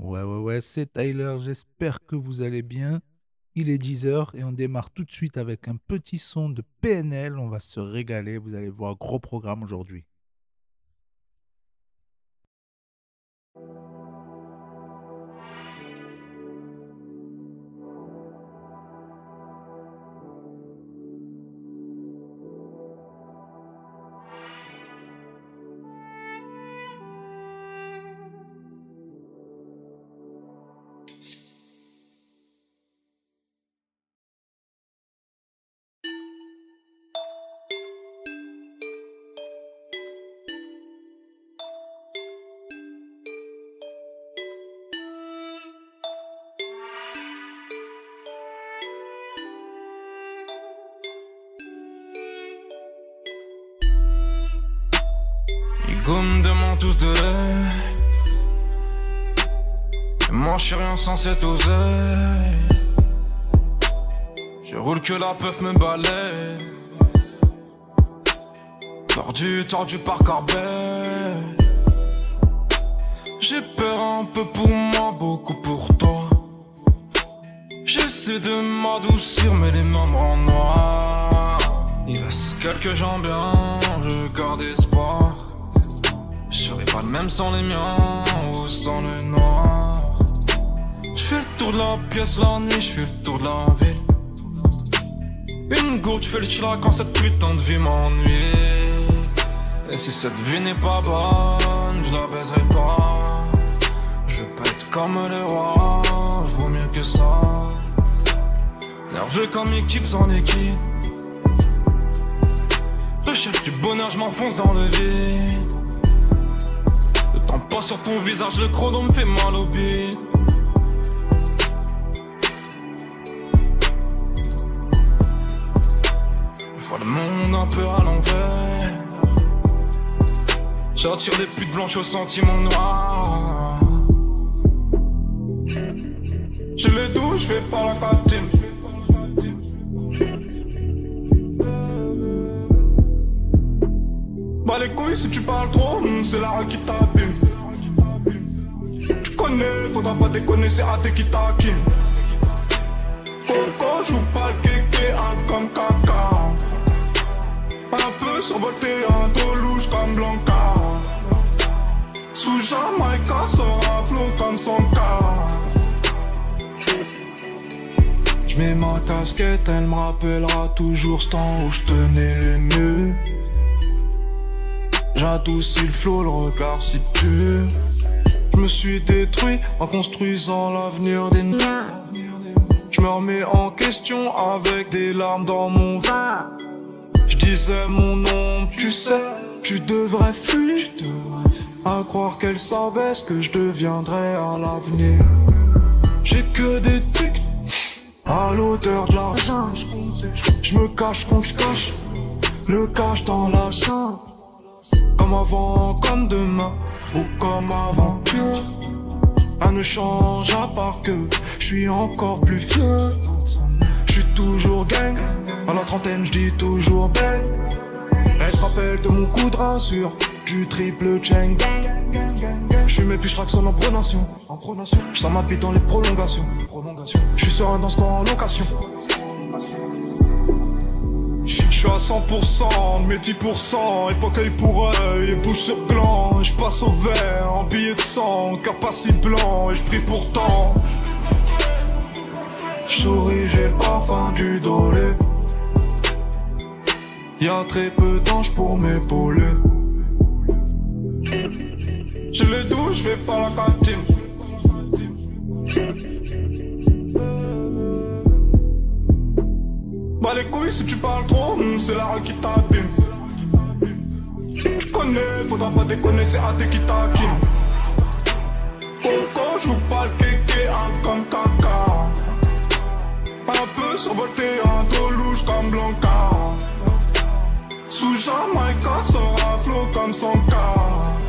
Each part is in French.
Ouais, ouais, ouais, c'est Tyler. J'espère que vous allez bien. Il est 10h et on démarre tout de suite avec un petit son de PNL. On va se régaler. Vous allez voir, gros programme aujourd'hui. Sans cette oseille. Je roule que la peuf me balaye. Tordu, tordu par Corbet. J'ai peur un peu pour moi, beaucoup pour toi. J'essaie de m'adoucir, mais les mains en noir. Il reste quelques gens bien, je garde espoir pas le même sans les miens ou sans le noir. Le tour de la pièce la nuit, je le tour de la ville. Une goutte, je fais le chila quand cette putain de vie m'ennuie. Et si cette vie n'est pas bonne, je la baiserai pas. Je veux pas être comme les rois, vaut mieux que ça. Nerveux comme équipe sans équipe. Recherche du bonheur, je m'enfonce dans le vide. Pas sur ton visage, le chrono me fait mal au beat. J'attire des putes blanches aux sentiments noirs. Je les douche, je fais pas la cantine. Bah les couilles si tu parles trop, hmm, c'est la qui t'abîme faudra pas déconner, c'est AT qui taquine. Coco joue pas le kéké, un comme caca. Un peu survolté, un dos louche comme Blanca. Sous Jamaïca sera flot comme son cas. J'mets ma casquette, elle me rappellera toujours ce temps où je tenais le mieux. J'adoucis le flot, le regard si tu je me suis détruit en construisant l'avenir des miens. Je me remets en question avec des larmes dans mon vin. Je disais mon nom, tu sais, tu devrais fuir. À croire qu'elle savait ce que je deviendrais à l'avenir. J'ai que des tics à l'auteur de la Je me cache quand je cache le cache dans la chambre. Comme avant, comme demain ou comme avant. Rien ne change à part que je suis encore plus fier. Je suis toujours gang, à la trentaine je dis toujours belle. Elle se rappelle de mon coup de sur du triple chain. Je suis puis je en pronation. Je sens ma bite dans les prolongations. Je suis serein dans ce en location. Je suis à 100%, mes 10%, époque œil pour œil et bouche sur gland. Je passe au vert, en billet de sang, si blanc, et je prie pourtant. Souris, j'ai le parfum du dolé. Y'a très peu d'anges pour m'épauler. Je le douche, je fais pas la cantine. Bah les couilles si tu parles trop, hmm, c'est la rue qui t'abîme. Tu connais, faudra pas déconner, c'est AT qui taquine. Coco joue pas le kéké, un comme caca. Un peu survolté, un dos louche comme Blanca. Sous Jamaïca sera flot comme son cas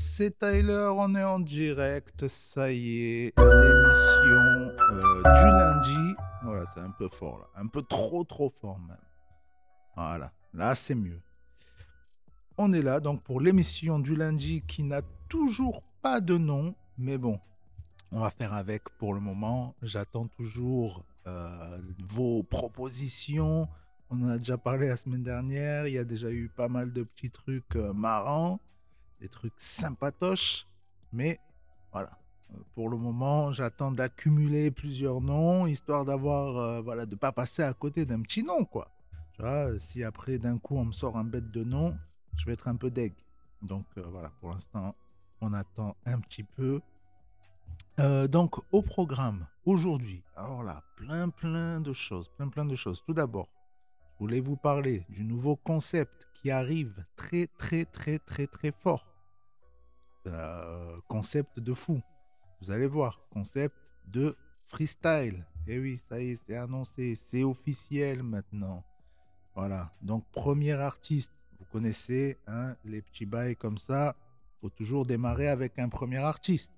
c'est Tyler, on est en direct, ça y est, l'émission euh, du lundi. Voilà, c'est un peu fort là, un peu trop, trop fort même. Voilà, là c'est mieux. On est là donc pour l'émission du lundi qui n'a toujours pas de nom, mais bon, on va faire avec pour le moment. J'attends toujours euh, vos propositions. On en a déjà parlé la semaine dernière, il y a déjà eu pas mal de petits trucs euh, marrants des trucs sympatoches. Mais voilà, euh, pour le moment, j'attends d'accumuler plusieurs noms, histoire d'avoir, euh, voilà, de pas passer à côté d'un petit nom, quoi. Tu vois, si après d'un coup on me sort un bête de nom, je vais être un peu deg. Donc euh, voilà, pour l'instant, on attend un petit peu. donc au programme aujourd'hui, alors là, plein plein de choses, plein plein de choses. Tout d'abord, je voulais vous parler du nouveau concept qui arrive très très très très très fort. Euh, concept de fou. Vous allez voir, concept de freestyle. Et eh oui, ça y est, c'est annoncé, c'est officiel maintenant. Voilà, donc premier artiste, vous connaissez hein, les petits bails comme ça, faut toujours démarrer avec un premier artiste.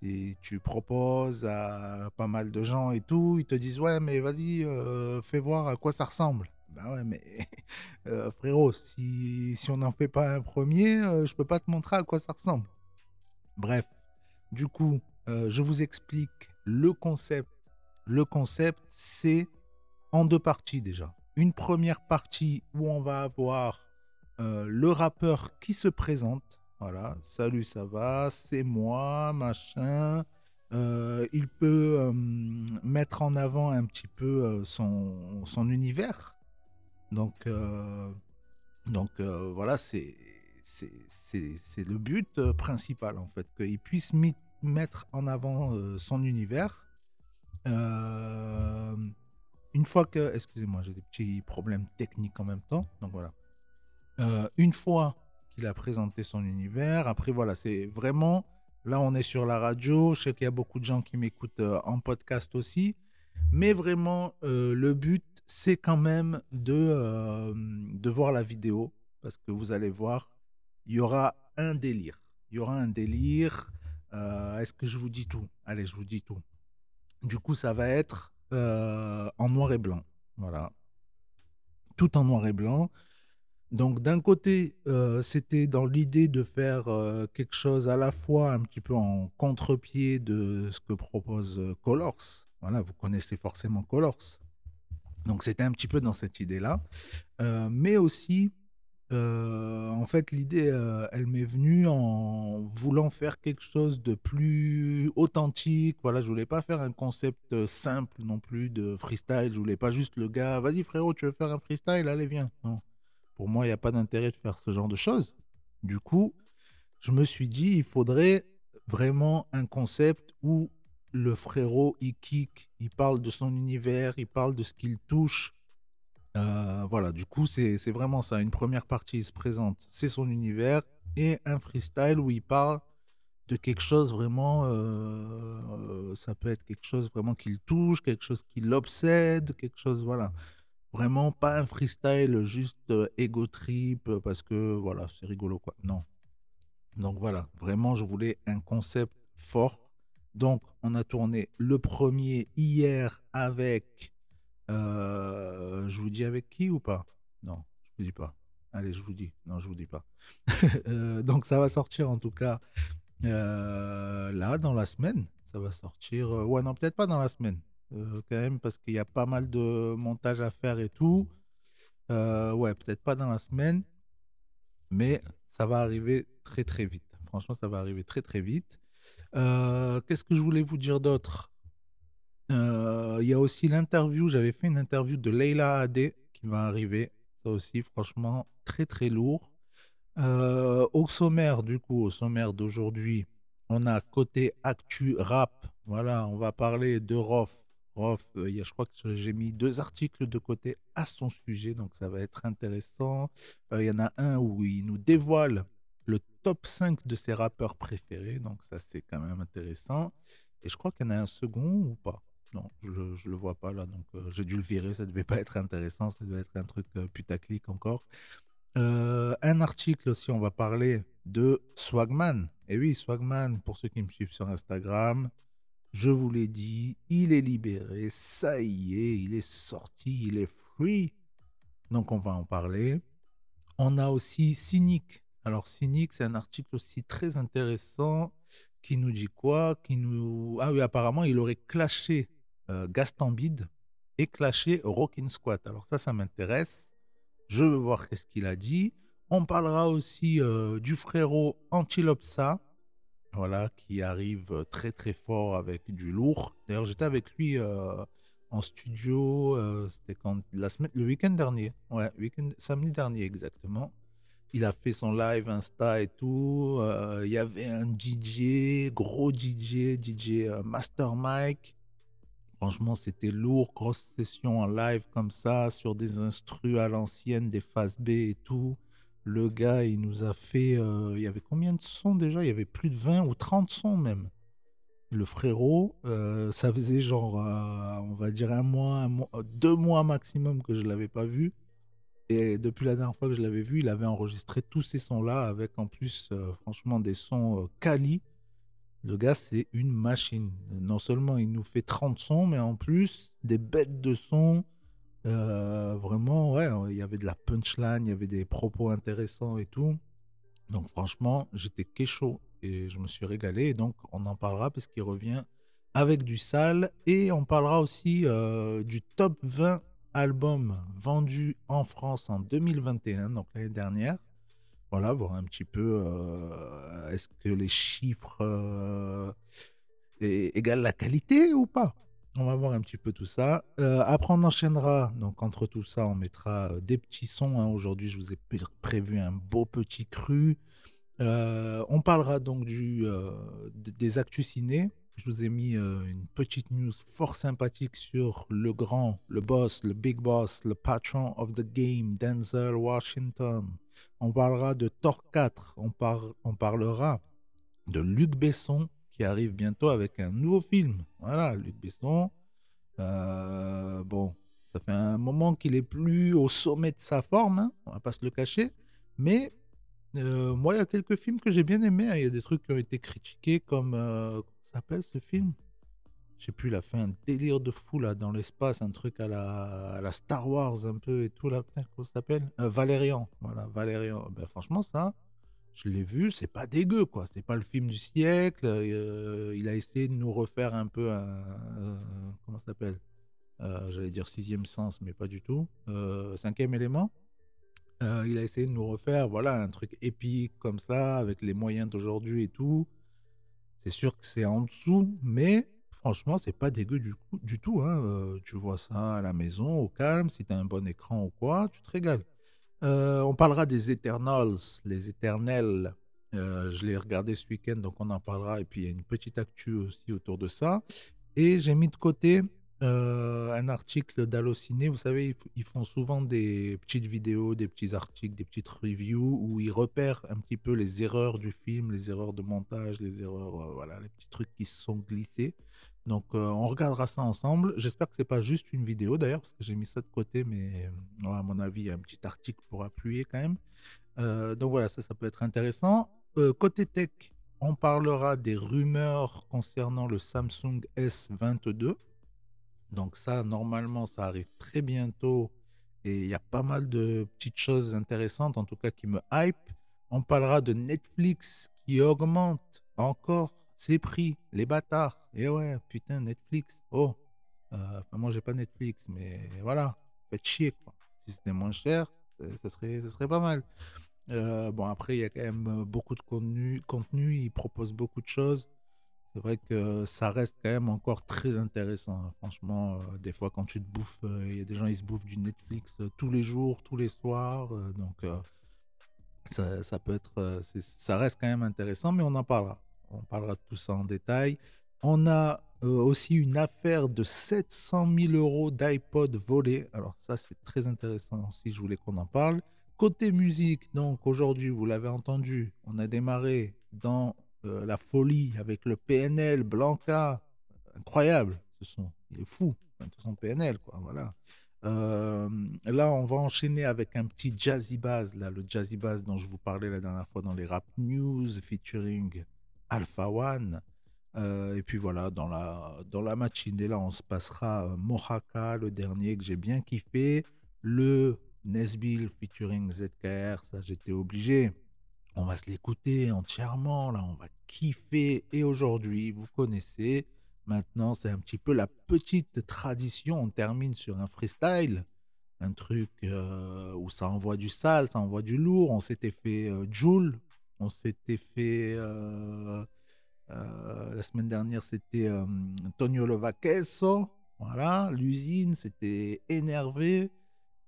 Si tu proposes à pas mal de gens et tout, ils te disent ouais mais vas-y, euh, fais voir à quoi ça ressemble. Bah ouais, mais euh, frérot, si, si on n'en fait pas un premier, euh, je peux pas te montrer à quoi ça ressemble. Bref, du coup, euh, je vous explique le concept. Le concept, c'est en deux parties déjà. Une première partie où on va avoir le rappeur qui se présente. Voilà, salut, ça va, c'est moi, machin. il peut mettre en avant un petit peu son, son univers. Donc, euh, donc euh, voilà, c'est le but euh, principal en fait, qu'il puisse mettre en avant son univers. une fois que, excusez-moi, j'ai des petits problèmes techniques en même temps, donc voilà. une fois qu'il a présenté son univers, après voilà, c'est vraiment, là on est sur la radio, je sais qu'il y a beaucoup de gens qui m'écoutent en podcast aussi, mais vraiment le but c'est quand même de, euh, de voir la vidéo parce que vous allez voir, il y aura un délire. Il y aura un délire. Euh, est-ce que je vous dis tout? Allez, je vous dis tout. Du coup, ça va être euh, en noir et blanc. Voilà. Tout en noir et blanc. Donc d'un côté, c'était dans l'idée de faire quelque chose à la fois un petit peu en contre-pied de ce que propose Colors. Voilà, vous connaissez forcément Colors. Donc c'était un petit peu dans cette idée-là. Euh, mais aussi, euh, en fait, l'idée, euh, elle m'est venue en voulant faire quelque chose de plus authentique. Voilà, je voulais pas faire un concept simple non plus de freestyle. Je voulais pas juste le gars, vas-y frérot, tu veux faire un freestyle, allez viens. Non, pour moi, il n'y a pas d'intérêt de faire ce genre de choses. Du coup, je me suis dit, il faudrait vraiment un concept où le frérot, il kick, il parle de son univers, il parle de ce qu'il touche. Euh, voilà, du coup, c'est vraiment ça. Une première partie, il se présente, c'est son univers, et un freestyle où il parle de quelque chose vraiment, euh, ça peut être quelque chose vraiment qu'il touche, quelque chose qui l'obsède, quelque chose, voilà. Vraiment pas un freestyle juste euh, ego trip parce que, voilà, c'est rigolo, quoi. Non. Donc voilà, vraiment, je voulais un concept fort donc, on a tourné le premier hier avec. Euh, je vous dis avec qui ou pas? Non, je vous dis pas. Allez, je vous dis. Non, je vous dis pas. Euh, donc, ça va sortir en tout cas euh, là, dans la semaine. Ça va sortir. ouais, non, peut-être pas dans la semaine. quand même, parce qu'il y a pas mal de montage à faire et tout. ouais, peut-être pas dans la semaine. Mais ça va arriver très, très vite. Franchement, ça va arriver très, très vite. Euh, qu'est-ce que je voulais vous dire d'autre? Euh, Il y a aussi l'interview, j'avais fait une interview de Leila Adé qui va arriver. Ça aussi, franchement, très très lourd. Euh, au sommaire, du coup, au sommaire d'aujourd'hui, on a côté actu rap. Voilà, on va parler de Rof. Rof, je crois que j'ai mis deux articles de côté à son sujet, donc ça va être intéressant. il y en a un où il nous dévoile le top 5 de ses rappeurs préférés, donc ça c'est quand même intéressant. Et je crois qu'il y en a un second ou pas? Non, je ne le vois pas là, donc euh, j'ai dû le virer. Ça devait pas être intéressant, ça devait être un truc euh, putaclic encore. Euh, un article aussi, on va parler de Swagman. Et oui, Swagman, pour ceux qui me suivent sur Instagram, je vous l'ai dit, il est libéré, ça y est, il est sorti, il est free. Donc on va en parler. On a aussi Cynic. Alors Cynic, c'est un article aussi très intéressant qui nous dit quoi? Qui nous ah oui apparemment il aurait clashé euh, Gastambide et clashé Rockin' Squat. Alors ça ça m'intéresse. Je veux voir qu'est-ce qu'il a dit. On parlera aussi euh, du frérot Antilopsa, voilà, qui arrive très très fort avec du lourd. D'ailleurs, j'étais avec lui euh, en studio, euh, c'était quand? La semaine, le week-end dernier, ouais, week samedi dernier exactement. Il a fait son live Insta et tout. Il y avait un DJ, gros DJ, DJ Master Mike. Franchement, c'était lourd, grosse session en live comme ça, sur des instrus à l'ancienne, des phases B et tout. Le gars, il nous a fait. Euh, il y avait combien de sons déjà? Il y avait plus de 20 ou 30 sons même. Le frérot, euh, ça faisait genre, euh, on va dire un mois, deux mois maximum que je ne l'avais pas vu. Et depuis la dernière fois que je l'avais vu, il avait enregistré tous ces sons-là avec en plus, franchement, des sons quali. Le gars, c'est une machine. Non seulement il nous fait 30 sons, mais en plus, des bêtes de sons euh, vraiment, ouais, il y avait de la punchline, il y avait des propos intéressants et tout. Donc franchement, j'étais chaud et je me suis régalé. Et donc on en parlera parce qu'il revient avec du sale et on parlera aussi euh, du top 20 albums vendus en France en 2021, donc l'année dernière. Voilà, voir un petit peu euh, est-ce que les chiffres égalent la qualité ou pas? On va voir un petit peu tout ça. Euh, après, on enchaînera. Donc, entre tout ça, on mettra euh, des petits sons. Hein. Aujourd'hui, je vous ai prévu un beau petit cru. Euh, on parlera donc des actus ciné. Je vous ai mis une petite news fort sympathique sur le grand, le boss, le big boss, le patron of the game, Denzel Washington. On parlera de Thor 4. On, on parlera de Luc Besson qui arrive bientôt avec un nouveau film. Voilà, Luc Besson. Euh, bon, ça fait un moment qu'il est plus au sommet de sa forme, hein, on va pas se le cacher. Mais euh, moi, il y a quelques films que j'ai bien aimés. Hein. Il y a des trucs qui ont été critiqués, comme euh, comment s'appelle ce film? Je sais plus, il a fait un délire de fou là dans l'espace, un truc à la, Star Wars un peu et tout là. Putain, comment ça s'appelle? Valérian. Voilà, Valérian. Ben, franchement, ça, je l'ai vu, c'est pas dégueu, quoi. C'est pas le film du siècle. Euh, il a essayé de nous refaire un peu un. comment ça s'appelle? Euh, J'allais dire sixième sens, mais pas du tout. Euh, cinquième élément? Il a essayé de nous refaire, voilà, un truc épique comme ça, avec les moyens d'aujourd'hui et tout. C'est sûr que c'est en dessous, mais franchement, c'est pas dégueu du, tout. Hein. tu vois ça à la maison, au calme, si tu as un bon écran ou quoi, tu te régales. Euh, on parlera des Eternals, les éternels. Euh, je l'ai regardé ce week-end, donc on en parlera. Et puis il y a une petite actu aussi autour de ça. Et j'ai mis de côté euh, un article d'Allociné. Vous savez, ils font souvent des petites vidéos, des petits articles, des petites reviews où ils repèrent un petit peu les erreurs du film, les erreurs de montage, les erreurs, voilà, les petits trucs qui se sont glissés. Donc, euh, on regardera ça ensemble. J'espère que c'est pas juste une vidéo d'ailleurs, parce que j'ai mis ça de côté, mais euh, à mon avis, il y a un petit article pour appuyer quand même. Euh, donc voilà, ça, ça peut être intéressant. côté tech, on parlera des rumeurs concernant le Samsung S22. Donc ça, normalement, ça arrive très bientôt. Et il y a pas mal de petites choses intéressantes, en tout cas, qui me hype. On parlera de Netflix qui augmente encore c'est pris, les bâtards. Et ouais, putain, Netflix. Oh, euh, moi j'ai pas Netflix, mais voilà, faites chier quoi. Si c'était moins cher, ça serait, ça serait pas mal. Euh, bon, après, il y a quand même beaucoup de contenu, contenu, ils proposent beaucoup de choses. C'est vrai que ça reste quand même encore très intéressant. Hein. Franchement, euh, des fois, quand tu te bouffes, il y a des gens, ils se bouffent du Netflix tous les jours, tous les soirs. donc, ça, peut être, ça reste quand même intéressant, mais on en parlera on parlera de tout ça en détail. On a euh, aussi une affaire de 700 000 euros d'iPod volé. Alors ça, c'est très intéressant aussi, je voulais qu'on en parle. Côté musique, donc aujourd'hui, vous l'avez entendu, on a démarré dans euh, la folie avec le PNL, Blanca, incroyable, ce son. Il est fou. Façon, PNL, quoi, voilà. Euh, là, on va enchaîner avec un petit jazzy bass, là, le jazzy bass dont je vous parlais la dernière fois dans les rap news featuring Alpha One. Euh, et puis voilà, dans la, dans la là, on se passera Mohaka, le dernier que j'ai bien kiffé. Le Nesbill featuring ZKR, ça j'étais obligé. On va se l'écouter entièrement, là, on va kiffer. Et aujourd'hui, vous connaissez, maintenant, c'est un petit peu la petite tradition. On termine sur un freestyle, un truc euh, où ça envoie du sale, ça envoie du lourd. On s'était fait Joule, on s'était fait. Euh, la semaine dernière, c'était euh, Antonio Lovaqueso. Voilà, l'usine, c'était énervé.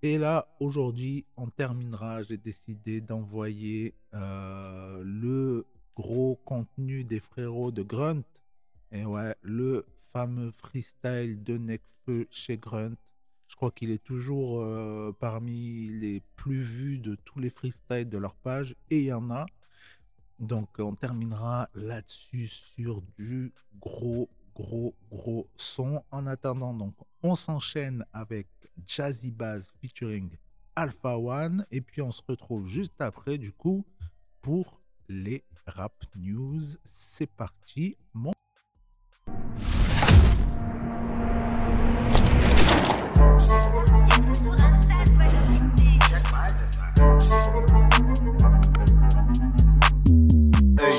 Et là, aujourd'hui, on terminera. J'ai décidé d'envoyer euh, le gros contenu des frérots de Grunt. Et ouais, le fameux freestyle de Necfeu chez Grunt. Je crois qu'il est toujours parmi les plus vus de tous les freestyles de leur page. Et il y en a. Donc on terminera là-dessus sur du gros, gros, gros son. En attendant, donc on s'enchaîne avec Jazzy Bass featuring Alpha One. Et puis on se retrouve juste après, du coup, pour les rap news. C'est parti, mon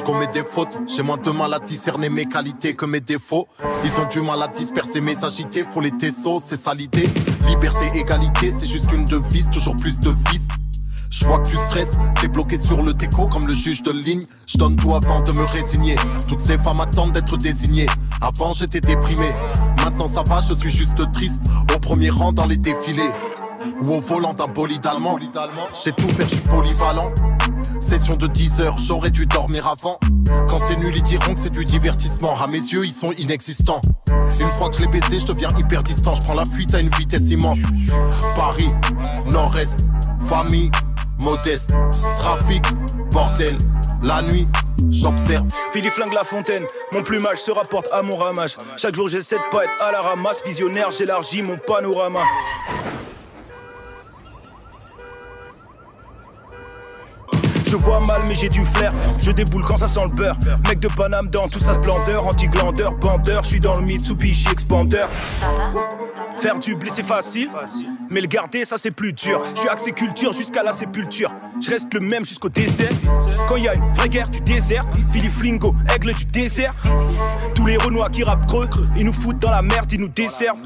commets des fautes. J'ai moins de mal à discerner mes qualités que mes défauts. Ils ont du mal à disperser mes agités. Faut les tessos, c'est ça l'idée. Liberté, égalité, c'est juste une devise, toujours plus de vices. Je vois que tu stresses, t'es bloqué sur le déco comme le juge de ligne. Je donne tout avant de me résigner. Toutes ces femmes attendent d'être désignées. Avant j'étais déprimé, maintenant ça va, je suis juste triste. Au premier rang dans les défilés. Ou au volant d'un bolide allemand. J'ai tout faire, je polyvalent. Session de 10 heures, j'aurais dû dormir avant. Quand c'est nul, ils diront que c'est du divertissement. À mes yeux, ils sont inexistants. Une fois que je l'ai baissé, je deviens hyper distant. Je prends la fuite à une vitesse immense. Paris, Nord-Est, famille, modeste, trafic, bordel, la nuit. J'observe. Philippe flingue la fontaine, mon plumage se rapporte à mon ramage. Chaque jour j'essaie de pas être à la ramasse, visionnaire, j'élargis mon panorama. Je vois mal mais j'ai du flair Je déboule quand ça sent le beurre. Mec de Paname dans toute sa splendeur. Anti-glandeur, bandeur. Je suis dans le Mitsubishi Expander Faire du blé c'est facile. Mais le garder ça c'est plus dur. Je suis axé culture jusqu'à la sépulture. Je reste le même jusqu'au désert Quand y une vraie guerre du désert. Philippe Flingo, aigle du désert. Tous les renois qui rappent creux Ils nous foutent dans la merde, ils nous desservent.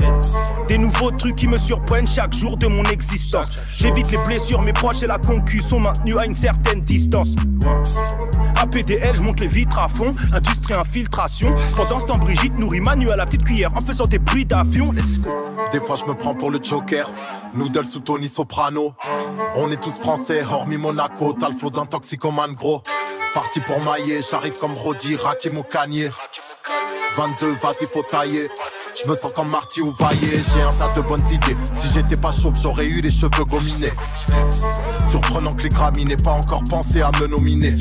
Des nouveaux trucs qui me surprennent chaque jour de mon existence. J'évite les blessures, mes proches et la concu sont maintenus à une certaine distance. APDL, je monte les vitres à fond, industrie infiltration. Pendant ce temps, Brigitte nourrit Manu à la petite cuillère en faisant des bruits d'avion. Des fois, je me prends pour le Joker. Noodle sous Tony Soprano. On est tous français, hormis Monaco. T'as le flot d'un toxicomane gros. Parti pour mailler, j'arrive comme Rodi, Rakim ou Kanye. 22, vas-y, faut tailler. Je me sens comme Marty ou Vaillé, j'ai un tas de bonnes idées. Si j'étais pas chauve, j'aurais eu les cheveux gominés. Surprenant que les Grammy n'aient pas encore pensé à me nominer.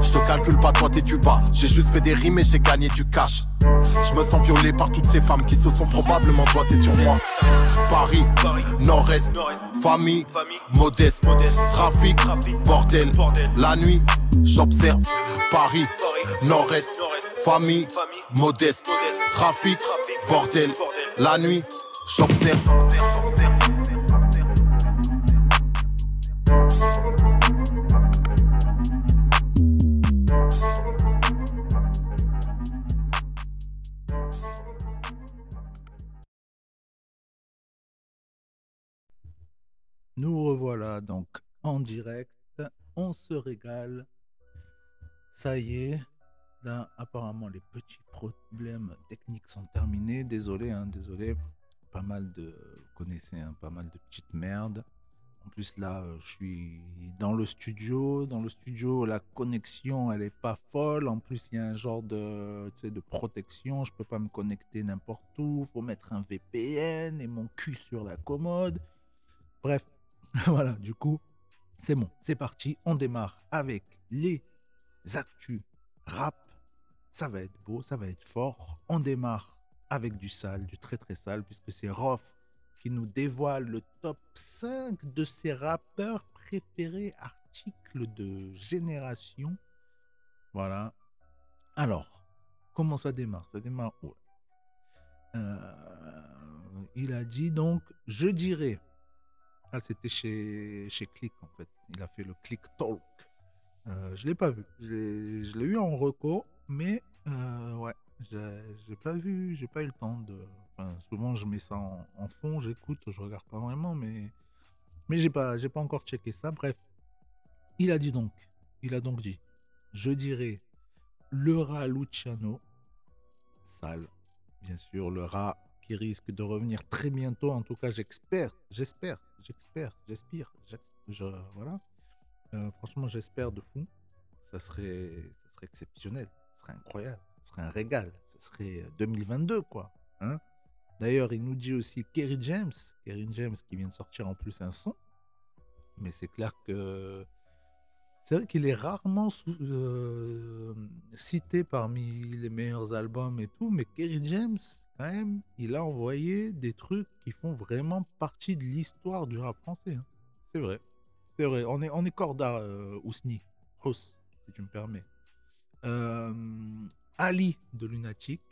Je te calcule pas, toi t'es du bas. J'ai juste fait des rimes et j'ai gagné du cash. Je me sens violé par toutes ces femmes qui se sont probablement doigtées sur moi. Paris, Nord-Est, famille, modeste, trafic, bordel. La nuit, j'observe. Paris, Nord-Est, famille, modeste, trafic, bordel. La nuit, j'observe. Nous revoilà donc en direct. On se régale. Ça y est. Là, apparemment, les petits problèmes techniques sont terminés. Désolé, hein, désolé. Pas mal de, vous connaissez, hein, pas mal de petites merdes. En plus, là, je suis dans le studio. Dans le studio, la connexion, elle est pas folle. En plus, il y a un genre de, de protection. Je peux pas me connecter n'importe où. Faut mettre un VPN et mon cul sur la commode. Bref, voilà, du coup, c'est bon, c'est parti. On démarre avec les actus rap. Ça va être beau, ça va être fort. On démarre avec du sale, du très très sale, puisque c'est Rof qui nous dévoile le top 5 de ses rappeurs préférés, articles de génération. Voilà. Alors, comment ça démarre? Ça démarre où? Euh, Il a dit donc, je dirais. Ah, c'était chez, chez Click en fait. Il a fait le Click Talk. Euh, je l'ai pas vu. Je l'ai eu en reco, mais euh, ouais, j'ai pas vu, j'ai pas eu le temps de. Enfin, souvent je mets ça en, fond, j'écoute, je regarde pas vraiment, mais mais j'ai pas, j'ai pas encore checké ça. Bref, il a dit donc, il a donc dit, je dirais le rat Luciano, sale, bien sûr, le rat qui risque de revenir très bientôt. En tout cas, j'espère, j'espère, j'espère, j'espère, je, voilà. Euh, franchement, j'espère de fou. Ça serait, ça serait exceptionnel, ça serait incroyable, ça serait un régal, ça serait 2022 euh, quoi. Hein D'ailleurs, il nous dit aussi Kerry James, Kerry James qui vient de sortir en plus un son. Mais c'est clair que c'est vrai qu'il est rarement euh, cité parmi les meilleurs albums et tout, mais Kerry James, il a envoyé des trucs qui font vraiment partie de l'histoire du rap français. Hein. C'est vrai. C'est vrai, on est, on est corda, euh, Ousni. Ous, si tu me permets. Euh, Ali de Lunatic.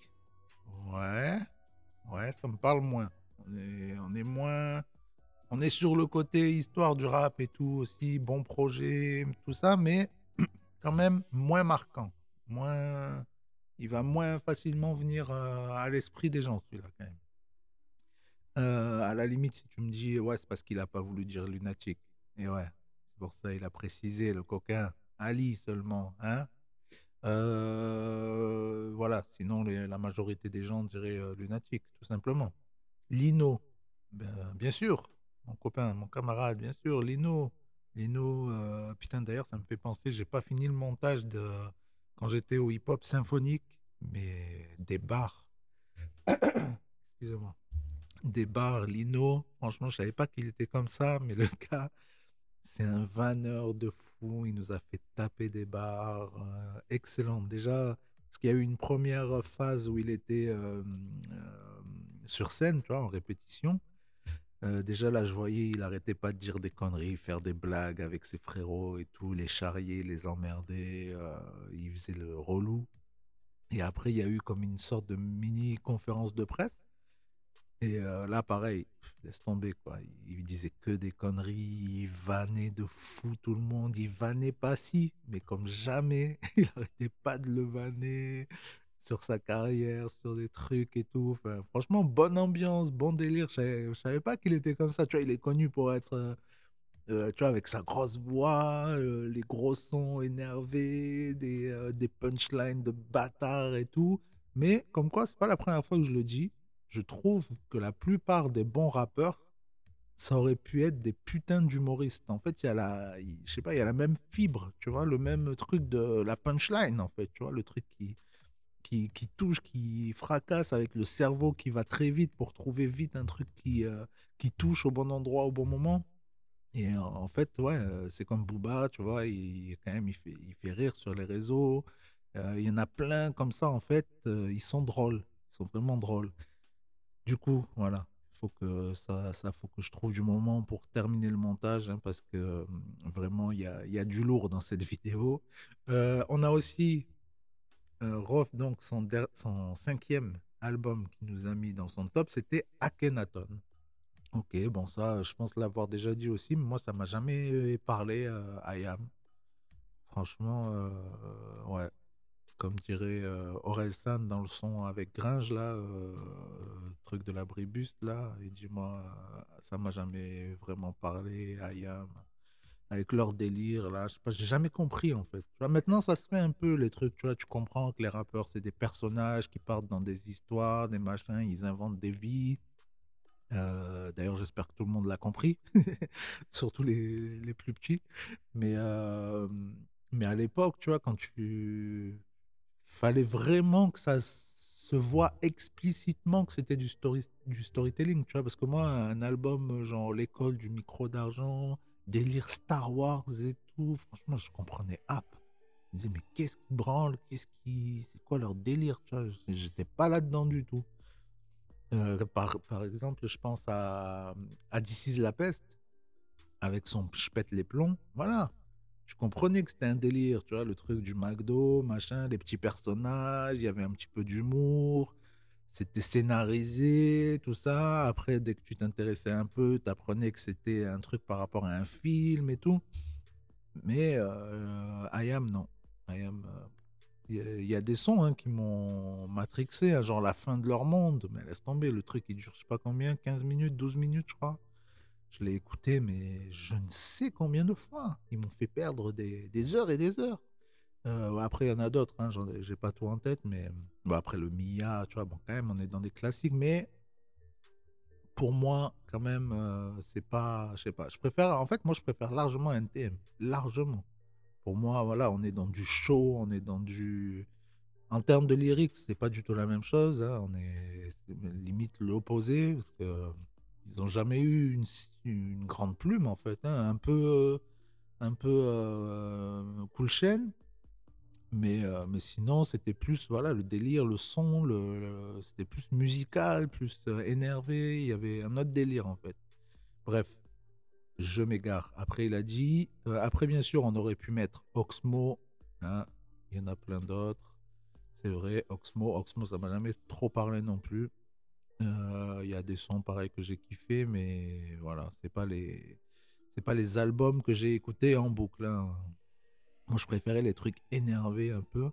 Ouais. Ouais, ça me parle moins. On est, on est moins. On est sur le côté histoire du rap et tout aussi, bon projet, tout ça, mais quand même moins marquant. Moins. Il va moins facilement venir euh, à l'esprit des gens, celui-là, quand même. Euh, à la limite, si tu me dis, ouais, c'est parce qu'il n'a pas voulu dire lunatique. Et ouais, pour ça il a précisé, le coquin. Ali seulement, hein euh, Voilà, sinon la majorité des gens diraient lunatique, tout simplement. Lino, ben, bien sûr, mon copain, mon camarade, bien sûr, Lino. Lino, putain d'ailleurs, ça me fait penser, j'ai pas fini le montage de quand j'étais au hip-hop symphonique, mais des bars. Excusez-moi. Des bars, Lino. Franchement, je savais pas qu'il était comme ça, mais le gars, c'est un vanneur de fou. Il nous a fait taper des barres. Euh, excellent. Déjà, parce qu'il y a eu une première phase où il était euh, euh, sur scène, tu vois, en répétition. Déjà là, je voyais, il arrêtait pas de dire des conneries, faire des blagues avec ses frérots et tout, les charrier, les emmerder. il faisait le relou. Et après, il y a eu comme une sorte de mini conférence de presse et là, pareil, laisse tomber, quoi. Il disait que des conneries, il vannait de fou tout le monde, il vannait pas si, mais comme jamais, il arrêtait pas de le vanner sur sa carrière, sur des trucs et tout. Franchement, bonne ambiance, bon délire. Je savais, pas qu'il était comme ça. Tu vois, il est connu pour être, tu vois, avec sa grosse voix, les gros sons énervés, des, des punchlines de bâtard et tout. Mais comme quoi, c'est pas la première fois que je le dis je trouve que la plupart des bons rappeurs, ça aurait pu être des putains d'humoristes. En fait, il y a la, y a la même fibre, tu vois, le même truc de la punchline, en fait, tu vois, le truc qui, qui, touche, qui fracasse avec le cerveau qui va très vite pour trouver vite un truc qui, euh, qui touche au bon endroit au bon moment. Et en fait, ouais, euh, c'est comme Booba, tu vois, il, quand même, il fait, il fait rire sur les réseaux. Euh, il y en a plein comme ça, en fait, ils sont drôles, ils sont vraiment drôles. Du coup, voilà, il faut que ça, ça, faut que je trouve du moment pour terminer le montage, hein, parce que vraiment, il y a, y a, du lourd dans cette vidéo. On a aussi euh, donc son, cinquième album qu'il nous a mis dans son top, c'était Akhenaton. Ok, bon, ça, je pense l'avoir déjà dit aussi, mais moi, ça m'a jamais euh, parlé Ayam. Franchement, ouais, comme dirait euh, Orelsan dans le son avec Gringe, là, euh, truc de l'abribuste, là, et dis-moi, ça m'a jamais vraiment parlé, Ayam, avec leur délire, là, je sais j'ai jamais compris, en fait. maintenant, ça se fait un peu, les trucs, tu vois, tu comprends que les rappeurs, c'est des personnages qui partent dans des histoires, des machins, ils inventent des vies. Euh, d'ailleurs, j'espère que tout le monde l'a compris, surtout les, les, plus petits. Mais, mais à l'époque, tu vois, quand tu fallait vraiment que ça se voit explicitement que c'était du, story, du storytelling, tu vois, parce que moi, un album genre L'école du micro d'argent, délire Star Wars et tout, franchement, je comprenais app. Je me disais, mais qu'est-ce qui branle? Qu'est-ce qui. C'est quoi leur délire? J'étais pas là-dedans du tout. Euh, par, par exemple, je pense à, à This is la peste, avec son Je pète les plombs. Voilà. Je comprenais que c'était un délire, tu vois, le truc du McDo, machin, les petits personnages, il y avait un petit peu d'humour, c'était scénarisé, tout ça. Après, dès que tu t'intéressais un peu, tu apprenais que c'était un truc par rapport à un film et tout. Mais euh, I am, non. I am. Il y, a des sons hein, qui m'ont matrixé, hein, genre la fin de leur monde. Mais laisse tomber, le truc il dure je sais pas combien, 15 minutes, 12 minutes, je crois. Je l'ai écouté, mais je ne sais combien de fois. Ils m'ont fait perdre des, des, heures et des heures. Euh, après, il y en a d'autres, hein, j'ai pas tout en tête, mais bon, après le Mia, tu vois, bon, quand même, on est dans des classiques, mais pour moi, quand même, euh, c'est pas, je sais pas, je préfère, en fait, moi, je préfère largement NTM, largement. Pour moi, voilà, on est dans du show, on est dans du. En termes de lyrics, c'est pas du tout la même chose. Hein, on est, limite l'opposé parce que ils ont jamais eu une, une, grande plume en fait, hein, un peu, un peu euh, cool chaîne. Mais, euh, mais sinon, c'était plus voilà le délire, le son, c'était plus musical, plus euh, énervé. Il y avait un autre délire en fait. Bref, je m'égare. Après, il a dit. Euh, après, bien sûr, on aurait pu mettre Oxmo. Hein. Il y en a plein d'autres. C'est vrai, Oxmo. Oxmo, ça m'a jamais trop parlé non plus. Il y a des sons pareils que j'ai kiffé, mais voilà, c'est pas les. C'est pas les albums que j'ai écoutés en boucle. Hein. Moi, je préférais les trucs énervés un peu.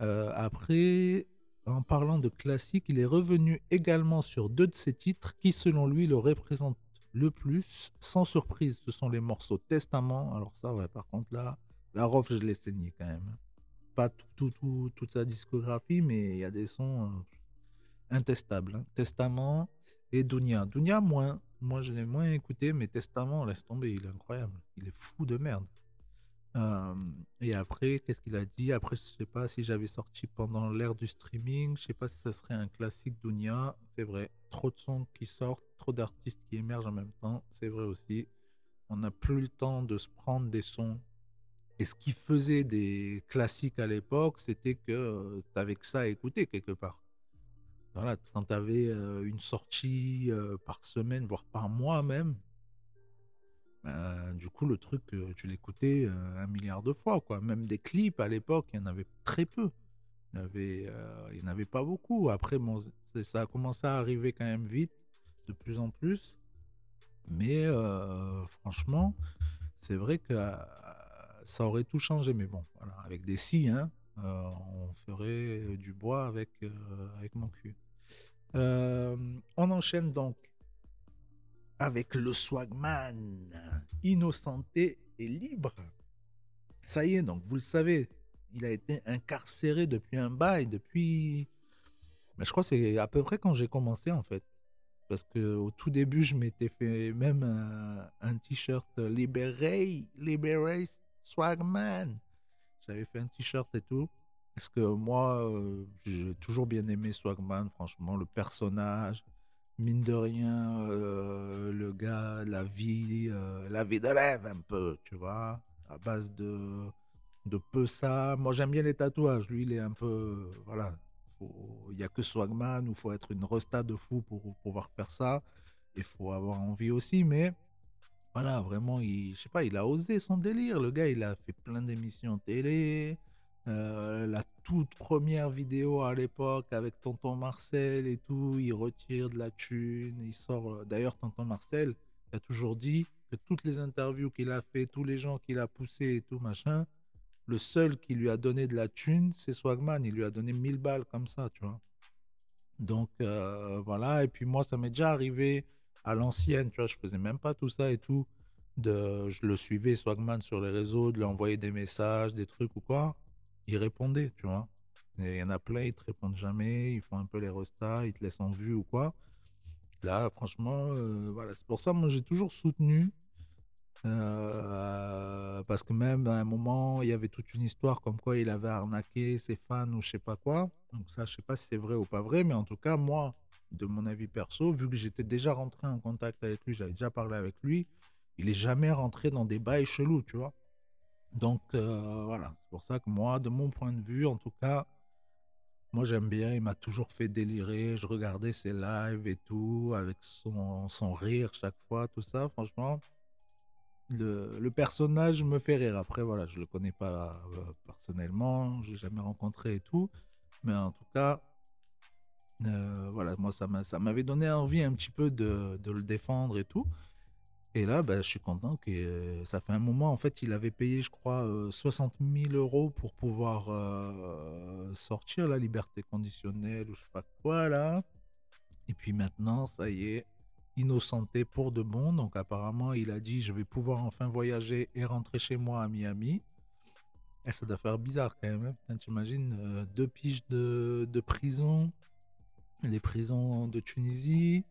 Euh, après, en parlant de classique, il est revenu également sur deux de ses titres qui, selon lui, le représentent le plus, sans surprise, ce sont les morceaux Testament. Alors ça, ouais, par contre, là, la Rof, je l'ai saigné quand même. Pas tout, tout, toute sa discographie, mais il y a des sons euh, intestables. Hein. Testament et Dunia. Dunia, moins. Moi, je l'ai moins écouté, mais Testament, laisse tomber, il est incroyable. Il est fou de merde. Et après, qu'est-ce qu'il a dit? Après, je sais pas si j'avais sorti pendant l'ère du streaming. Je sais pas si ça serait un classique Dunia. C'est vrai. Trop de sons qui sortent, trop d'artistes qui émergent en même temps. C'est vrai aussi. On n'a plus le temps de se prendre des sons. Et ce qui faisait des classiques à l'époque, c'était que tu avais que ça à écouter quelque part. Voilà, quand tu avais une sortie par semaine, voire par mois même, ben, du coup, le truc, tu l'écoutais euh, un milliard de fois, quoi. Même des clips à l'époque, il y en avait très peu. Il n'y avait, euh, avait pas beaucoup. Après, ça a commencé à arriver quand même vite, de plus en plus. Mais euh, franchement, c'est vrai que ça aurait tout changé. Mais bon, avec des si, hein, on ferait du bois avec, avec mon cul. on enchaîne donc avec le swagman, innocenté et libre. Ça y est, donc vous le savez, il a été incarcéré depuis un bail, depuis... Mais je crois que c'est à peu près quand j'ai commencé en fait. Parce que au tout début, je m'étais fait même un, t-shirt Liberate, Liberate Swagman. J'avais fait un t-shirt et tout. Parce que moi, euh, j'ai toujours bien aimé Swagman, franchement, le personnage, mine de rien, euh, le gars, la vie, euh, la vie de rêve un peu, tu vois, à base de, de peu ça. Moi, j'aime bien les tatouages. Lui, il est un peu, voilà, il n'y a que Swagman, il faut être une resta de fou pour, pouvoir faire ça. Il faut avoir envie aussi, mais voilà, vraiment, il, je sais pas, il a osé son délire. Le gars, il a fait plein d'émissions télé. Euh, toute première vidéo à l'époque avec Tonton Marcel et tout, il retire de la thune, il sort. Euh, d'ailleurs, Tonton Marcel a toujours dit que toutes les interviews qu'il a fait, tous les gens qu'il a poussés et tout machin, le seul qui lui a donné de la thune, c'est Swagman. Il lui a donné 1000 balles comme ça, tu vois. Donc euh, voilà, et puis moi, ça m'est déjà arrivé à l'ancienne, tu vois, je faisais même pas tout ça et tout. De, je le suivais, Swagman, sur les réseaux, de lui envoyer des messages, des trucs ou quoi ils répondaient, tu vois. Il y en a plein, ils te répondent jamais, ils font un peu les restats, ils te laissent en vue ou quoi. Là, franchement, euh, voilà, c'est pour ça, moi, j'ai toujours soutenu. Euh, parce que même à un moment, il y avait toute une histoire comme quoi il avait arnaqué ses fans ou je sais pas quoi. Donc ça, je sais pas si c'est vrai ou pas vrai, mais en tout cas, moi, de mon avis perso, vu que j'étais déjà rentré en contact avec lui, j'avais déjà parlé avec lui, il est jamais rentré dans des bails chelous, tu vois. Donc euh, voilà, c'est pour ça que moi, de mon point de vue, en tout cas, Moi, j'aime bien. Il m'a toujours fait délirer. Je regardais ses lives et tout, avec son, son rire chaque fois, tout ça. Franchement, le, le personnage me fait rire. Après, voilà, je le connais pas euh, personnellement. Je jamais rencontré et tout. Mais en tout cas, euh, voilà, moi, ça m'avait donné envie un petit peu de, de le défendre et tout. Et là, ben, je suis content que ça fait un moment. En fait, il avait payé, je crois, euh, 60 000 euros pour pouvoir sortir la liberté conditionnelle ou je sais pas quoi là. Et puis maintenant, ça y est, innocenté pour de bon. Donc apparemment, il a dit, je vais pouvoir enfin voyager et rentrer chez moi à Miami. Et ça doit faire bizarre quand même. hein. T'imagines, deux piges de, de prison, les prisons de Tunisie.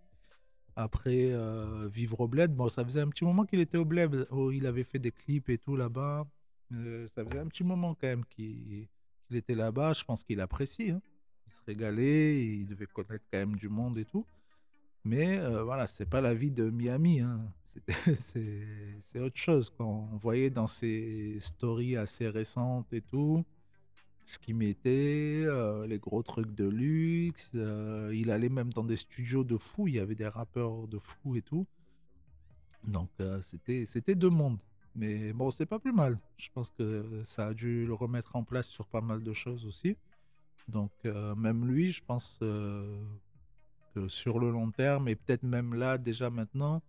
Après, euh, vivre au bled. Bon, ça faisait un petit moment qu'il était au bled. où il avait fait des clips et tout là-bas. Euh, ça faisait un petit moment quand même qu'il était là-bas. Je pense qu'il apprécie. hein. Il se régalait. Il devait connaître quand même du monde et tout. Mais euh, voilà, c'est pas la vie de Miami. hein. C'est autre chose. Quand on voyait dans ses stories assez récentes et tout, ce qu'il mettait, euh, les gros trucs de luxe. euh, il allait même dans des studios de fou. Il y avait des rappeurs de fou et tout. Donc euh, c'était c'était deux mondes. Mais bon, c'est pas plus mal. Je pense que ça a dû le remettre en place sur pas mal de choses aussi. Donc même lui, je pense que sur le long terme, et peut-être même là, déjà maintenant,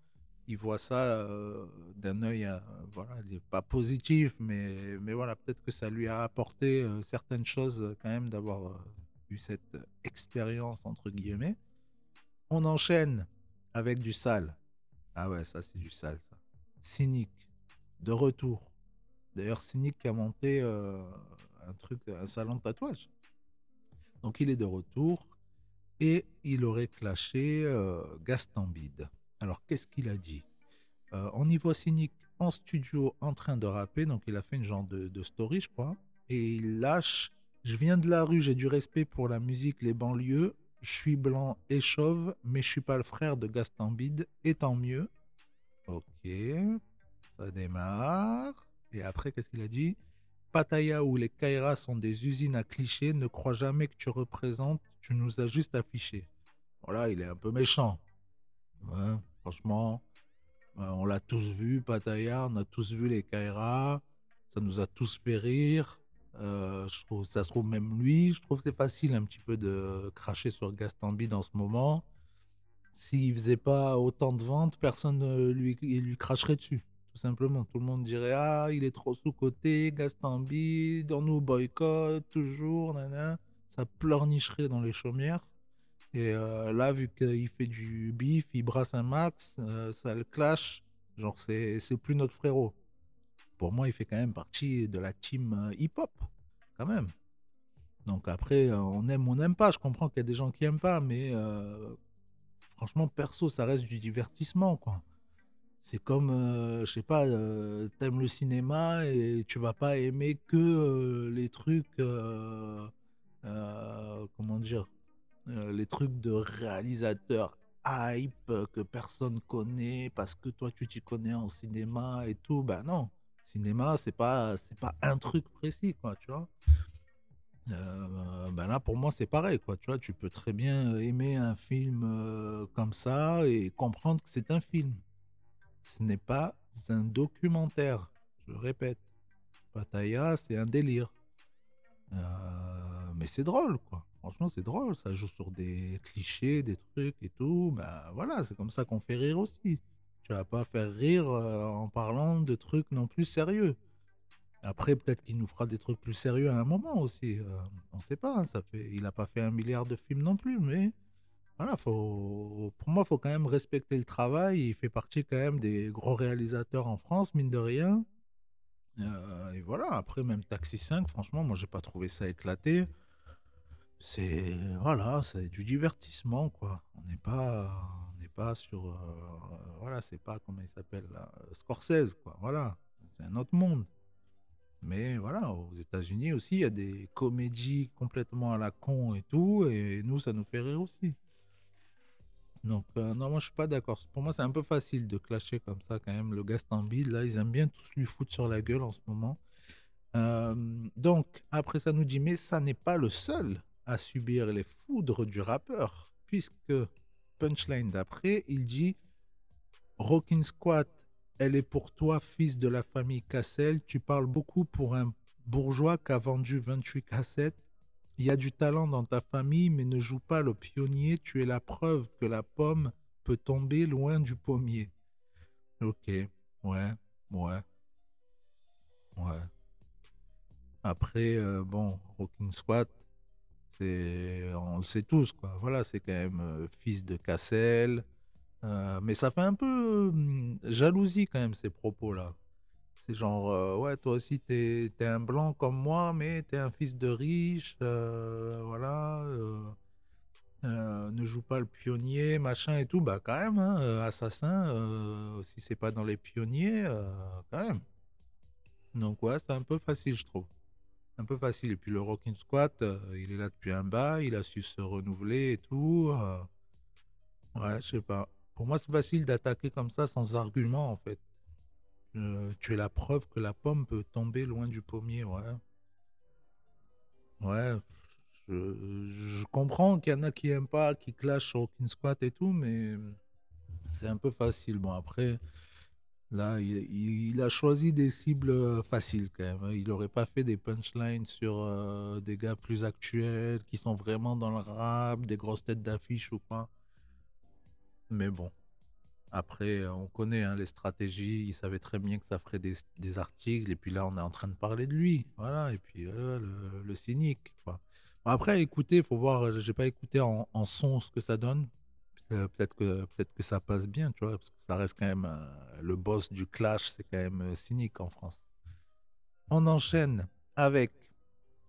il voit ça euh, d'un œil, euh, voilà, pas positif, mais, mais voilà, peut-être que ça lui a apporté euh, certaines choses euh, quand même d'avoir eu cette expérience, entre guillemets. On enchaîne avec du sale. Ah ouais, ça c'est du sale, ça. Cynique, de retour. D'ailleurs, Cynique a monté un truc, un salon de tatouage. Donc il est de retour et il aurait clashé Gaston Bide. Alors qu'est-ce qu'il a dit? Euh, On y voit Cynique en studio en train de rapper, donc il a fait une genre de, de story, je crois, et il lâche Je viens de la rue, j'ai du respect pour la musique, les banlieues, je suis blanc et chauve, mais je suis pas le frère de Gaston Bide, et tant mieux. Ok, ça démarre. Et après, qu'est-ce qu'il a dit? Pattaya ou les Kairas sont des usines à clichés, ne crois jamais que tu représentes, tu nous as juste affiché. Voilà, il est un peu méchant. Franchement, euh, on l'a tous vu, Pattaya, on a tous vu les Kairas, ça nous a tous fait rire. Euh, ça se trouve même lui, je trouve que c'est facile un petit peu de cracher sur Gaston Bide en ce moment. S'il faisait pas autant de ventes, personne ne lui, lui cracherait dessus tout simplement. Tout le monde dirait Ah, il est trop sous-côté, Gaston Bide, on nous boycotte toujours, nana. Ça pleurnicherait dans les chaumières. Et euh, là, vu qu'il fait du bif, il brasse un max, euh, ça le clash. Genre, c'est c'est plus notre frérot. Pour moi, il fait quand même partie de la team euh, hip-hop, quand même. Donc après, on aime ou on n'aime pas. Je comprends qu'il y a des gens qui aiment pas, mais franchement, perso, ça reste du divertissement, quoi. C'est comme, euh, je sais pas, t'aimes le cinéma et tu vas pas aimer que les trucs, comment dire, les trucs de réalisateurs hype euh, que personne connaît parce que toi tu t'y connais en cinéma et tout. Ben non, cinéma c'est pas c'est pas un truc précis quoi, tu vois. Euh, ben là pour moi c'est pareil quoi, tu vois. Tu peux très bien aimer un film euh, comme ça et comprendre que c'est un film. Ce n'est pas un documentaire, je répète. Pattaya, c'est un délire. Euh, mais c'est drôle, quoi. Franchement, c'est drôle. Ça joue sur des clichés, des trucs et tout. Ben voilà, c'est comme ça qu'on fait rire aussi. Tu vas pas faire rire euh, en parlant de trucs non plus sérieux. Après, peut-être qu'il nous fera des trucs plus sérieux à un moment aussi. Euh, on sait pas. hein, ça fait, il a pas fait un milliard de films non plus, mais voilà, pour moi, faut quand même respecter le travail. Il fait partie quand même des gros réalisateurs en France, mine de rien. Euh, et voilà, après, même Taxi 5, franchement, moi, j'ai pas trouvé ça éclaté. C'est, voilà, c'est du divertissement, quoi. On n'est pas, on n'est pas sur, euh, voilà, c'est pas, comment il s'appelle, Scorsese, quoi. Voilà, c'est un autre monde. Mais voilà, aux États-Unis aussi, il y a des comédies complètement à la con et tout, et nous, ça nous fait rire aussi. Donc, euh, non, moi, je suis pas d'accord. Pour moi, c'est un peu facile de clasher comme ça, quand même. Le Gaston Bide, là, ils aiment bien tous lui foutre sur la gueule en ce moment. Euh, donc, après, ça nous dit, mais ça n'est pas le seul à subir les foudres du rappeur, puisque punchline d'après, il dit Rockin' Squat, elle est pour toi, fils de la famille Cassel. Tu parles beaucoup pour un bourgeois qui a vendu 28 cassettes. Il y a du talent dans ta famille, mais ne joue pas le pionnier. Tu es la preuve que la pomme peut tomber loin du pommier. Ok, ouais, ouais, ouais. Après, euh, bon, Rocking Squat, on le sait tous, quoi. Voilà, c'est quand même euh, fils de Cassel. Euh, mais ça fait un peu hum, jalousie quand même ces propos-là. C'est genre, ouais, toi aussi, t'es es un blanc comme moi, mais t'es un fils de riche, voilà. ne joue pas le pionnier, machin et tout. Bah, quand même, hein, assassin, si c'est pas dans les pionniers, quand même. Donc, ouais, c'est un peu facile, je trouve un peu facile. Et puis le Rockin' Squat, euh, il est là depuis un bas, il a su se renouveler et tout. Euh. ouais, je sais pas. Pour moi, c'est facile d'attaquer comme ça sans argument en fait. Euh, tu es la preuve que la pomme peut tomber loin du pommier, ouais. Ouais, je, comprends qu'il y en a qui aiment pas, qui clashent Rockin' Squat et tout, mais c'est un peu facile. Bon, après, Là, il, a choisi des cibles euh, faciles quand même. Hein. Il n'aurait pas fait des punchlines sur euh, des gars plus actuels qui sont vraiment dans le rap, des grosses têtes d'affiche ou quoi. Mais bon, après, on connaît hein, les stratégies. Il savait très bien que ça ferait des, articles. Et puis là, on est en train de parler de lui. Voilà. Et puis le, cynique. Quoi. après, écoutez, faut voir. J'ai pas écouté en, en son ce que ça donne peut-être que peut-être que ça passe bien, tu vois, parce que ça reste quand même euh, le boss du clash, c'est quand même euh, cynique en France. On enchaîne avec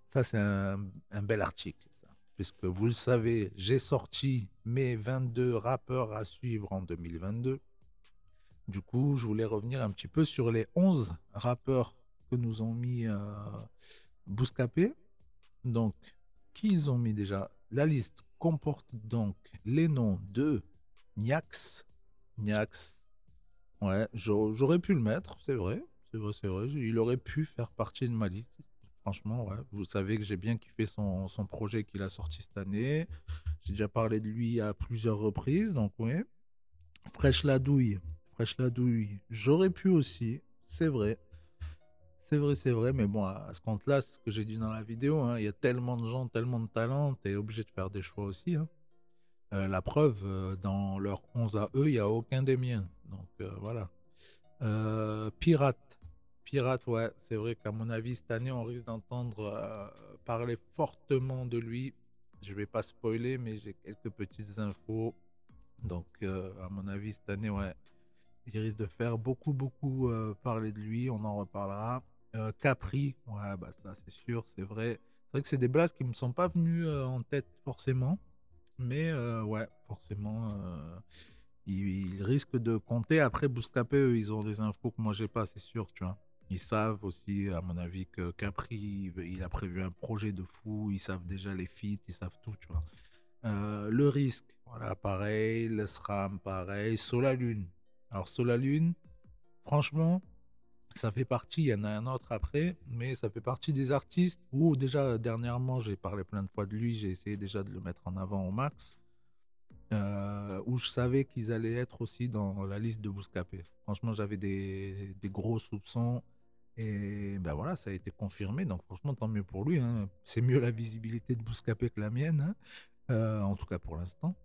ça, c'est un, bel article, ça, puisque vous le savez, j'ai sorti mes 22 rappeurs à suivre en 2022. Du coup, je voulais revenir un petit peu sur les 11 rappeurs que nous ont mis euh, Bouscapé. Donc, qui ils ont mis déjà? La liste comporte donc les noms de Niax. Niax. Ouais, j'aurais pu le mettre, c'est vrai. C'est vrai, c'est vrai. Il aurait pu faire partie de ma liste. Franchement, ouais. Vous savez que j'ai bien kiffé son, son projet qu'il a sorti cette année. J'ai déjà parlé de lui à plusieurs reprises, donc oui. Fraîche la douille. Fraîche la douille. J'aurais pu aussi, c'est vrai. C'est vrai, c'est vrai, mais bon, à, ce compte-là, c'est ce que j'ai dit dans la vidéo, hein, il y a tellement de gens, tellement de talents, tu es obligé de faire des choix aussi. Hein. Euh, la preuve, euh, dans leurs 11 à eux, il n'y a aucun des miens. Donc euh, voilà. Pirate. Pirate, ouais, c'est vrai qu'à mon avis, cette année, on risque d'entendre parler fortement de lui. Je vais pas spoiler, mais j'ai quelques petites infos. Donc, à mon avis, cette année, ouais, il risque de faire beaucoup, beaucoup parler de lui. On en reparlera. Euh, Capri, ouais, bah ça c'est sûr, c'est vrai. C'est vrai que c'est des blasts qui me sont pas venus euh, en tête forcément, mais euh, ouais, forcément, ils, risquent de compter. Après, Bouscapé, eux, ils ont des infos que moi j'ai pas, c'est sûr, tu vois. Ils savent aussi, à mon avis, que Capri, il a prévu un projet de fou, ils savent déjà les feats, ils savent tout, tu vois. le risque, voilà, pareil, le SRAM, pareil, Solalune. Alors, Solalune, franchement, ça fait partie, il y en a un autre après, mais ça fait partie des artistes où déjà dernièrement j'ai parlé plein de fois de lui, j'ai essayé déjà de le mettre en avant au max, euh, où je savais qu'ils allaient être aussi dans la liste de Bouscapé. Franchement j'avais des, gros soupçons et ben voilà, ça a été confirmé, donc franchement tant mieux pour lui, hein. c'est mieux la visibilité de Bouscapé que la mienne, hein. euh, en tout cas pour l'instant.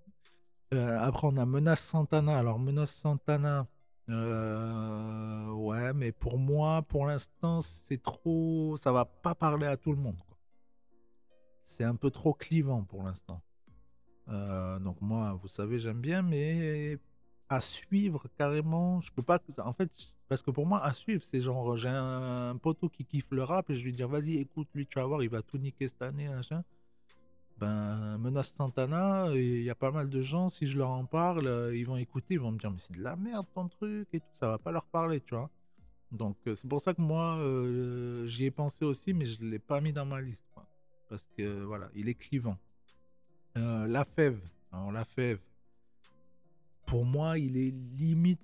Euh, après on a Menace Santana, alors Menace Santana... Euh, ouais, mais pour moi, pour l'instant, c'est trop. Ça va pas parler à tout le monde. C'est un peu trop clivant pour l'instant. Euh, donc moi, vous savez, j'aime bien, mais à suivre carrément, je peux pas. En fait, parce que pour moi, à suivre, c'est genre j'ai un, poteau qui kiffe le rap et je lui dis vas-y, écoute lui, tu vas voir, il va tout niquer cette année, machin ben, Menace Santana, il y a pas mal de gens, si je leur en parle, euh, ils vont écouter, ils vont me dire, mais c'est de la merde ton truc et tout, ça va pas leur parler, tu vois. Donc, euh, c'est pour ça que moi, euh, j'y ai pensé aussi, mais je l'ai pas mis dans ma liste, parce que voilà, il est clivant. la fève, alors la fève, pour moi, il est limite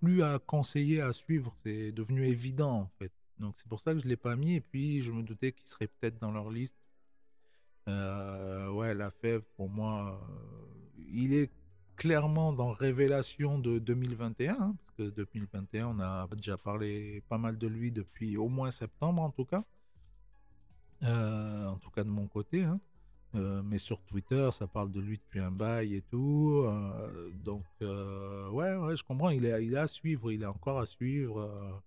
plus à conseiller, à suivre, c'est devenu évident en fait. Donc, c'est pour ça que je l'ai pas mis, et puis je me doutais qu'il serait peut-être dans leur liste Euh, ouais, la fève, pour moi, euh, il est clairement dans Révélation de 2021, hein, parce que 2021, on a déjà parlé pas mal de lui depuis au moins septembre, en tout cas. Euh, en tout cas de mon côté. Hein. mais sur Twitter, ça parle de lui depuis un bail et tout. donc, ouais, je comprends. Il est à suivre. Il est encore à suivre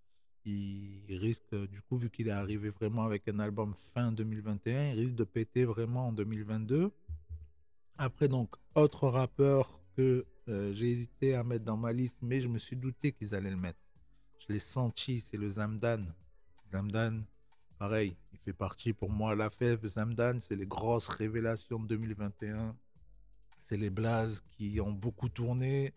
il risque, du coup, vu qu'il est arrivé vraiment avec un album fin 2021, il risque de péter vraiment en 2022. Après, donc, autre rappeur que euh, j'ai hésité à mettre dans ma liste, mais je me suis douté qu'ils allaient le mettre. Je l'ai senti, c'est le Zamdan. Zamdan, pareil, il fait partie pour moi, la fève. Zamdan, c'est les grosses révélations de 2021. C'est les blazes qui ont beaucoup tourné.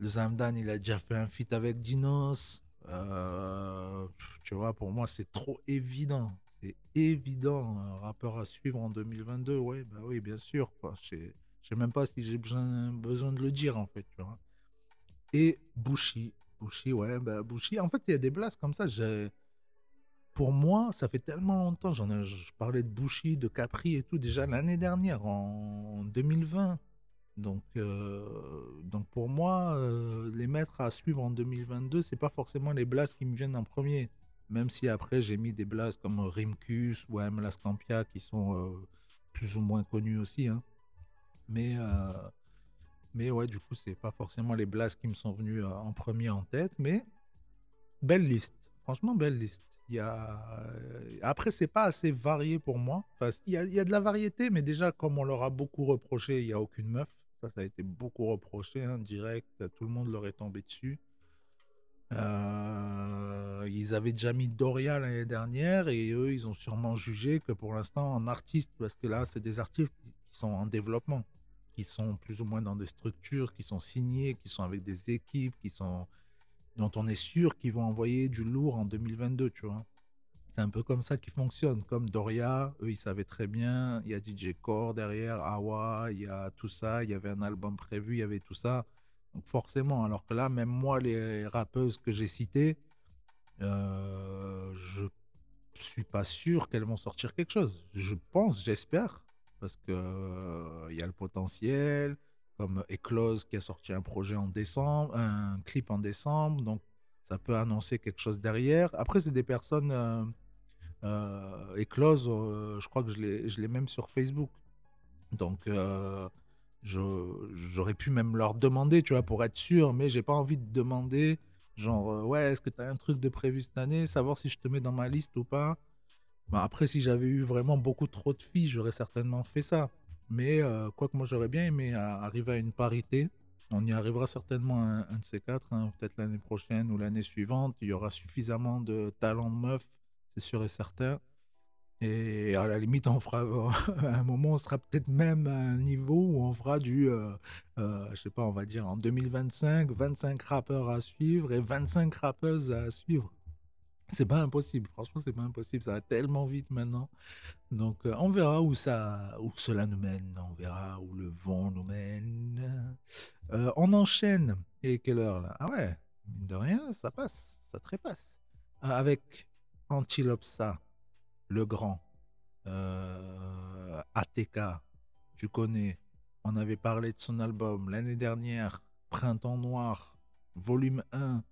Le Zamdan, il a déjà fait un feat avec Dinos. Euh, tu vois, pour moi, c'est trop évident. C'est évident. Un rappeur à suivre en 2022, ouais, bah oui, bien sûr. Je sais, même pas si j'ai besoin, besoin de le dire, en fait. Tu vois. Et Bushi. Bushi, ouais, bah Bushi. En fait, il y a des blasts comme ça. Pour moi, ça fait tellement longtemps. Ai, je parlais de Bushi, de Capri et tout, déjà l'année dernière, en 2020. Donc, euh, donc pour moi, euh, les mettre à suivre en 2022, c'est pas forcément les blasts qui me viennent en premier. Même si après j'ai mis des blasts comme Rimkus ou Amlas Campia qui sont euh, plus ou moins connus aussi. Hein. Mais, mais ouais, du coup, c'est pas forcément les blasts qui me sont venus en premier en tête. Mais belle liste. Franchement, belle liste. Il y a... Après, c'est pas assez varié pour moi. Y, a, y a de la variété, mais déjà, comme on leur a beaucoup reproché, il n'y a aucune meuf. Ça, ça a été beaucoup reproché, hein, direct. Tout le monde leur est tombé dessus. Euh, ils avaient déjà mis Doria l'année dernière et eux, ils ont sûrement jugé que pour l'instant, en artiste, parce que là, c'est des artistes qui sont en développement, qui sont plus ou moins dans des structures, qui sont signés, qui sont avec des équipes, qui sont dont on est sûr qu'ils vont envoyer du lourd en 2022, tu vois. C'est un peu comme ça qui fonctionne. Comme Doria, eux, ils savaient très bien. Il y a DJ Core derrière, Awa, il y a tout ça. Il y avait un album prévu, il y avait tout ça. Donc forcément, alors que là, même moi, les rappeuses que j'ai citées, euh, je suis pas sûr qu'elles vont sortir quelque chose. Je pense, j'espère, parce que euh, il y a le potentiel, comme Eclose qui a sorti un projet en décembre, un clip en décembre, donc ça peut annoncer quelque chose derrière. Après, c'est des personnes euh, euh, Eclose, euh, je crois que je l'ai même sur Facebook. Donc, euh, j'aurais pu même leur demander, tu vois, pour être sûr, mais j'ai pas envie de demander, genre, ouais, est-ce que tu as un truc de prévu cette année, savoir si je te mets dans ma liste ou pas. Bah, après, si j'avais eu vraiment beaucoup trop de filles, j'aurais certainement fait ça. Mais quoi que moi, j'aurais bien aimé arriver à une parité. On y arrivera certainement un, de ces quatre, hein, peut-être l'année prochaine ou l'année suivante. Il y aura suffisamment de talents de meufs c'est sûr et certain. Et à la limite, on fera, à un moment, on sera peut-être même à un niveau où on fera du, euh, euh, je sais pas, on va dire en 2025, 25 rappeurs à suivre et 25 rappeuses à suivre. C'est pas impossible, franchement, c'est pas impossible. Ça va tellement vite maintenant. Donc, euh, on verra où ça, où cela nous mène. On verra où le vent nous mène. on enchaîne. Et quelle heure là? Ah ouais, mine de rien, ça passe, ça trépasse. Avec Antilopsa, le grand, euh, ATK, tu connais, on avait parlé de son album l'année dernière, Printemps Noir, volume 1.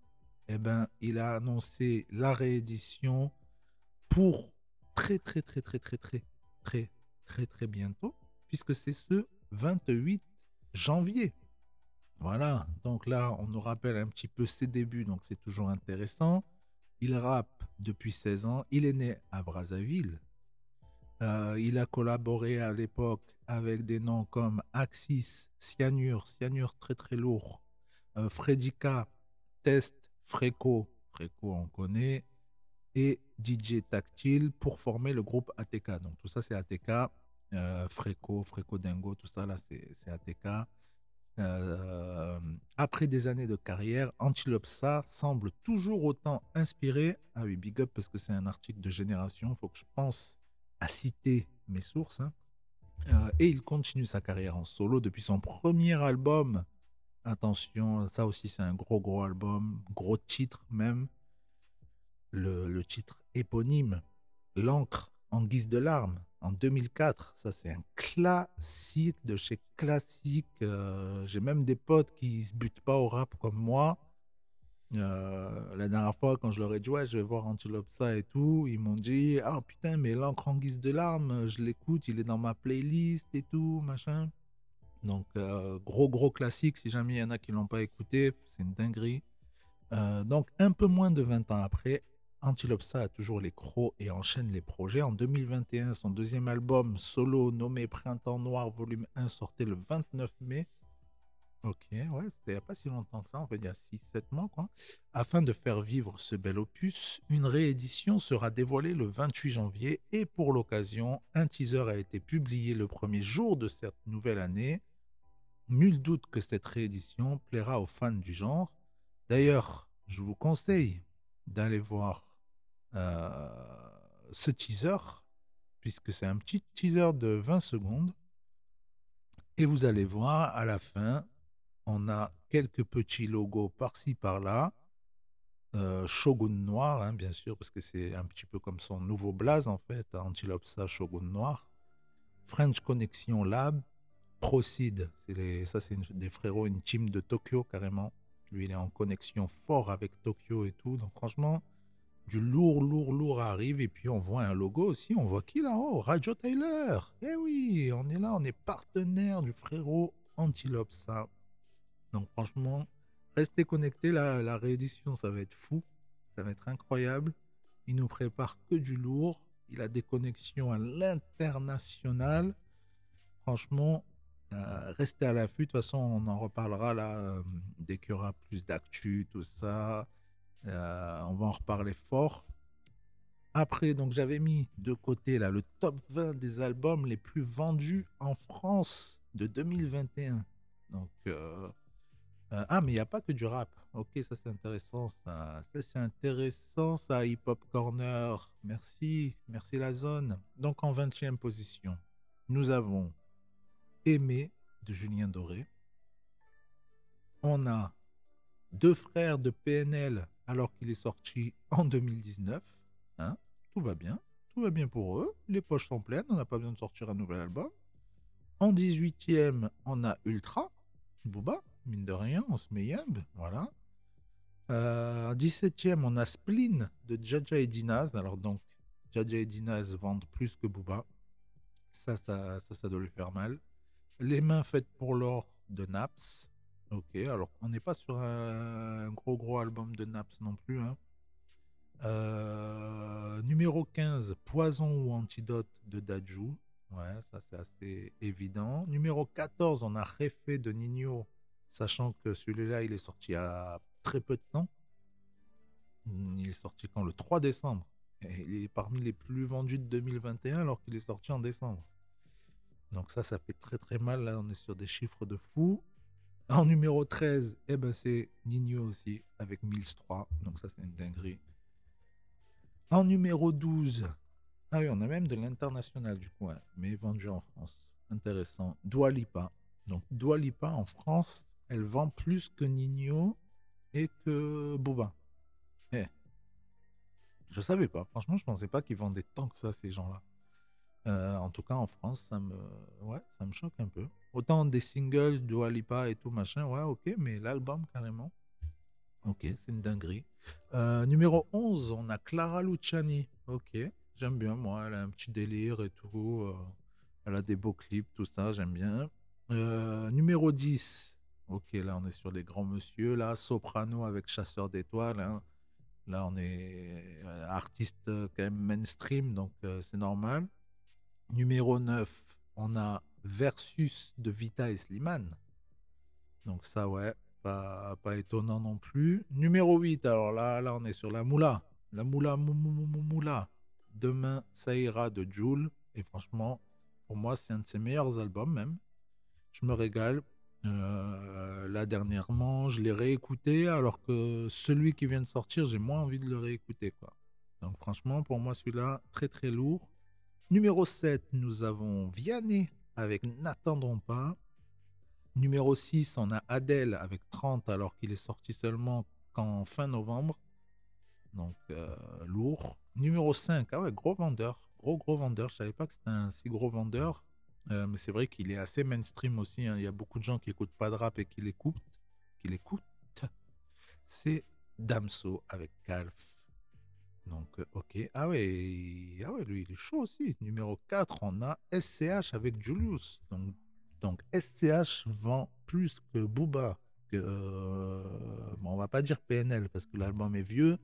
Eh ben, il a annoncé la réédition pour très, très, très, très, très, très, très, très, très bientôt, puisque c'est ce 28 janvier. Voilà, donc là, on nous rappelle un petit peu ses débuts, donc c'est toujours intéressant. Il rappe depuis 16 ans. Il est né à Brazzaville. Euh, il a collaboré à l'époque avec des noms comme Axis, Cyanure, Cyanure très très lourd, euh, Fredica, Test, Freco, Freco on connaît, et DJ Tactile pour former le groupe ATK. Donc tout ça c'est ATK, euh, Freco, Freco Dingo, tout ça là c'est ATK. Euh, après des années de carrière, Antilopsa semble toujours autant inspiré. Ah oui, big up parce que c'est un article de génération. Il faut que je pense à citer mes sources. Hein. Euh, et il continue sa carrière en solo depuis son premier album. Attention, ça aussi c'est un gros gros album, gros titre même. Le, le titre éponyme, L'encre en guise de larmes. En 2004. Ça, c'est un classique de chez classique. Euh, J'ai même des potes qui se butent pas au rap comme moi. Euh, la dernière fois, quand je leur ai dit, ouais, je vais voir Antilopsa et tout, ils m'ont dit, ah putain, mais l'encre en guise de larmes, je l'écoute, il est dans ma playlist et tout, machin. Donc, euh, gros, gros classique. Si jamais il y en a qui l'ont pas écouté, c'est une dinguerie. Donc, un peu moins de 20 ans après, Antilopsa a toujours les crocs et enchaîne les projets. En 2021, son deuxième album solo nommé Printemps Noir Volume 1 sortait le 29 mai. Ok, ouais, c'était pas si longtemps que ça, en fait, il y a 6-7 mois, quoi. Afin de faire vivre ce bel opus, une réédition sera dévoilée le 28 janvier et pour l'occasion, un teaser a été publié le premier jour de cette nouvelle année. Nul doute que cette réédition plaira aux fans du genre. D'ailleurs, je vous conseille d'aller voir ce teaser, puisque c'est un petit teaser de 20 secondes. Et vous allez voir, à la fin, on a quelques petits logos par-ci, par-là. Euh, Shogun Noir, hein, bien sûr, parce que c'est un petit peu comme son nouveau blaze, en fait, Antilopsa Shogun Noir. French Connection Lab, Proceed, ça c'est des frérots, une team de Tokyo carrément. Lui, il est en connexion fort avec Tokyo et tout. Donc franchement, du lourd, lourd, lourd arrive. Et puis on voit un logo aussi. On voit qui là-haut? Radio Taylor. Eh oui, on est là, on est partenaire du frérot Antilope, ça. Donc franchement, restez connectés. Là, la réédition, ça va être fou. Ça va être incroyable. Il nous prépare que du lourd. Il a des connexions à l'international. Franchement, euh, restez à l'affût. De toute façon, on en reparlera là euh, dès qu'il y aura plus d'actu, tout ça. Euh, on va en reparler fort. Après, donc j'avais mis de côté là le top 20 des albums les plus vendus en France de 2021. Donc ah, mais il n'y a pas que du rap. Ok, ça c'est intéressant, ça. Ça c'est intéressant, ça, Hip Hop Corner. Merci, merci la zone. Donc en 20e position, nous avons Aimé de Julien Doré. On a Deux frères de PNL alors qu'il est sorti en 2019. Hein tout va bien. Tout va bien pour eux. Les poches sont pleines. On n'a pas besoin de sortir un nouvel album. En 18e, on a Ultra. Booba, mine de rien, on se met Voilà. Euh, en 17e, on a Spleen de Jaja et Dinaz. Alors donc, Jaja et Dinaz vendent plus que Booba. Ça, ça, ça doit lui faire mal. Les mains faites pour l'or de Naps. Ok, alors on n'est pas sur un, gros gros album de Naps non plus. Hein. Euh, numéro 15, Poison ou Antidote de Daju. Ouais, ça c'est assez évident. Numéro 14, on a Refait de Nino, sachant que celui-là il est sorti il y a très peu de temps. Il est sorti quand? Le 3 décembre. Il est parmi les plus vendus de 2021 alors qu'il est sorti en décembre. Donc ça, ça fait très très mal. Là, on est sur des chiffres de fou. En numéro 13, eh ben, c'est Nino aussi, avec Mills 3. Donc ça, c'est une dinguerie. En numéro 12, ah oui, on a même de l'international du coup, mais vendu en France. Intéressant. Doualipa. Donc Doualipa en France, elle vend plus que Nino et que Boba. Eh. Je savais pas. Franchement, je pensais pas qu'ils vendaient tant que ça, ces gens-là. Euh, en tout cas, en France, ça me, ouais, ça me choque un peu. Autant des singles, Dua Lipa et tout machin, ouais, ok, mais l'album carrément. Ok, c'est une dinguerie. Euh, numéro 11, on a Clara Luciani. Ok, j'aime bien, moi, elle a un petit délire et tout. Euh, elle a des beaux clips, tout ça, j'aime bien. numéro 10, ok, là on est sur des grands monsieur. Là, Soprano avec Chasseur d'étoiles. Hein. Là, on est artiste quand même mainstream, donc c'est normal. Numéro 9, on a Versus de Vita et Slimane. Donc ça, ouais, pas, pas étonnant non plus. Numéro 8, alors là, là, on est sur la moula. La moula, moula. Demain, ça ira de Joule. Et franchement, pour moi, c'est un de ses meilleurs albums même. Je me régale. Euh, là, dernièrement, je l'ai réécouté, alors que celui qui vient de sortir, j'ai moins envie de le réécouter. Donc franchement, pour moi, celui-là, très très lourd. Numéro 7, nous avons Vianney avec N'attendons pas. Numéro 6, on a Adèle avec 30 alors qu'il est sorti seulement qu'en fin novembre. Donc euh, lourd. Numéro 5, ah ouais, gros vendeur. gros, gros vendeur. Je savais pas que c'était un si gros vendeur. Euh, mais c'est vrai qu'il est assez mainstream aussi. hein. Il y a beaucoup de gens qui écoutent pas de rap et qui l'écoutent. Qui l'écoutent. C'est Damso avec Calf. Donc, euh, ok. Ah ouais, ah ouais, lui, il est chaud aussi. Numéro 4, on a SCH avec Julius. Donc, donc SCH vend plus que Booba. Que, euh, on va pas dire PNL parce que l'album est vieux.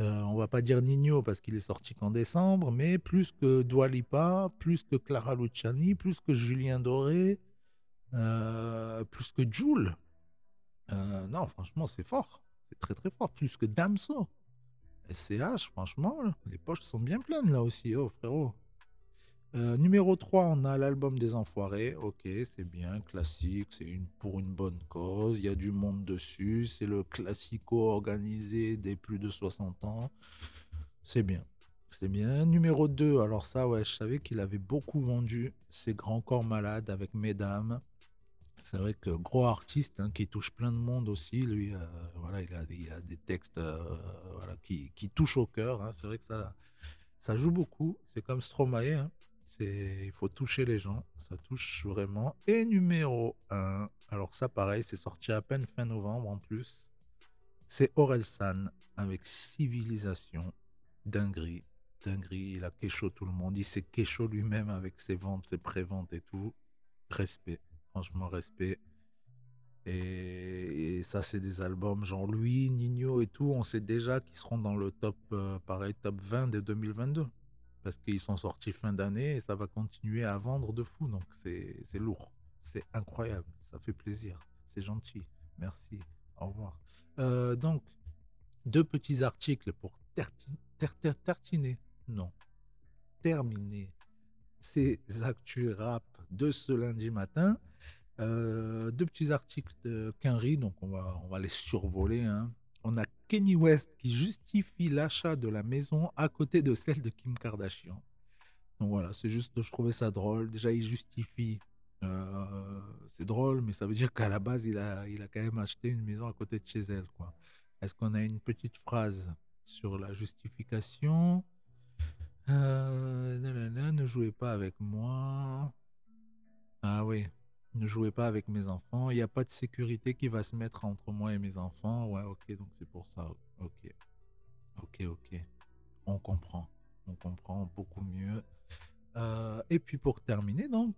Euh, on va pas dire Nino parce qu'il est sorti qu'en décembre, mais plus que Dua Lipa, plus que Clara Luciani, plus que Julien Doré, plus que Jules. Euh, non, franchement, c'est fort. C'est très très fort. Plus que Damso. SCH, franchement, les poches sont bien pleines là aussi, oh frérot. Euh, numéro 3, on a l'album des Enfoirés. Ok, c'est bien, classique, c'est une, pour une bonne cause. Il y a du monde dessus. C'est le classico organisé des plus de 60 ans. C'est bien. C'est bien. Numéro 2, alors ça, ouais, je savais qu'il avait beaucoup vendu. C'est Grand Corps Malade avec Mesdames. C'est vrai que gros artiste hein, qui touche plein de monde aussi. Lui, euh, voilà, il a, des- textes euh, qui, qui touchent au cœur. hein. C'est vrai que ça, ça joue beaucoup. C'est comme Stromae. hein. Il faut toucher les gens. Ça touche vraiment. Et numéro 1, alors ça, pareil, c'est sorti à peine fin novembre en plus. C'est Orelsan avec Civilisation. Dinguerie. Dinguerie. Il a kécho tout le monde. Il s'est kécho lui-même avec ses ventes, ses préventes et tout. Respect. Franchement, respect. Et, et ça, c'est des albums genre lui, Nino et tout. On sait déjà qu'ils seront dans le top, euh, pareil, top 20 de 2022. Parce qu'ils sont sortis fin d'année et ça va continuer à vendre de fou. Donc, c'est lourd. C'est incroyable. Ça fait plaisir. C'est gentil. Merci. Au revoir. Euh, donc, deux petits articles pour tertiner. Non. Terminer ces actus rap de ce lundi matin. Euh, deux petits articles de Quinry, donc on va, on va les survoler. hein. On a Kenny West qui justifie l'achat de la maison à côté de celle de Kim Kardashian. Donc voilà, c'est juste, je trouvais ça drôle. Déjà, il justifie. euh, c'est drôle, mais ça veut dire qu'à la base, il a, il a quand même acheté une maison à côté de chez elle. quoi. Est-ce qu'on a une petite phrase sur la justification? Euh, Ne jouez pas avec moi. Ah oui, ne jouez pas avec mes enfants. Il n'y a pas de sécurité qui va se mettre entre moi et mes enfants. Ouais, ok, donc c'est pour ça. Ok. Ok, ok. On comprend. On comprend beaucoup mieux. Euh, et puis pour terminer, donc,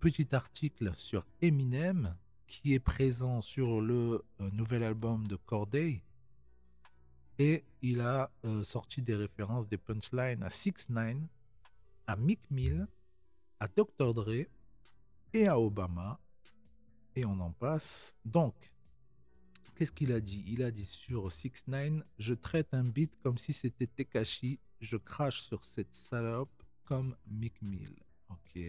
petit article sur Eminem qui est présent sur le euh, nouvel album de Corday. Et il a euh, sorti des références, des punchlines à 6 9 à Mick Mill, à Dr. Dre et à Obama. Et on en passe. Donc, qu'est-ce qu'il a dit? Il a dit sur 6 9 Je traite un beat comme si c'était Tekashi. Je crache sur cette salope comme Mick Mill. Ok.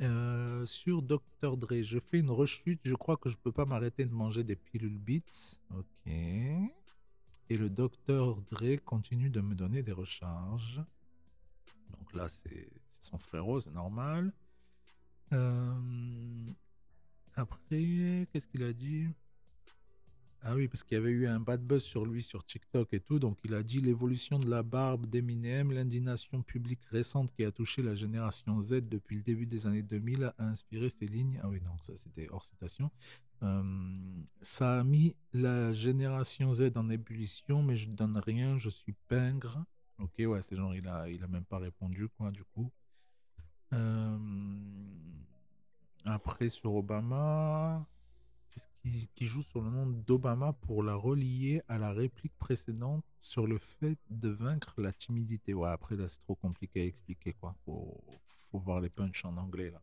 Euh, sur Dr. Dre, je fais une rechute. Je crois que je peux pas m'arrêter de manger des pilules Beats. Ok. Et le Dr. Dre continue de me donner des recharges. Donc là, c'est son frérot, c'est normal. Euh, après, qu'est-ce qu'il a dit? Ah oui, parce qu'il y avait eu un bad buzz sur lui sur TikTok et tout. Donc il a dit l'évolution de la barbe d'Eminem, l'indignation publique récente qui a touché la génération Z depuis le début des années 2000 a inspiré ces lignes. Ah oui, non, ça c'était hors citation. Euh, ça a mis la génération Z en ébullition, mais je donne rien, je suis pingre. Ok, ouais, c'est genre, il a, il a même pas répondu, quoi, du coup. Euh, après, sur Obama, qu'est-ce qui, joue sur le nom d'Obama pour la relier à la réplique précédente sur le fait de vaincre la timidité? Ouais, après, là, c'est trop compliqué à expliquer, quoi. Faut, voir les punchs en anglais, là.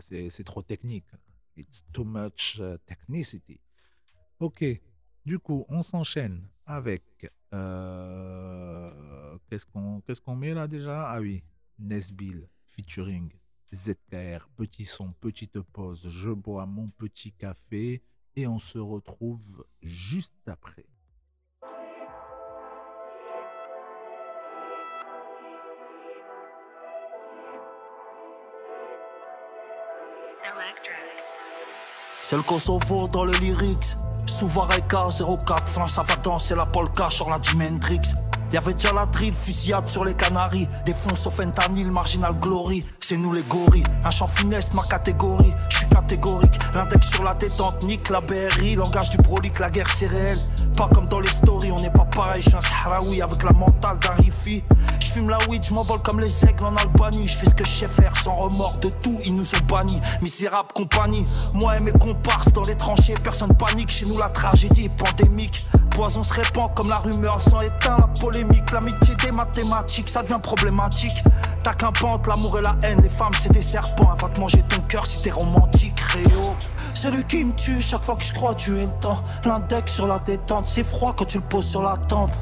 C'est trop technique. It's too much uh, technicity. Ok. Du coup, on s'enchaîne avec. euh, Qu'est-ce qu'on qu'est-ce qu'on met là déjà? Ah oui, Nesbill featuring ZKR. Petit son, petite pause. Je bois mon petit café et on se retrouve juste après. C'est le Kosovo dans le lyrics. Souvareka 04, France ça va danser la polka sur la Jimi Hendrix. Y'avait déjà la drill, fusillade sur les Canaries. Défonce au fentanyl, marginal glory. C'est nous les gorilles. Un champ funeste, ma catégorie. Je suis catégorique. L'index sur la détente, nique la BRI. Langage du brolique, la guerre c'est réel. Pas comme dans les stories, on n'est pas pareil. Je suis un Sahraoui avec la mentale d'un rifi. Je fume la weed, je comme les aigles en Albanie. Je fais ce que je sais faire sans remords de tout, ils nous ont bannis. Misérable compagnie, moi et mes comparses dans les tranchées, personne panique. Chez nous, la tragédie est pandémique. Poison se répand comme la rumeur sans éteint la polémique. L'amitié des mathématiques, ça devient problématique. T'as qu'un pente, l'amour et la haine, les femmes c'est des serpents. Va te manger ton cœur si t'es romantique, Réo. Celui qui me tue chaque fois que je crois tuer le temps. L'index sur la détente, c'est froid quand tu le poses sur la tempe.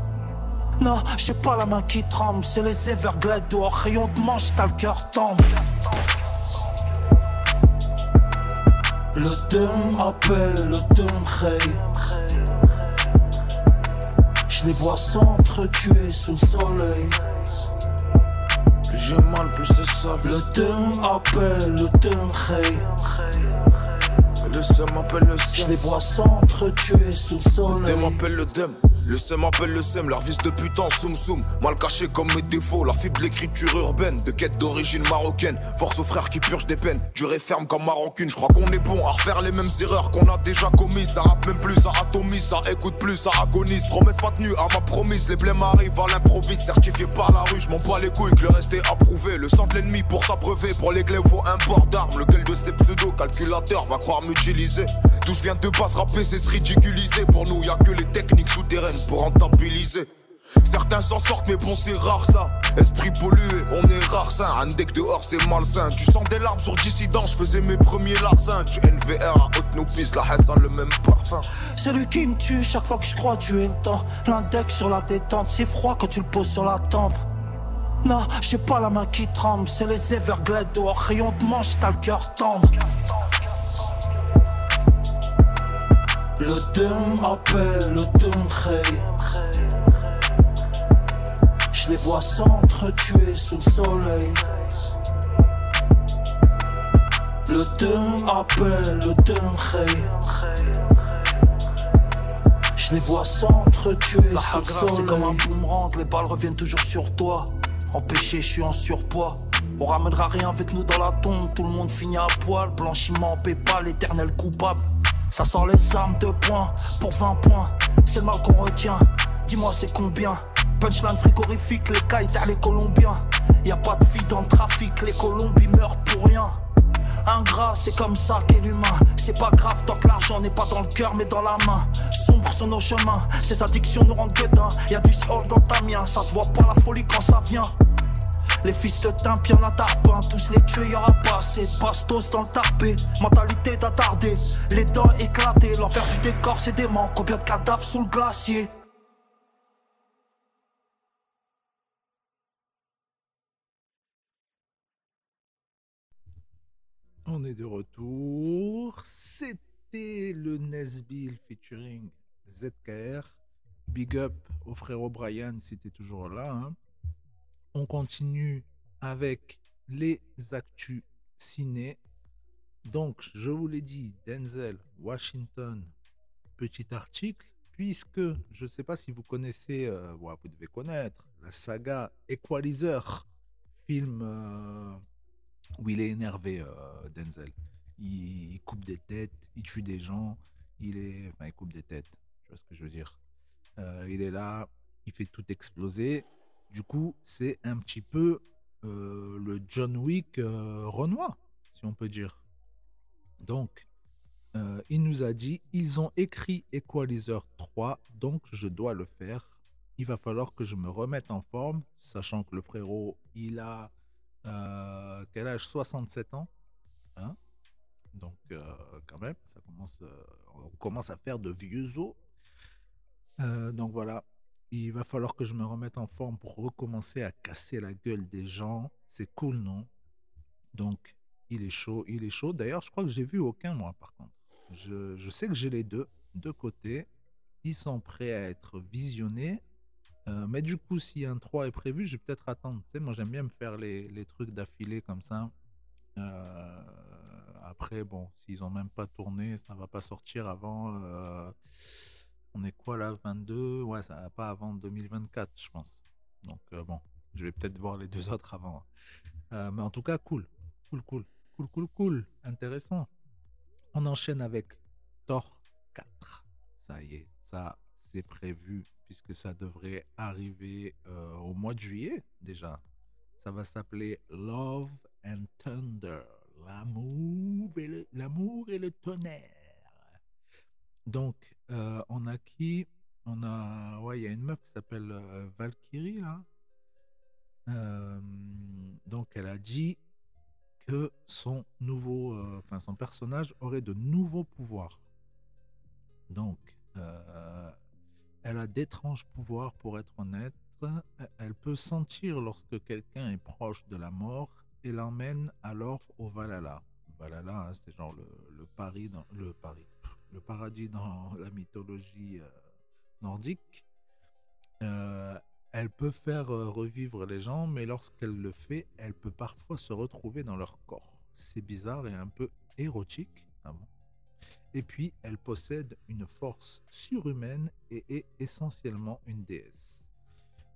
Non, j'ai pas la main qui tremble, c'est les Everglades dehors, rayon de manche, t'as le cœur tendre. Le dum appelle, le dum Je les vois s'entretuer sous le soleil. J'ai mal, plus c'est ça. Le dum appelle, le dum Le seum appelle le seum. Je les vois s'entretuer sous le soleil. Le m'appelle le dem. Le seum appelle le seum, leur vis de putain, soum soum. Mal caché comme mes défauts, la fibre l'écriture urbaine, de quête d'origine marocaine. Force aux frères qui purgent des peines, durée ferme comme ma rancune. Je crois qu'on est bon à refaire les mêmes erreurs qu'on a déjà commises. Ça rappe même plus, ça atomise, ça écoute plus, ça agonise. Promesse pas tenue à ma promise, les blêmes arrivent à l'improviste. Certifié par la rue, je m'en bats les couilles que le reste est approuvé. Le sang de l'ennemi pour s'abreuver, pour les glaives vaut un port d'armes. Lequel de ces pseudo-calculateurs va croire D'où je viens de base rapper, c'est se ridiculiser. Pour nous, y a que les techniques souterraines pour rentabiliser. Certains s'en sortent, mais bon, c'est rare ça. Esprit pollué, on est rare ça. Un deck dehors, c'est malsain. Tu sens des larmes sur dissident, je faisais mes premiers larcins. Tu NVR à haute pistes, la a le même parfum. Celui qui me tue chaque fois que je crois tuer le temps. L'index sur la détente, c'est froid quand tu le poses sur la tempe. Non, j'ai pas la main qui tremble, c'est les Everglades dehors, rayon de manche, t'as le cœur tendre. Le dum appelle, le dum Je les vois s'entretuer sous le soleil. Le dum appelle, le dum Je les vois s'entretuer sous le soleil. C'est comme un boomerang, les balles reviennent toujours sur toi. Empêché, je suis en surpoids. On ramènera rien avec nous dans la tombe, tout le monde finit à poil. Blanchiment, PayPal, l'éternel coupable. Ça sent les armes de points pour 20 points. C'est le mal qu'on retient. Dis-moi c'est combien? Punchline frigorifique, les à les Colombiens. Y a pas de vie dans le trafic, les Colombiens meurent pour rien. Ingrat, c'est comme ça qu'est l'humain. C'est pas grave tant que l'argent n'est pas dans le cœur mais dans la main. Sombre sur nos chemins, ces addictions nous rendent gueudins. Y a du sol dans ta mien, ça se voit pas la folie quand ça vient. Les fils de timp, y'en a. Tous les tués, y'aura pas assez bastos dans le tarpé. Mentalité d'attardé, les dents éclatées. L'enfer du décor, c'est dément. Combien de cadavres sous le glacier? On est de retour. C'était le Nesbill featuring ZKR. Big up au frère O'Brien t'es toujours là. Hein. On continue avec les actus ciné. Donc, je vous l'ai dit, Denzel, Washington, petit article, puisque je ne sais pas si vous connaissez, euh, vous devez connaître, la saga Equalizer, film euh, où il est énervé, euh, Denzel. Il, coupe des têtes, il tue des gens, il est. Il coupe des têtes, tu vois ce que je veux dire. il est là, il fait tout exploser. Du coup, c'est un petit peu euh, le John Wick euh, Renoir, si on peut dire. Donc, euh, il nous a dit, ils ont écrit Equalizer 3, donc je dois le faire. Il va falloir que je me remette en forme, sachant que le frérot, il a quel âge? 67 ans. Hein? Donc, quand même, ça commence, on commence à faire de vieux os. donc voilà, il va falloir que je me remette en forme pour recommencer à casser la gueule des gens. C'est cool, non? Donc, il est chaud, il est chaud. D'ailleurs, je crois que j'ai vu aucun, moi, par contre. Je, sais que j'ai les deux, deux côtés. Ils sont prêts à être visionnés. Euh, mais du coup, si un 3 est prévu, je vais peut-être attendre. Tu sais, moi, j'aime bien me faire les, trucs d'affilée comme ça. Euh, après, bon, s'ils ont même pas tourné, ça va pas sortir avant. Euh, On est quoi là 22 Ouais, ça va pas avant 2024, je pense. Donc euh, bon, je vais peut-être voir les deux autres avant. Euh, mais en tout cas, cool. Cool, cool. Cool, cool, cool. Intéressant. On enchaîne avec Thor 4. Ça y est, ça c'est prévu puisque ça devrait arriver euh, au mois de juillet déjà. Ça va s'appeler Love and Thunder. L'amour et le, l'amour et le tonnerre. Donc, euh, on a qui? On a. Ouais, il y a une meuf qui s'appelle euh, Valkyrie, là. Euh, donc, elle a dit que son nouveau. personnage aurait de nouveaux pouvoirs. Donc, elle a d'étranges pouvoirs, pour être honnête. Elle peut sentir lorsque quelqu'un est proche de la mort et l'emmène alors au Valhalla. Valhalla, hein, c'est genre le, le dans le Paris, le paradis dans la mythologie euh, nordique. Euh, elle peut faire euh, revivre les gens, mais lorsqu'elle le fait, elle peut parfois se retrouver dans leur corps. C'est bizarre et un peu érotique. Ah et puis, elle possède une force surhumaine et est essentiellement une déesse.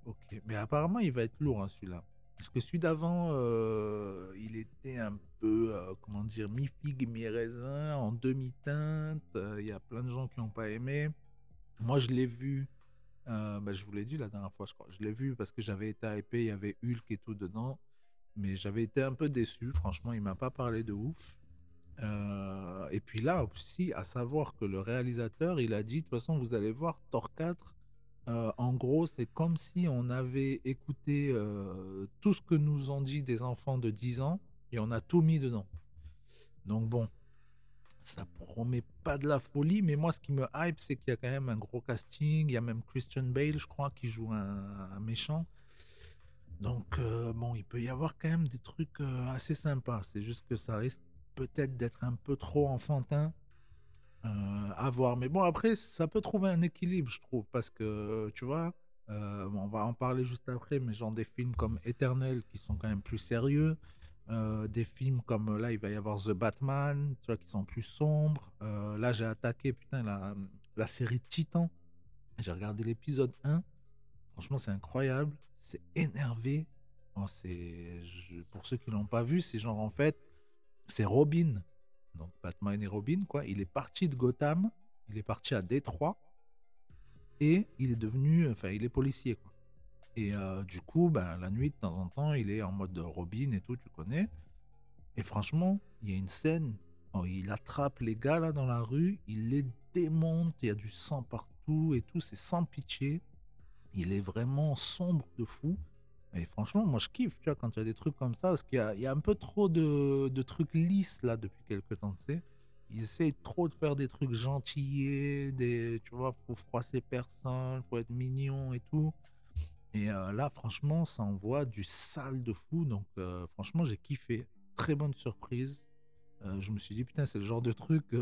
Ok, mais apparemment, il va être lourd hein, celui-là. Parce que celui d'avant, euh, il était un peu, euh, comment dire, mi-figue, mi-raisin, en demi-teinte. Euh, Il y a plein de gens qui n'ont pas aimé. Moi, je l'ai vu, bah, je vous l'ai dit la dernière fois, je crois. Je l'ai vu parce que j'avais été hypé, il y avait Hulk et tout dedans. Mais j'avais été un peu déçu, franchement, il m'a pas parlé de ouf. Et puis là aussi, à savoir que le réalisateur, il a dit, de toute façon, vous allez voir, Thor 4, euh, en gros, c'est comme si on avait écouté euh, tout ce que nous ont dit des enfants de 10 ans et on a tout mis dedans. Donc bon, ça promet pas de la folie, mais moi, ce qui me hype, c'est qu'il y a quand même un gros casting. Il y a même Christian Bale, je crois, qui joue un, méchant. Donc, euh, bon, il peut y avoir quand même des trucs assez sympas. C'est juste que ça risque peut-être d'être un peu trop enfantin euh, à voir. Mais bon, après, ça peut trouver un équilibre, je trouve, parce que, tu vois, euh, on va en parler juste après, mais genre des films comme Éternel qui sont quand même plus sérieux. euh, des films comme là, il va y avoir The Batman, tu vois, qui sont plus sombres. Euh, là, j'ai attaqué, putain, la, la série Titan. J'ai regardé l'épisode 1. Franchement, c'est incroyable. C'est énervé. C'est, pour ceux qui l'ont pas vu, c'est genre en fait, c'est Robin. Donc Batman et Robin, quoi. Il est parti de Gotham, il est parti à Détroit et il est devenu, enfin, il est policier. Et euh, du coup, ben, la nuit, de temps en temps, il est en mode Robin et tout, tu connais. Et franchement, il y a une scène où il attrape les gars là dans la rue, il les démonte, il y a du sang partout et tout, c'est sans pitié. Il est vraiment sombre de fou. Et franchement, moi je kiffe, tu vois, quand il y a des trucs comme ça, parce qu'il y a, un peu trop de, trucs lisses là depuis quelques temps, tu sais. Ils essayent trop de faire des trucs gentillés, des, tu vois, faut froisser personne, faut être mignon et tout. Et euh, là, franchement, ça envoie du sale de fou. Donc, euh, franchement, j'ai kiffé. Très bonne surprise. Euh, je me suis dit, putain, c'est le genre de truc, tu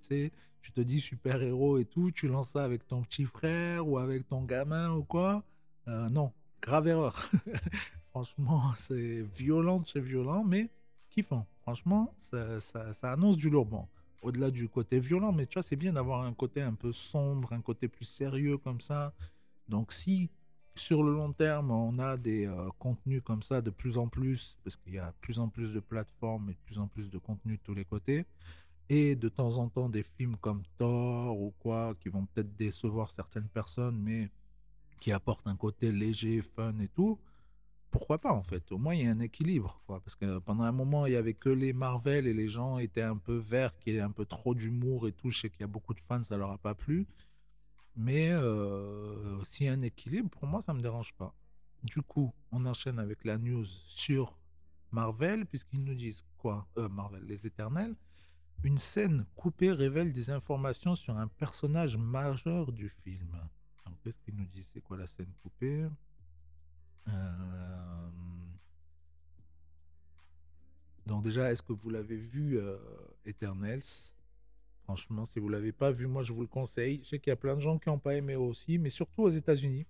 sais, tu te dis super-héros et tout, tu lances ça avec ton petit frère ou avec ton gamin ou quoi. Non, grave erreur. Franchement, c'est violent chez violent, mais kiffant. Franchement, ça, ça- ça annonce du lourd. Bon, au-delà du côté violent, mais tu vois, c'est bien d'avoir un côté un peu sombre, un côté plus sérieux comme ça. Donc, si sur le long terme, on a des euh, contenus comme ça de plus en plus, parce qu'il y a de plus en plus de plateformes et de plus en plus de contenus de tous les côtés, et de temps en temps des films comme Thor ou quoi, qui vont peut-être décevoir certaines personnes, mais qui apportent un côté léger, fun et tout, pourquoi pas en fait? Au moins il y a un équilibre, quoi. Parce que pendant un moment il y avait que les Marvel et les gens étaient un peu verts, qu'il y ait un peu trop d'humour et tout. Je sais qu'il y a beaucoup de fans, ça leur a pas plu. Mais euh, s'il y a un équilibre, pour moi ça me dérange pas. Du coup, on enchaîne avec la news sur Marvel, puisqu'ils nous disent quoi? Euh, Marvel, les Éternels. Une scène coupée révèle des informations sur un personnage majeur du film. Donc, qu'est-ce qu'ils nous disent? C'est quoi la scène coupée Euh, Donc déjà, est-ce que vous l'avez vu, euh, Eternals? Franchement, si vous l'avez pas vu, moi je vous le conseille. Je sais qu'il y a plein de gens qui n'ont pas aimé aussi, mais surtout aux États-Unis.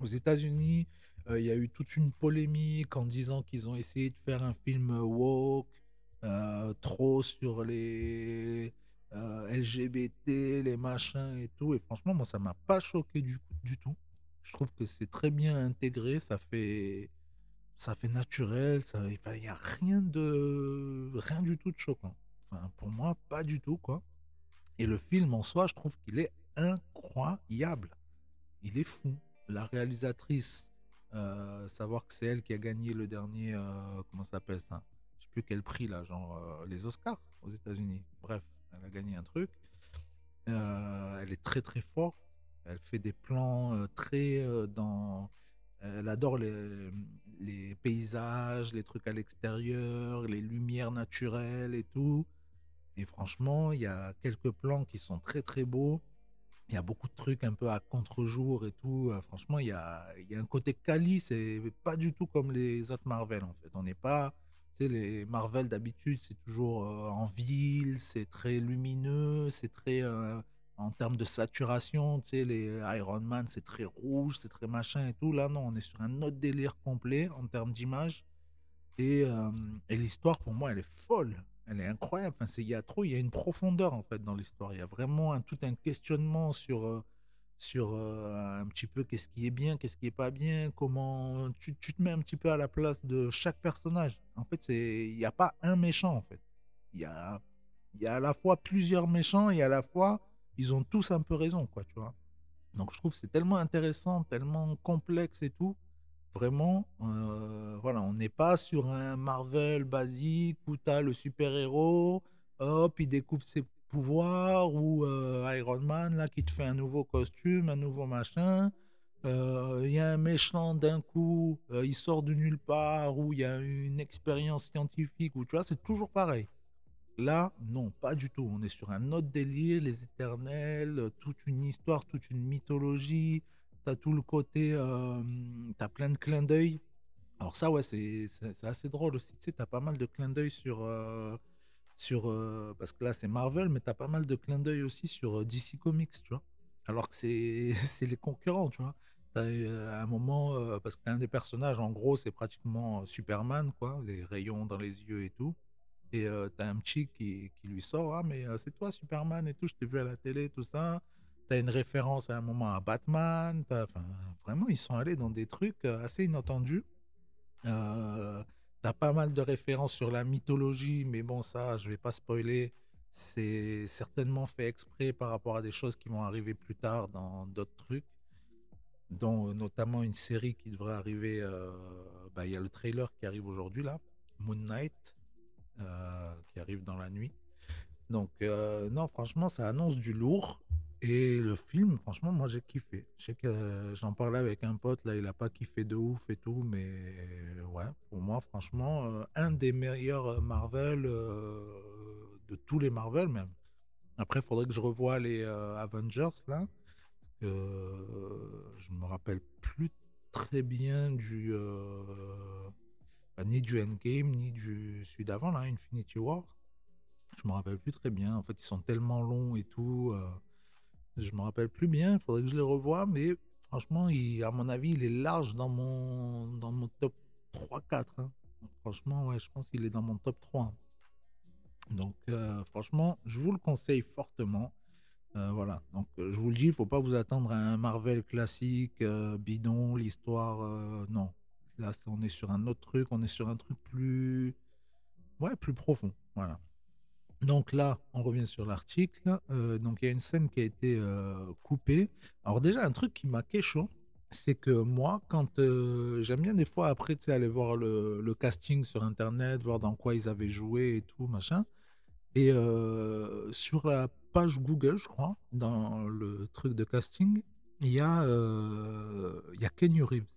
Aux États-Unis, euh, il y a eu toute une polémique en disant qu'ils ont essayé de faire un film woke, euh, trop sur les euh, LGBT, les machins et tout. Et franchement, moi, ça m'a pas choqué du, tout. Je trouve que c'est très bien intégré, ça fait, ça fait naturel, ça, il n'y a rien de, rien du tout de choquant. Enfin, pour moi, pas du tout, quoi. Et le film en soi, je trouve qu'il est incroyable. Il est fou. La réalisatrice, euh, savoir que c'est elle qui a gagné le dernier, euh, comment ça s'appelle ça? Je sais plus quel prix là, genre les Oscars aux États-Unis. Bref, elle a gagné un truc. elle est très très forte. Elle fait des plans très dans. Elle adore les, paysages, les trucs à l'extérieur, les lumières naturelles et tout. Et franchement, il y a quelques plans qui sont très très beaux. Il y a beaucoup de trucs un peu à contre-jour et tout. franchement, il y a, il y a un côté quali, c'est pas du tout comme les autres Marvel en fait. On n'est pas, les Marvel d'habitude, c'est toujours en ville, c'est très lumineux, c'est très en termes de saturation, tu sais, les Iron Man, c'est très rouge, c'est très machin et tout. Là, non, on est sur un autre délire complet en termes d'image. Et, et l'histoire, pour moi, elle est folle elle est incroyable. Enfin, il y a trop, il y a une profondeur en fait dans l'histoire. Il y a vraiment tout un questionnement sur, euh, sur euh, un petit peu qu'est-ce qui est bien, qu'est-ce qui est pas bien, comment tu, tu, te mets un petit peu à la place de chaque personnage. En fait, il n'y a pas un méchant en fait. Il y a, y a à la fois plusieurs méchants et à la fois ils ont tous un peu raison, quoi, tu vois. Donc je trouve c'est tellement intéressant, tellement complexe et tout Vraiment, euh, voilà, on n'est pas sur un Marvel basique où tu as le super-héros, hop, il découvre ses pouvoirs, ou euh, Iron Man, là, qui te fait un nouveau costume, un nouveau machin. Euh, il y a un méchant d'un coup, il sort de nulle part, ou il y a une expérience scientifique, ou tu vois, c'est toujours pareil. Là, non, pas du tout. On est sur un autre délire, les éternels, toute une histoire, toute une mythologie tu as tout le côté, euh, tu as plein de clins d'œil. Alors ça, ouais, c'est assez drôle aussi. Tu sais, tu as pas mal de clins d'œil sur... Euh, sur euh, parce que là, c'est Marvel, mais tu as pas mal de clins d'œil aussi sur DC Comics, tu vois. Alors que c'est les concurrents, tu vois. As, à un moment, parce que un des personnages, en gros, c'est pratiquement Superman, quoi, les rayons dans les yeux et tout. Et tu as un petit qui, qui lui sort, ah, mais c'est toi, Superman et tout, je t'ai vu à la télé, tout ça tu une référence à un moment à Batman. Enfin, vraiment, ils sont allés dans des trucs euh, assez inattendus. Euh, tu as pas mal de références sur la mythologie, mais bon, ça, je vais pas spoiler. C'est certainement fait exprès par rapport à des choses qui vont arriver plus tard dans d'autres trucs, dont notamment une série qui devrait arriver. Euh, bah, il y a le trailer qui arrive aujourd'hui là, Moon Knight, qui arrive dans la nuit. Donc, non, franchement, ça annonce du lourd. Et le film, franchement, moi j'ai kiffé. Je sais que euh, j'en parlais avec un pote, là, il a pas kiffé de ouf et tout, mais ouais, pour moi, franchement, euh, un des meilleurs euh, Marvel, de tous les Marvel même. Après, il faudrait que je revoie les Avengers, là, parce que je me rappelle plus très bien du. Bah, ni du Endgame, ni du celui d'avant, là, Infinity War. Je me rappelle plus très bien. En fait, ils sont tellement longs et tout. Je me rappelle plus bien, il faudrait que je les revoie, mais franchement, à mon avis, il est large dans mon, dans mon top 3-4. Hein. Franchement, ouais, je pense qu'il est dans mon top 3. Donc, euh, franchement, je vous le conseille fortement. Euh, voilà, donc euh, je vous le dis, il faut pas vous attendre à un Marvel classique, bidon, l'histoire, non. Là, on est sur un autre truc, on est sur un truc plus, ouais, plus profond. Voilà. Donc là, on revient sur l'article. Euh, donc il y a une scène qui a été euh, coupée. Alors déjà, un truc qui m'a chaud, c'est que moi, quand euh, j'aime bien des fois après, aller voir le, casting sur Internet, voir dans quoi ils avaient joué et tout, machin. Et sur la page Google, je crois, dans le truc de casting, il y a, il y a Kenny Reeves.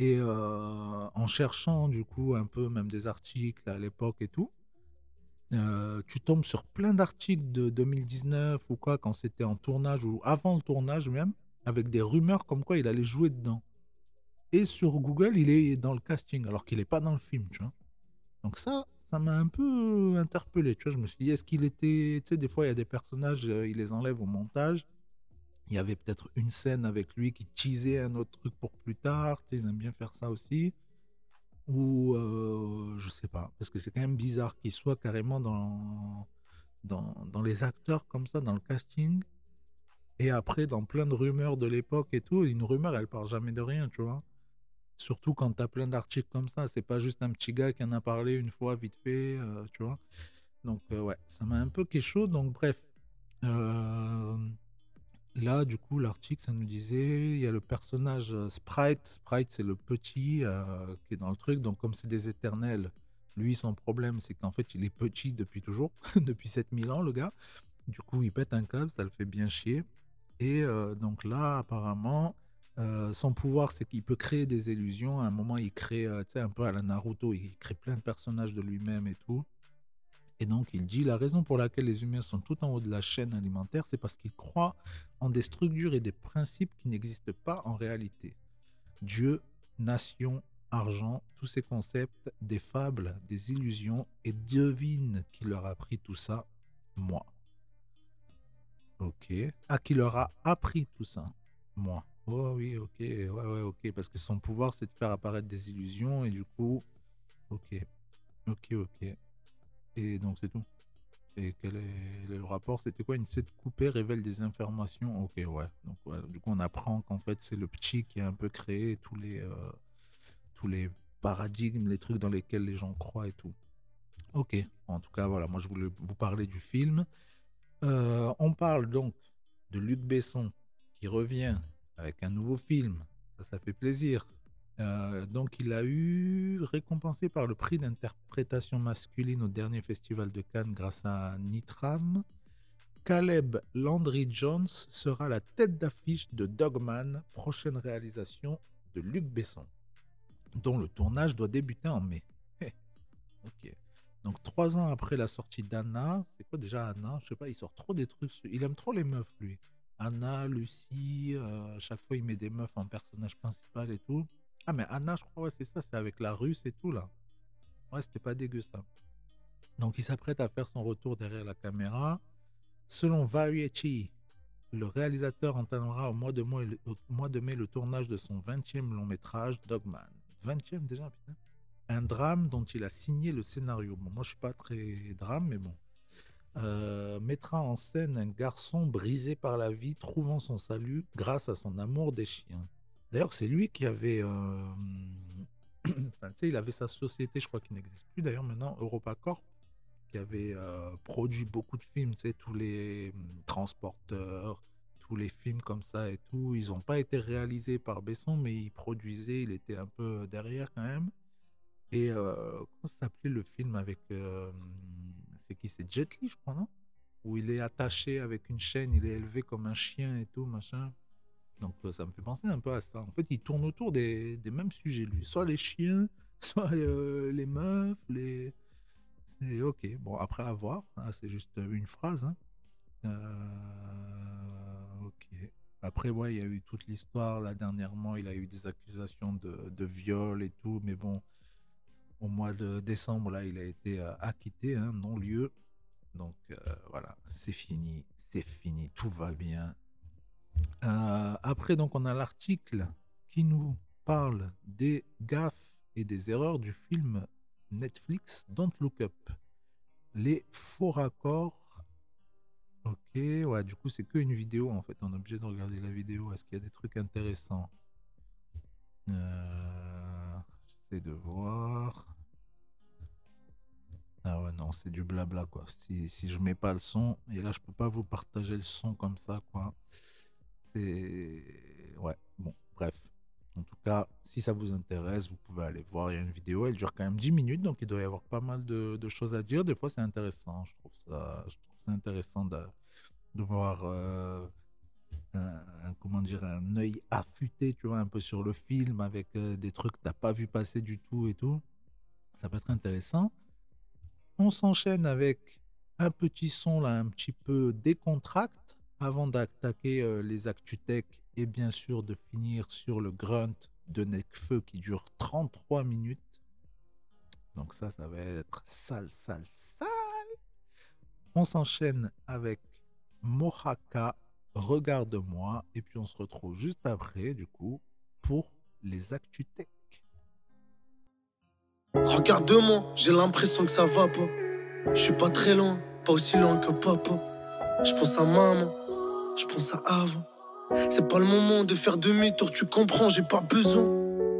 Et en cherchant du coup un peu même des articles à l'époque et tout, euh, tu tombes sur plein d'articles de 2019 ou quoi, quand c'était en tournage ou avant le tournage même, avec des rumeurs comme quoi il allait jouer dedans. Et sur Google, il est dans le casting, alors qu'il n'est pas dans le film, tu vois. Donc ça, ça m'a un peu interpellé, tu vois. Je me suis dit, est-ce qu'il était... Tu sais, des fois, il y a des personnages, euh, il les enlève au montage. Il y avait peut-être une scène avec lui qui teasait un autre truc pour plus tard, tu sais, ils aiment bien faire ça aussi ou euh, je sais pas, parce que c'est quand même bizarre qu'il soit carrément dans, dans, dans les acteurs comme ça, dans le casting. Et après, dans plein de rumeurs de l'époque et tout, une rumeur, elle part jamais de rien, tu vois. Surtout quand tu as plein d'articles comme ça, c'est pas juste un petit gars qui en a parlé une fois vite fait, euh, tu vois. Donc, euh, ouais, ça m'a un peu quelque Donc, bref. Euh, là, du coup, l'article, ça nous disait il y a le personnage Sprite. Sprite, c'est le petit qui est dans le truc. Donc, comme c'est des éternels, lui, son problème, c'est qu'en fait, il est petit depuis toujours, depuis 7000 ans, le gars. Du coup, il pète un câble, ça le fait bien chier. Et donc là, apparemment, son pouvoir, c'est qu'il peut créer des illusions. À un moment, il crée, tu sais, un peu à la Naruto, il crée plein de personnages de lui-même et tout. Et donc, il dit la raison pour laquelle les humains sont tout en haut de la chaîne alimentaire, c'est parce qu'ils croient en des structures et des principes qui n'existent pas en réalité. Dieu, nation, argent, tous ces concepts, des fables, des illusions, et devine qui leur a appris tout ça Moi. Ok. Ah, qui leur a appris tout ça Moi. Oh oui, ok, ouais, ouais, ok. Parce que son pouvoir, c'est de faire apparaître des illusions, et du coup, ok. Ok, ok. Et donc, c'est tout. Et quel est le rapport? C'était quoi Une cette coupée révèle des informations? Ok, ouais. Donc, du coup, on apprend qu'en fait, c'est le petit qui a un peu créé tous les, euh, tous les paradigmes, les trucs dans lesquels les gens croient et tout. Ok. En tout cas, voilà. Moi, je voulais vous parler du film. Euh, on parle donc de Luc Besson qui revient avec un nouveau film. Ça, ça fait plaisir. Euh, donc, il a eu récompensé par le prix d'interprétation masculine au dernier festival de Cannes grâce à Nitram. Caleb Landry Jones sera la tête d'affiche de Dogman, prochaine réalisation de Luc Besson, dont le tournage doit débuter en mai. ok. Donc trois ans après la sortie d'Anna, c'est quoi déjà Anna? Je sais pas, il sort trop des trucs. Il aime trop les meufs, lui. Anna, Lucie, euh, chaque fois il met des meufs en personnage principal et tout. Ah, mais Anna, je crois, ouais, c'est ça, c'est avec la russe et tout, là. Ouais, c'était pas dégueu, ça. Donc, il s'apprête à faire son retour derrière la caméra. Selon Variety, le réalisateur entamera au mois de mai, le tournage de son 20e long métrage, Dogman. 20e déjà. Un drame dont il a signé le scénario. Bon, moi, je suis pas très drame, mais bon. Euh, mettra en scène un garçon brisé par la vie, trouvant son salut grâce à son amour des chiens. D'ailleurs, c'est lui qui avait. Euh, il avait sa société, je crois qu'il n'existe plus d'ailleurs maintenant, EuropaCorp, qui avait euh, produit beaucoup de films, tu sais, tous les transporteurs, tous les films comme ça et tout. Ils n'ont pas été réalisés par Besson, mais il produisait, il était un peu derrière quand même. Et euh, comment s'appelait le film avec. c'est qui? C'est Jet Li, je crois, non? Où il est attaché avec une chaîne, il est élevé comme un chien et tout, machin. Donc euh, ça me fait penser un peu à ça. En fait, il tourne autour des, mêmes sujets, lui. Soit les chiens, soit euh, les meufs, les... C'est ok. Bon, après à voir. Hein, c'est juste une phrase. Hein. Euh, ok. Après, ouais, il y a eu toute l'histoire. Là, dernièrement, il a eu des accusations de, de viol et tout. Mais bon, au mois de décembre, là, il a été acquitté, hein, non-lieu. Donc voilà, c'est fini. C'est fini. Tout va bien euh, après, donc, on a l'article qui nous parle des gaffes et des erreurs du film Netflix Don't Look Up. Les faux raccords. Ok, ouais, du coup, c'est que une vidéo en fait. On est obligé de regarder la vidéo. Est-ce qu'il y a des trucs intéressants? Euh, J'essaie de voir. Ah ouais, non, c'est du blabla quoi. Si, si je mets pas le son, et là, je peux pas vous partager le son comme ça quoi. C'est. Ouais, bon, bref. En tout cas, si ça vous intéresse, vous pouvez aller voir. Il y a une vidéo, elle dure quand même 10 minutes, donc il doit y avoir pas mal de, choses à dire. Des fois, c'est intéressant. Je trouve ça, je trouve ça intéressant de, de voir euh, un, comment dire, un œil affûté, tu vois, un peu sur le film avec euh, des trucs que tu n'as pas vu passer du tout et tout. Ça peut être intéressant. On s'enchaîne avec un petit son là, un petit peu décontracte avant d'attaquer euh, les ActuTech et bien sûr de finir sur le grunt de Necfeu qui dure 33 minutes. Donc ça, ça va être sale, sale, sale. On s'enchaîne avec Mohaka, Regarde-moi, et puis on se retrouve juste après, du coup, pour les ActuTech. Regarde-moi, j'ai l'impression que ça va pas. Je suis pas très loin pas aussi loin que papa. Je pense à maman, je pense à avant. C'est pas le moment de faire demi-tour, tu comprends, j'ai pas besoin.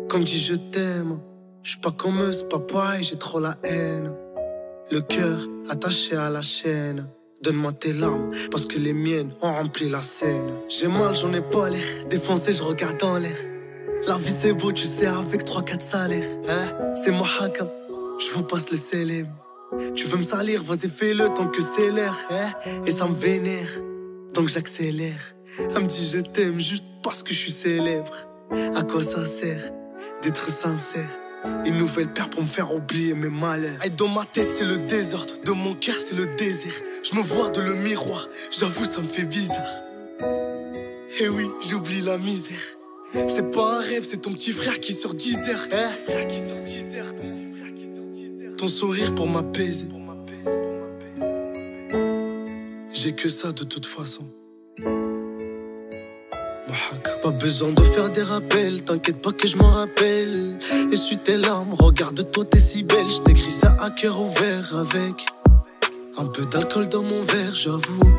Comme dit je t'aime, je suis pas comme eux, c'est pas pareil, j'ai trop la haine. Le cœur attaché à la chaîne. Donne-moi tes larmes, parce que les miennes ont rempli la scène. J'ai mal, j'en ai pas l'air. Défoncé, je regarde en l'air. La vie c'est beau, tu sais, avec 3-4 salaires. Hein? C'est moi haka, je vous passe le célèbre. Tu veux me salir, vas-y fais-le tant que c'est l'air. Hein? Et ça me vénère, donc j'accélère. Elle me dit je t'aime juste parce que je suis célèbre. À quoi ça sert d'être sincère? Une nouvelle paire pour me faire oublier mes malheurs. Et dans ma tête, c'est le désordre. Dans mon cœur, c'est le désir. Je me vois dans le miroir. J'avoue, ça me fait bizarre. Et oui, j'oublie la misère. C'est pas un rêve, c'est ton petit frère qui sort 10 heures. Hein? Ton sourire pour m'apaiser. J'ai que ça de toute façon. Pas besoin de faire des rappels, t'inquiète pas que je m'en rappelle. Essuie tes larmes, regarde-toi, t'es si belle. Je t'écris ça à cœur ouvert avec un peu d'alcool dans mon verre, j'avoue.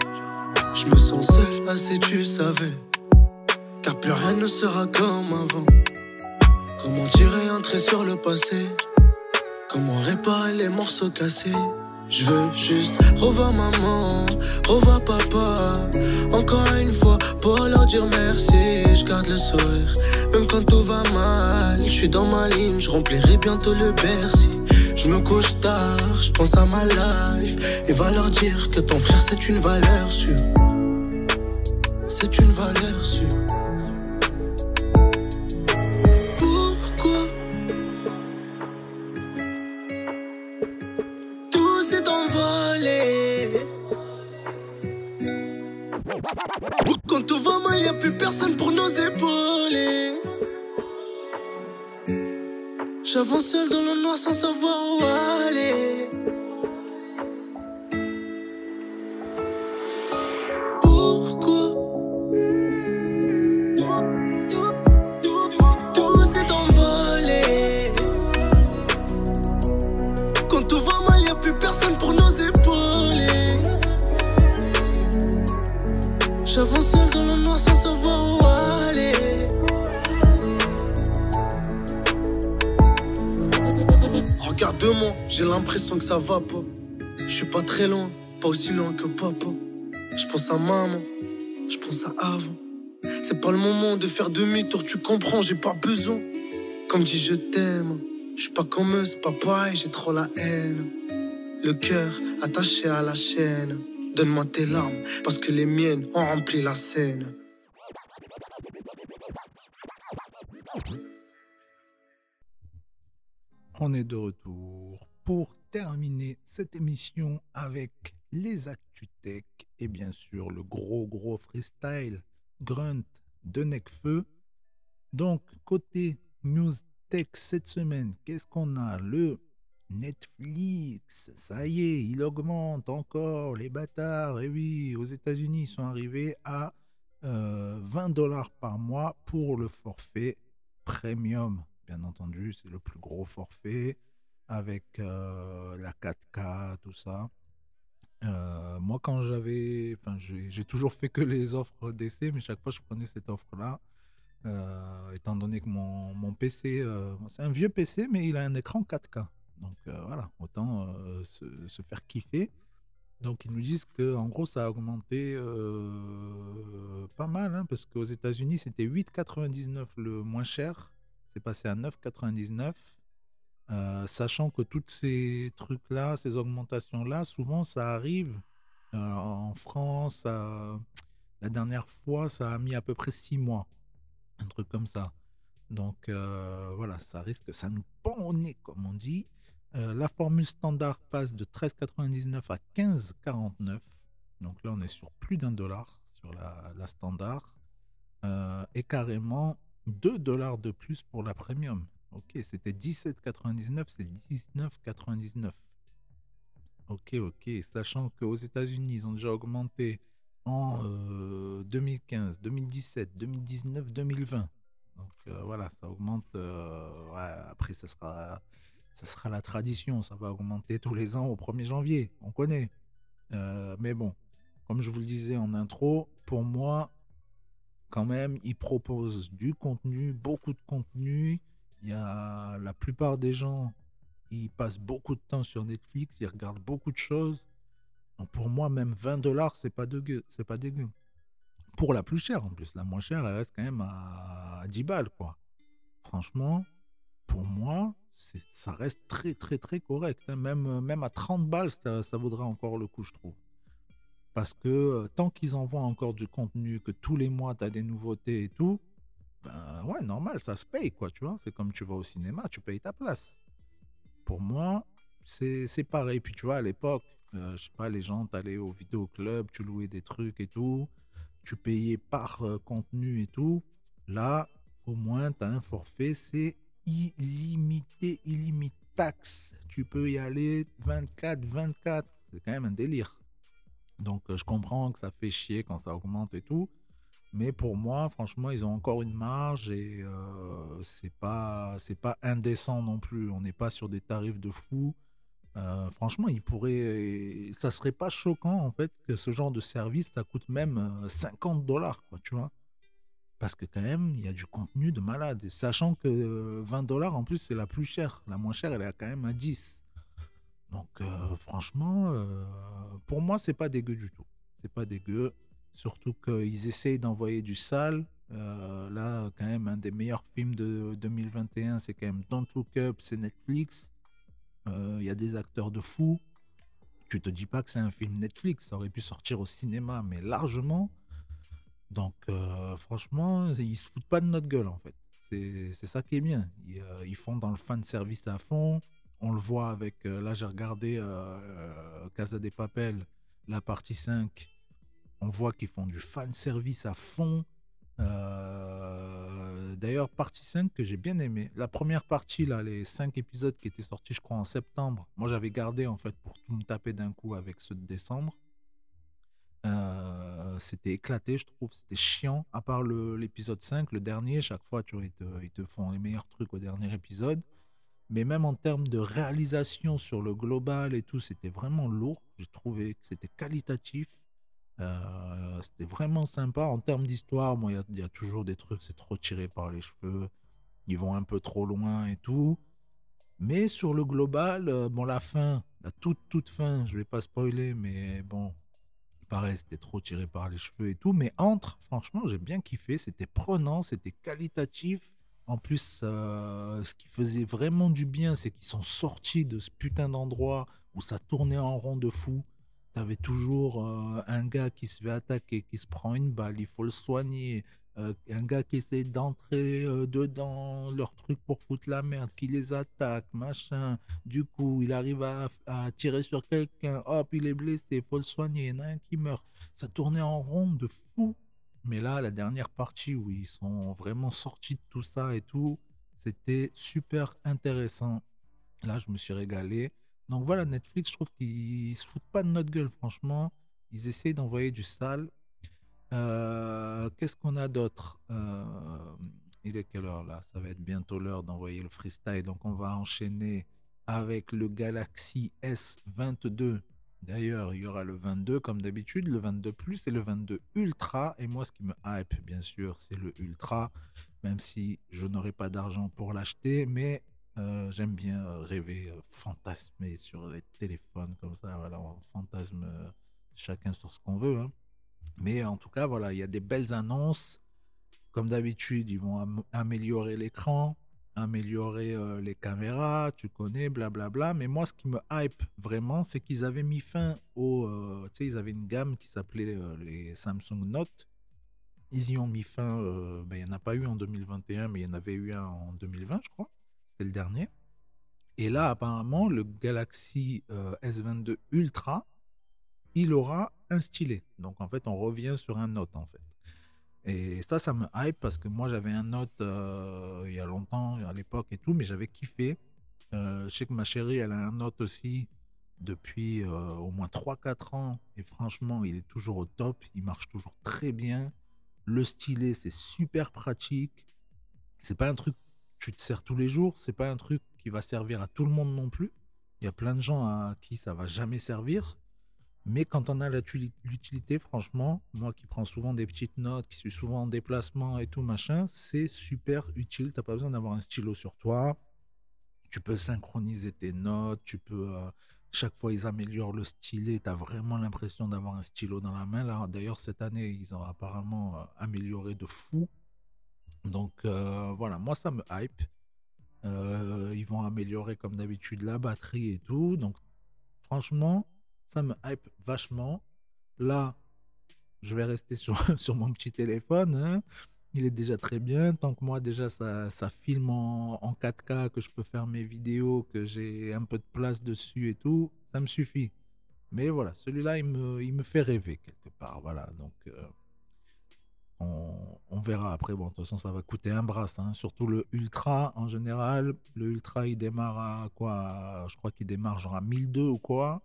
Je me sens seul, assez tu savais. Car plus rien ne sera comme avant. Comment tirer un trait sur le passé? Comment réparer les morceaux cassés? Je veux juste revoir maman, revoir papa. Encore une fois pour leur dire merci. Je garde le sourire, même quand tout va mal. Je suis dans ma ligne, je remplirai bientôt le Bercy. Je me couche tard, je pense à ma life. Et va leur dire que ton frère c'est une valeur sûre. C'est une valeur sûre. Quand tout va mal, y a plus personne pour nous épauler. J'avance seul dans le noir sans savoir où aller. J'avance seul dans le noir sans savoir où aller. Regarde-moi, j'ai l'impression que ça va pas. Je suis pas très loin, pas aussi loin que papa. Je pense à maman, je pense à avant. C'est pas le moment de faire demi-tour, tu comprends, j'ai pas besoin. Comme dit je t'aime, je suis pas comme eux, c'est pas pareil, j'ai trop la haine. Le cœur attaché à la chaîne. Donne-moi tes larmes, parce que les miennes ont rempli la scène. On est de retour pour terminer cette émission avec les Actu Tech et bien sûr le gros gros freestyle grunt de Necfeu. Donc côté news tech cette semaine, qu'est-ce qu'on a? Le Netflix, ça y est, il augmente encore les bâtards. Et oui, aux États-Unis, ils sont arrivés à euh, 20 dollars par mois pour le forfait premium bien entendu, c'est le plus gros forfait avec euh, la 4K, tout ça. Euh, moi, quand j'avais. Enfin, j'ai toujours fait que les offres d'essai, mais chaque fois, je prenais cette offre-là. Euh, étant donné que mon, mon PC, euh, c'est un vieux PC, mais il a un écran 4K. Donc voilà, autant se, se, faire kiffer. Donc ils nous disent que en gros ça a augmenté pas mal, hein, parce qu'aux États-Unis c'était 8,99 le moins cher c'est passé à 9,99. Euh, sachant que toutes ces trucs-là, ces augmentations-là, souvent ça arrive euh, en France. Euh, la dernière fois, ça a mis à peu près 6 mois. Un truc comme ça. Donc voilà, ça risque, ça nous pend au nez, comme on dit. La formule standard passe de 13,99 à 15,49. Donc là, on est sur plus d'un dollar sur la, standard. et carrément, 2 dollars de plus pour la premium. Ok, c'était 17,99, c'est 19,99. Ok, ok, sachant qu'aux États-Unis, ils ont déjà augmenté en euh, 2015, 2017, 2019, 2020. Donc euh, voilà, ça augmente. Euh, après, ça sera, ça sera la tradition, ça va augmenter tous les ans au 1er janvier, on connaît. Euh, mais bon, comme je vous le disais en intro, pour moi, quand même, ils proposent du contenu, beaucoup de contenu. Il y a la plupart des gens, ils passent beaucoup de temps sur Netflix, ils regardent beaucoup de choses. Donc pour moi, même 20 dollars, c'est pas dégueu, c'est pas dégueu. Pour la plus chère en plus, la moins chère, elle reste quand même à 10 balles, quoi. Franchement, pour moi, ça reste très très très correct. hein. Même, même à 30 balles, ça, ça vaudra encore le coup, je trouve. Parce que euh, tant qu'ils envoient encore du contenu, que tous les mois, tu as des nouveautés et tout, ben ouais, normal, ça se paye, quoi, tu vois. C'est comme tu vas au cinéma, tu payes ta place. Pour moi, c'est c'est pareil. Puis tu vois, à l'époque, euh, je sais pas, les gens, t'allais au vidéoclub, tu louais des trucs et tout, tu payais par euh, contenu et tout. Là, au moins, tu as un forfait, c'est illimité, illimitax. Tu peux y aller 24, 24. C'est quand même un délire. Donc, euh, je comprends que ça fait chier quand ça augmente et tout. Mais pour moi, franchement, ils ont encore une marge et euh, c'est pas, pas indécent non plus. On n'est pas sur des tarifs de fou. Euh, franchement, il pourrait, ça serait pas choquant en fait que ce genre de service ça coûte même euh, 50 dollars, tu vois. Parce que quand même, il y a du contenu de malade. Sachant que euh, 20 dollars en plus, c'est la plus chère. La moins chère, elle est quand même à 10. Donc, euh, franchement, euh, pour moi, c'est pas dégueu du tout. C'est pas dégueu. Surtout qu'ils essayent d'envoyer du sale. Euh, là, quand même, un des meilleurs films de 2021, c'est quand même Don't Look Up, c'est Netflix. Euh, Il y a des acteurs de fou. Tu te dis pas que c'est un film Netflix, ça aurait pu sortir au cinéma, mais largement. Donc, euh, franchement, ils se foutent pas de notre gueule, en fait. C'est ça qui est bien. Ils, euh, ils font dans le fan service à fond. On le voit avec. euh, là, j'ai regardé Casa des Papel, la partie 5. On voit qu'ils font du fan service à fond. D'ailleurs, partie 5 que j'ai bien aimé. La première partie, là, les 5 épisodes qui étaient sortis, je crois, en septembre. Moi, j'avais gardé, en fait, pour tout me taper d'un coup avec ceux de décembre. Euh, c'était éclaté, je trouve. C'était chiant. À part l'épisode 5, le dernier, chaque fois, tu vois, ils, te, ils te font les meilleurs trucs au dernier épisode. Mais même en termes de réalisation sur le global et tout, c'était vraiment lourd. J'ai trouvé que c'était qualitatif. Euh, c'était vraiment sympa. En termes d'histoire, moi, il y a- il y, a toujours des trucs, c'est trop tiré par les cheveux. Ils vont un peu trop loin et tout. Mais sur le global, euh, bon, la fin, la toute, toute fin, je vais pas spoiler, mais bon, pareil, c'était trop tiré par les cheveux et tout. Mais entre, franchement, j'ai bien kiffé. C'était prenant, c'était qualitatif. En plus, euh, ce qui faisait vraiment du bien, c'est qu'ils sont sortis de ce putain d'endroit où ça tournait en rond de fou. T'avais toujours euh, un gars qui se fait attaquer, qui se prend une balle, il faut le soigner. Euh, un gars qui essaie d'entrer euh, dedans leur truc pour foutre la merde, qui les attaque, machin. Du coup, il arrive à, tirer sur quelqu'un, hop, il est blessé, faut le soigner, il y en a un qui meurt. Ça tournait en rond de fou. Mais là, la dernière partie où ils sont vraiment sortis de tout ça et tout, c'était super intéressant. Là, je me suis régalé. Donc voilà, Netflix, je trouve qu'ils se foutent pas de notre gueule, franchement. Ils essayent d'envoyer du sale. Euh, Qu'est-ce qu'on a d'autre? Euh, Il est quelle heure là? Ça va être bientôt l'heure d'envoyer le freestyle. Donc on va enchaîner avec le Galaxy S22. D'ailleurs, il y aura le 22 comme d'habitude, le 22 Plus et le 22 Ultra. Et moi, ce qui me hype, bien sûr, c'est le Ultra, même si je n'aurai pas d'argent pour l'acheter. Mais euh, j'aime bien rêver, fantasmer sur les téléphones comme ça. Voilà, on fantasme chacun sur ce qu'on veut. hein. Mais en tout cas, voilà, il y a des belles annonces. Comme d'habitude, ils vont am- améliorer l'écran, améliorer euh, les caméras, tu connais, blablabla. Mais moi, ce qui me hype vraiment, c'est qu'ils avaient mis fin au. euh, tu sais, ils avaient une gamme qui s'appelait euh, les Samsung Note. Ils y ont mis fin. ben, il n'y en a pas eu en 2021, mais il y en avait eu un en 2020, je crois. C'était le dernier. Et là, apparemment, le Galaxy euh, S22 Ultra, il aura un stylet. Donc, en fait, on revient sur un Note, en fait. Et ça, ça me hype parce que moi, j'avais un Note euh, il y a longtemps, à l'époque et tout, mais j'avais kiffé. Euh, je sais que ma chérie, elle a un Note aussi depuis euh, au moins 3-4 ans. Et franchement, il est toujours au top. Il marche toujours très bien. Le stylet, c'est super pratique. C'est pas un truc que tu te sers tous les jours. C'est pas un truc qui va servir à tout le monde non plus. Il y a plein de gens à qui ça va jamais servir. Mais quand on a l'utilité, franchement, moi qui prends souvent des petites notes, qui suis souvent en déplacement et tout machin, c'est super utile. T'as pas besoin d'avoir un stylo sur toi. Tu peux synchroniser tes notes, tu peux euh, chaque fois ils améliorent le stylet. T'as vraiment l'impression d'avoir un stylo dans la main. D'ailleurs cette année ils ont apparemment euh, amélioré de fou. Donc euh, voilà, moi ça me hype. ils vont améliorer comme d'habitude la batterie et tout. Donc franchement ça me hype vachement. Là, je vais rester sur, sur mon petit téléphone. Hein. Il est déjà très bien. Tant que moi, déjà, ça, ça filme en, en, 4K, que je peux faire mes vidéos, que j'ai un peu de place dessus et tout, ça me suffit. Mais voilà, celui-là, il me, il me fait rêver quelque part. Voilà, donc euh, on, on, verra après. Bon, de toute façon, ça va coûter un bras. Hein. Surtout le Ultra, en général. Le Ultra, il démarre à quoi? Je crois qu'il démarre genre à 1002 ou quoi.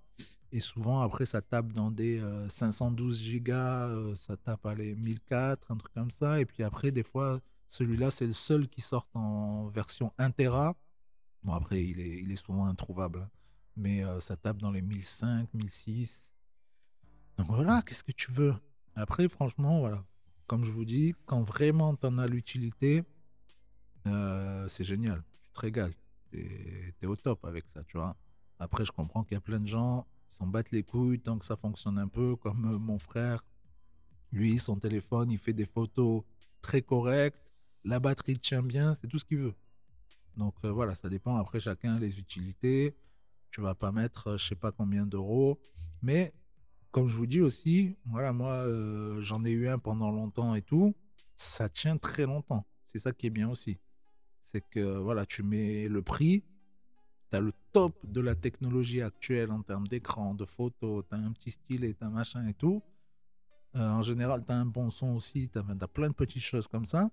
Et souvent, après, ça tape dans des 512 euh, gigas, euh, ça tape à les 1004, un truc comme ça. Et puis après, des fois, celui-là, c'est le seul qui sort en version 1 Tera. Bon, après, il est, il est souvent introuvable. Hein. Mais euh, ça tape dans les 1005, 1006. Donc voilà, qu'est-ce que tu veux? Après, franchement, voilà. Comme je vous dis, quand vraiment tu en as l'utilité, c'est génial. Tu te régales. Tu es, au top avec ça, tu vois. Après, je comprends qu'il y a plein de gens, s'en battent les couilles tant que ça fonctionne un peu, comme euh, mon frère. Lui, son téléphone, il fait des photos très correctes, la batterie tient bien, c'est tout ce qu'il veut. Donc euh, voilà, ça dépend après chacun les utilités. Tu vas pas mettre euh, je sais pas combien d'euros, mais comme je vous dis aussi, voilà, moi j'en ai eu un pendant longtemps et tout, ça tient très longtemps. C'est ça qui est bien aussi. C'est que voilà, tu mets le prix, tu as le top de la technologie actuelle en termes d'écran, de photos, tu as un petit stylet, tu as un machin et tout. Euh, en général, tu as un bon son aussi, tu as, plein de petites choses comme ça.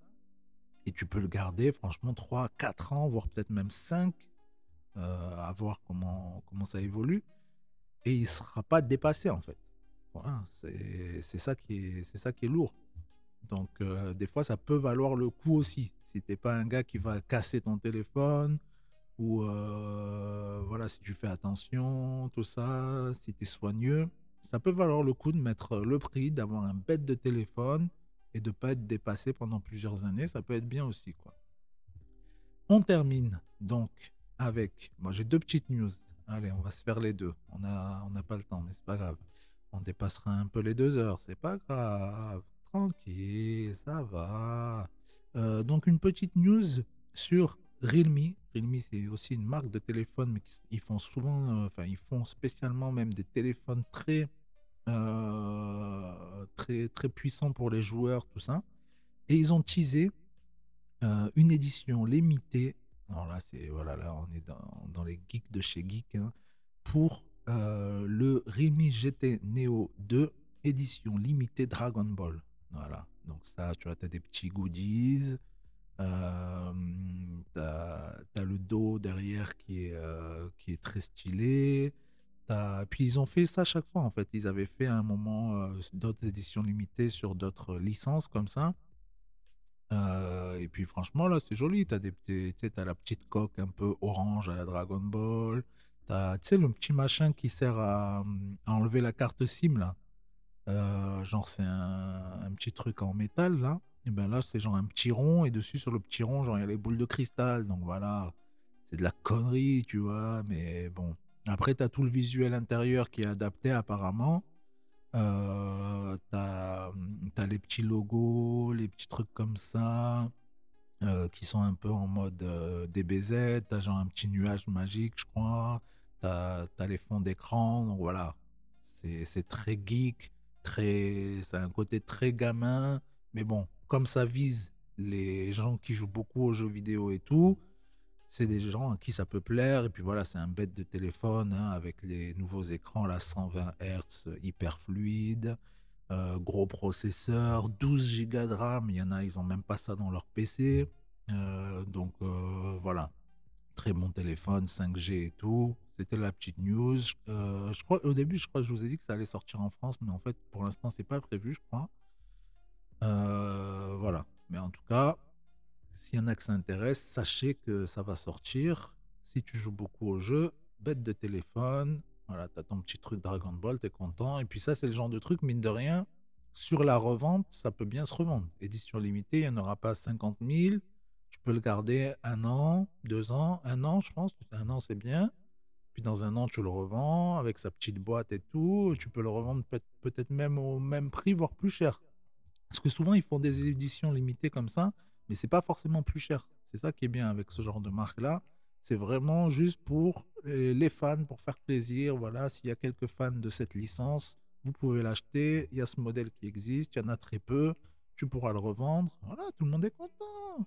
Et tu peux le garder, franchement, 3, 4 ans, voire peut-être même 5, euh, à voir comment, ça évolue. Et il ne sera pas dépassé, en fait. C'est ça, qui est, ça qui est lourd. Donc, euh, des fois, ça peut valoir le coup aussi. Si tu n'es pas un gars qui va casser ton téléphone, ou voilà, si tu fais attention, tout ça, si tu es soigneux, ça peut valoir le coup de mettre le prix, d'avoir un bête de téléphone et de pas être dépassé pendant plusieurs années. Ça peut être bien aussi, quoi. On termine donc avec. Moi, j'ai deux petites news. Allez, on va se faire les deux. On n'a on a pas le temps, mais c'est pas grave. On dépassera un peu les deux heures. C'est pas grave. Tranquille, ça va. Donc, une petite news sur Realme. Realme, c'est aussi une marque de téléphone, mais ils font souvent, euh, enfin, ils font spécialement même des téléphones très, euh, très, très puissants pour les joueurs, tout ça. Et ils ont teasé euh, une édition limitée. Alors là, c'est voilà, là, on est dans, les geeks de chez Geek hein, pour le Realme GT Neo 2 édition limitée Dragon Ball. Voilà. Donc ça, tu vois, tu as des petits goodies. Euh, t'as as le dos derrière qui est, euh, qui est très stylé. Puis ils ont fait ça chaque fois en fait. Ils avaient fait à un moment euh, d'autres éditions limitées sur d'autres licences comme ça. et puis franchement là c'est joli. T'as as la petite coque un peu orange à la Dragon Ball. T'as le petit machin qui sert à, à enlever la carte SIM là. genre c'est un, un, petit truc en métal là. Et ben là, c'est genre un petit rond, et dessus, sur le petit rond, genre, il y a les boules de cristal. Donc voilà, c'est de la connerie, tu vois, mais bon. Après, tu as tout le visuel intérieur qui est adapté apparemment. Euh, tu as, les petits logos, les petits trucs comme ça, euh, qui sont un peu en mode euh, DBZ. Tu as genre un petit nuage magique, je crois. Tu as, les fonds d'écran. Donc voilà, c'est très geek, très, c'est un côté très gamin. Mais bon, comme ça vise les gens qui jouent beaucoup aux jeux vidéo et tout, c'est des gens à qui ça peut plaire. Et puis voilà, c'est un bête de téléphone hein, avec les nouveaux écrans, là, 120 Hz, hyper fluide, euh, gros processeur, 12 Go de RAM. Il y en a, ils ont même pas ça dans leur PC. Euh, donc euh, voilà, très bon téléphone, 5G et tout. C'était la petite news. je crois au début, je crois que je vous ai dit que ça allait sortir en France, mais en fait, pour l'instant, c'est pas prévu, je crois. Euh, voilà. Mais en tout cas, s'il y en a que ça sachez que ça va sortir. Si tu joues beaucoup au jeu, bête de téléphone, Voilà, t'as ton petit truc Dragon Ball, t'es content. Et puis ça, c'est le genre de truc, mine de rien, sur la revente, ça peut bien se revendre. Édition limitée, il n'y en aura pas 50 000. Tu peux le garder un an, deux ans, un an, je pense. Un an, c'est bien. Puis dans un an, tu le revends avec sa petite boîte et tout. Tu peux le revendre peut- peut-être même au même prix, voire plus cher. Parce que souvent, ils font des éditions limitées comme ça, mais c'est pas forcément plus cher. C'est ça qui est bien avec ce genre de marque-là. C'est vraiment juste pour euh, les fans, pour faire plaisir. Voilà, s'il y a quelques fans de cette licence, vous pouvez l'acheter. Il y a ce modèle qui existe, il y en a très peu. Tu pourras le revendre. Voilà, tout le monde est content.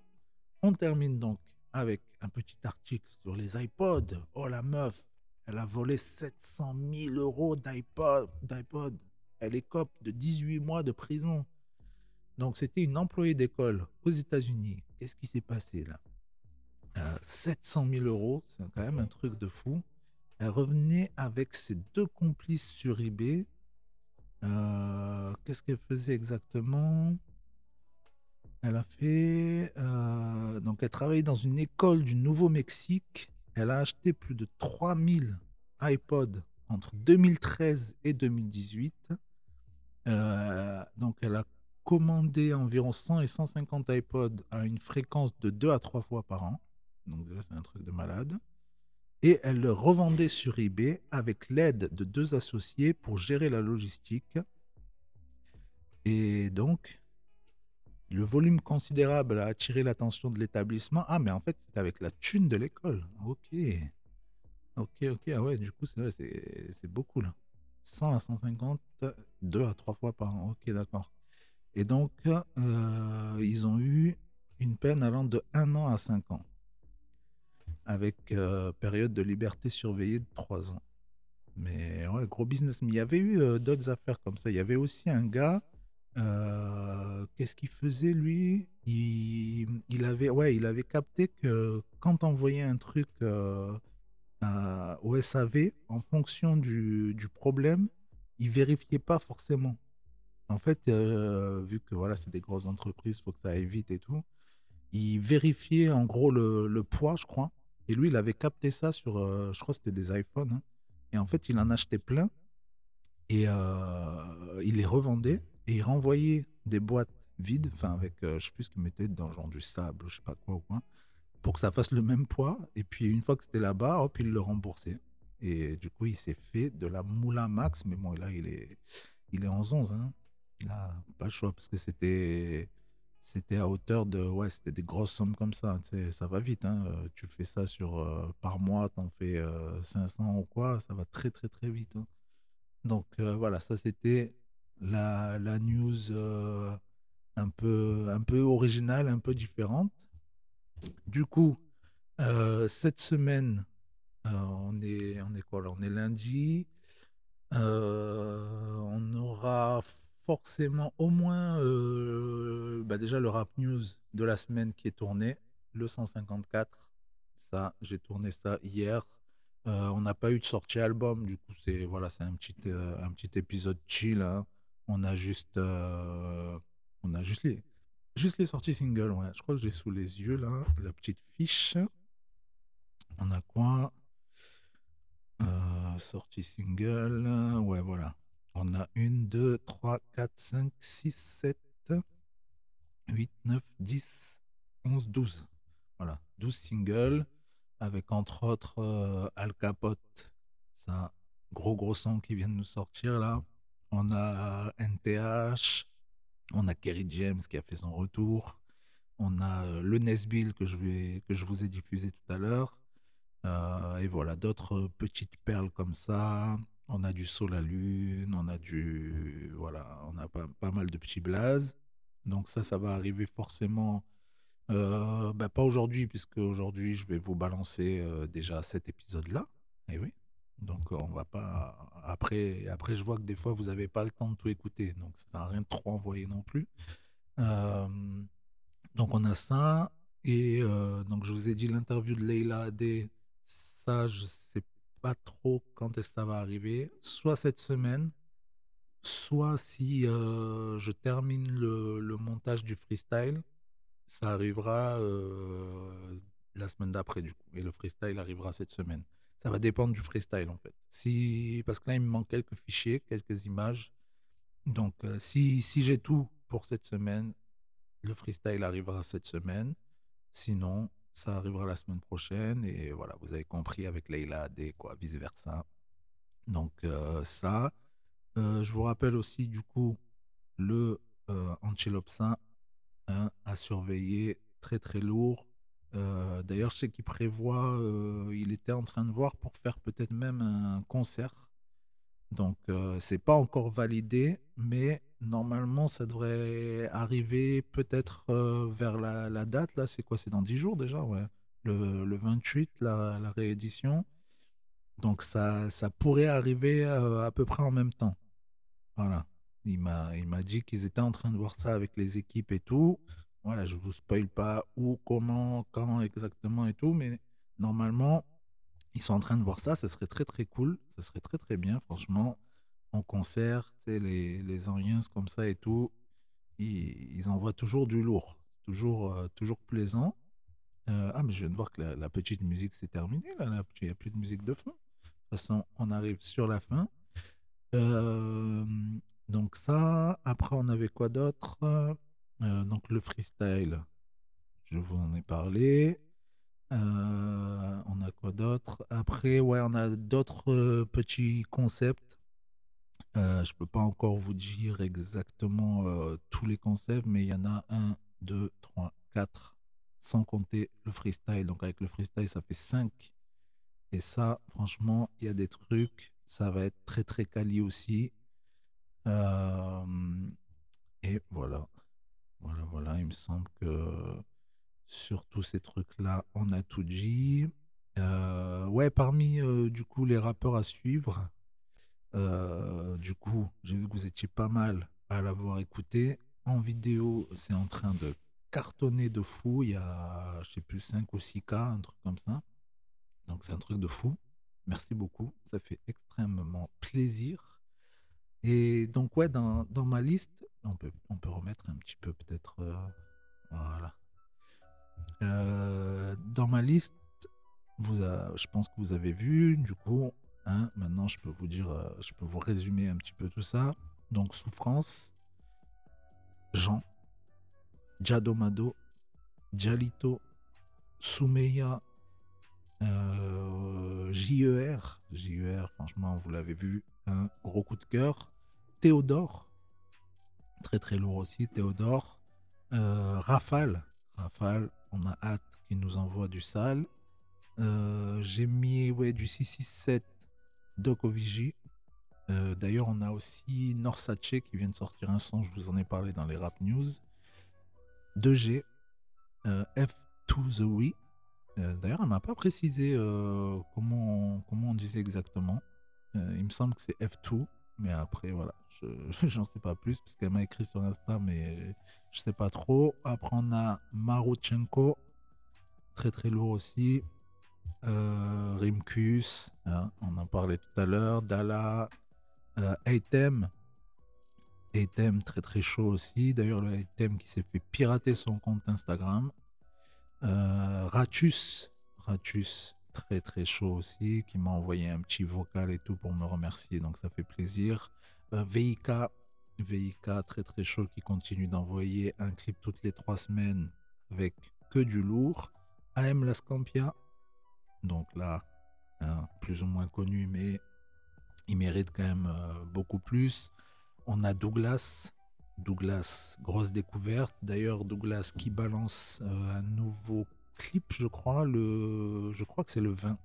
On termine donc avec un petit article sur les iPods. Oh la meuf, elle a volé 700 000 euros d'iPod. Elle écope de 18 mois de prison. Donc c'était une employée d'école aux États-Unis. Qu'est-ce qui s'est passé là? Euh, 700 000 euros, c'est quand même un truc de fou. Elle revenait avec ses deux complices sur eBay. Euh, Qu'est-ce qu'elle faisait exactement? Elle a fait. euh, donc, elle travaillait dans une école du Nouveau-Mexique. Elle a acheté plus de 3000 iPods entre 2013 et 2018. Euh, donc, elle a commandé environ 100 et 150 iPods à une fréquence de 2 à 3 fois par an. Donc, déjà, c'est un truc de malade. Et elle le revendait sur eBay avec l'aide de deux associés pour gérer la logistique. Et donc, le volume considérable a attiré l'attention de l'établissement. Ah, mais en fait, c'est avec la thune de l'école. Ok. Ok, ok. Ah ouais, du coup, c'est beaucoup là. 100 à 150, 2 à 3 fois par an. Ok, d'accord. Et donc, euh, ils ont eu une peine allant de 1 an à 5 ans. Avec euh, période de liberté surveillée de 3 ans. Mais ouais, gros business. Mais il y avait eu euh, d'autres affaires comme ça. Il y avait aussi un gars. Qu'est-ce qu'il faisait lui? Il, il avait, ouais, il avait capté que quand on envoyait un truc au SAV, en fonction du, du problème, il vérifiait pas forcément. En fait, euh, vu que voilà, c'est des grosses entreprises, faut que ça aille vite et tout, il vérifiait en gros le, poids, je crois. Et lui, il avait capté ça sur, euh, je crois que c'était des iPhones. hein. Et en fait, il en achetait plein. Et euh, il les revendait et il renvoyait des boîtes vides, enfin avec, je sais plus ce qu'il mettait dans genre du sable, je sais pas quoi ou quoi, pour que ça fasse le même poids. Et puis une fois que c'était là-bas, hop, il le remboursait. Et du coup, il s'est fait de la moula max, mais bon, là, il est, il est en 11. Hein. Il a pas le choix parce que c'était à hauteur de ouais c'était des grosses sommes comme ça tu ça va vite hein. Euh, tu fais ça sur euh, par mois t'en fais euh, 500 ou quoi ça va très très très vite hein. donc euh, voilà ça c'était la, la news un peu un peu originale un peu différente du coup cette semaine on est on est quoi là? On est lundi on aura forcément au moins euh, bah déjà le rap news de la semaine qui est tourné, le 154. Ça, j'ai tourné ça hier. Euh, on n'a pas eu de sortie album, du coup c'est voilà, c'est un petit euh, épisode chill. hein. On a juste on a juste les sorties singles. Ouais, je crois que j'ai sous les yeux la petite fiche. On a quoi? Sortie single. Ouais, voilà. On a 1, 2, 3, 4, 5, 6, 7, 8, 9, 10, 11, 12. Voilà, 12 singles avec entre autres euh, Al Capote, ça, gros gros son qui vient de nous sortir là. On a NTH, on a Kerry James qui a fait son retour, on a euh, le Nesbill que je, vais, que je vous ai diffusé tout à l'heure. Euh, et voilà, d'autres petites perles comme ça. On a du Sol à Lune, on a du. Voilà, on a pas, pas mal de petits blazes. Donc, ça, ça va arriver forcément. euh, bah, pas aujourd'hui, puisque aujourd'hui, je vais vous balancer euh, déjà cet épisode-là. Et oui. Donc, on va pas. Après, après, je vois que des fois, vous n'avez pas le temps de tout écouter. Donc, ça à rien de trop envoyer non plus. Euh, donc, on a ça. Et donc, je vous ai dit l'interview de Leila Adé. Ça, je sais pas trop quand est-ce ça va arriver. Soit cette semaine, soit si euh, je termine le, le montage du freestyle, ça arrivera euh, la semaine d'après du coup. Et le freestyle arrivera cette semaine. ça va dépendre du freestyle en fait. Si, parce que là, il me manque quelques fichiers, quelques images. Donc, euh, si, si j'ai tout pour cette semaine, le freestyle arrivera cette semaine. Sinon, ça arrivera la semaine prochaine. Et voilà, vous avez compris avec Leila Adé, quoi, vice-versa. Donc, euh, ça. Euh, je vous rappelle aussi, du coup, le euh, Antilopsin hein, à surveiller, très très lourd. D'ailleurs, je sais qu'il prévoit, il était en train de voir pour faire peut-être même un concert. Donc, euh, c'est pas encore validé, mais normalement, ça devrait arriver peut-être euh, vers la, date. Là, c'est quoi? C'est dans 10 jours déjà, ouais. Le, le 28, la, réédition. Donc, ça, ça pourrait arriver euh, à peu près en même temps. Voilà. Il m'a, dit qu'ils étaient en train de voir ça avec les équipes et tout. Voilà, je vous spoil pas où, comment, quand exactement et tout, mais normalement, ils sont en train de voir ça. Ça serait très très cool. Ça serait très très bien, franchement. En concert, les, les comme ça et tout, ils, ils envoient toujours du lourd. Toujours, euh, toujours plaisant. Euh, ah, mais je viens de voir que la, petite musique s'est terminée. Là. Il n'y a plus de musique de fond. De toute façon, on arrive sur la fin. Euh, donc ça, après on avait quoi d'autre? Donc le freestyle, je vous en ai parlé. On a quoi d'autre? Après, ouais, on a d'autres petits concepts. Euh, je peux pas encore vous dire exactement euh, tous les concepts, mais il y en a un, deux, trois, quatre, sans compter le freestyle. Donc avec le freestyle, ça fait cinq. Et ça, franchement, il y a des trucs. Ça va être très très quali aussi. Euh, et voilà. Voilà, voilà. Il me semble que sur tous ces trucs-là, on a tout dit. Ouais, parmi du coup les rappeurs à suivre, euh, du coup, j'ai vu que vous étiez pas mal à l'avoir écouté. En vidéo, c'est en train de cartonner de fou. Il y a, je sais plus, 5 ou 6 cas, un truc comme ça. Donc c'est un truc de fou. Merci beaucoup. Ça fait extrêmement plaisir. Et donc, ouais, dans, dans ma liste, on peut, on peut remettre un petit peu peut-être. euh, voilà. Euh, dans ma liste, vous je pense que vous avez vu, du coup, hein, maintenant je peux vous dire, euh, je peux vous résumer un petit peu tout ça. Donc, Souffrance, Jean, Jadomado, Jalito, Soumeya, euh, JER, JER, franchement, vous l'avez vu, un gros coup de cœur. Théodore, très très lourd aussi, Théodore. Euh, Rafale, Rafale, on a hâte qu'il nous envoie du sale. J'ai mis ouais, du 667 Dokoviji. Euh, D'ailleurs, on a aussi Norsace qui vient de sortir un son, je vous en ai parlé dans les rap news. 2G, euh, F2 The. Euh, D'ailleurs, elle m'a pas précisé euh, comment, comment on disait exactement. Il me semble que c'est F2, mais après, voilà, je j'en sais pas plus parce qu'elle m'a écrit sur Insta, mais je sais pas trop. Après, on a Maruchenko, très très lourd aussi. Euh, Rimkus, hein, on en parlait tout à l'heure. Dala, euh, Aitem, Aitem très très chaud aussi. D'ailleurs, le qui s'est fait pirater son compte Instagram. Euh, Ratus, Ratus, très très chaud aussi, qui m'a envoyé un petit vocal et tout pour me remercier, donc ça fait plaisir. Euh, VIK très très chaud qui continue d'envoyer un clip toutes les trois semaines avec que du lourd. AM Lascampia, donc là, hein, plus ou moins connu, mais il mérite quand même euh, beaucoup plus. On a Douglas, Douglas, grosse découverte. D'ailleurs, Douglas qui balance euh, un nouveau clip, je crois. Le, je crois que c'est le 20.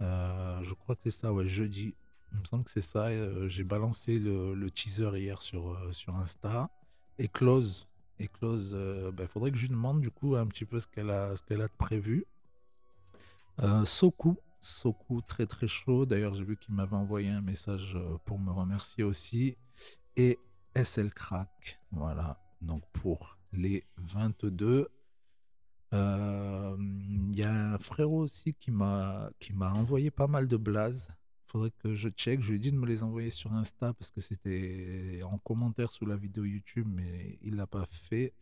Euh, je crois que c'est ça, ouais, jeudi. Il me semble que c'est ça. J'ai balancé le, teaser hier sur, sur Insta. Et Close. Et Close, il faudrait que je lui demande du coup un petit peu ce qu'elle a, ce qu'elle a de prévu. Euh, Soku. Soku, très très chaud. D'ailleurs, j'ai vu qu'il m'avait envoyé un message euh, pour me remercier aussi. Et SL Crack. Voilà. Donc pour les 22. Euh, Il y a un frérot aussi qui m'a envoyé pas mal de blazes. Faudrait que je check. Je lui ai dit de me les envoyer sur Insta parce que c'était en commentaire sous la vidéo YouTube, mais il l'a pas fait.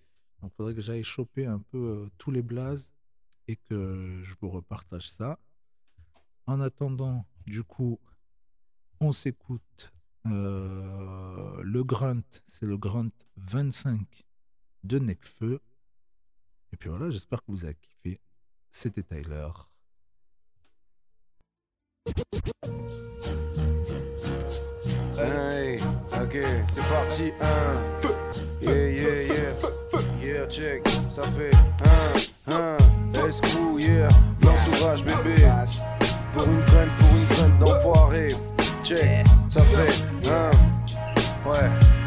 Donc faudrait que j'aille choper un peu tous les blazes et que je vous repartage ça. en attendant, du coup, on s'écoute. euh, le Grunt, c'est le Grunt 25 de Necfeu. Et puis voilà, j'espère que vous avez kiffé. C'était Tyler. Hey, ok, c'est parti, un. Yeah, yeah, yeah. Yeah, check, ça fait un, un. Escrew, yeah. L'entourage, bébé. Pour une graine, pour une graine d'enfoiré. Check, ça fait un. Ouais.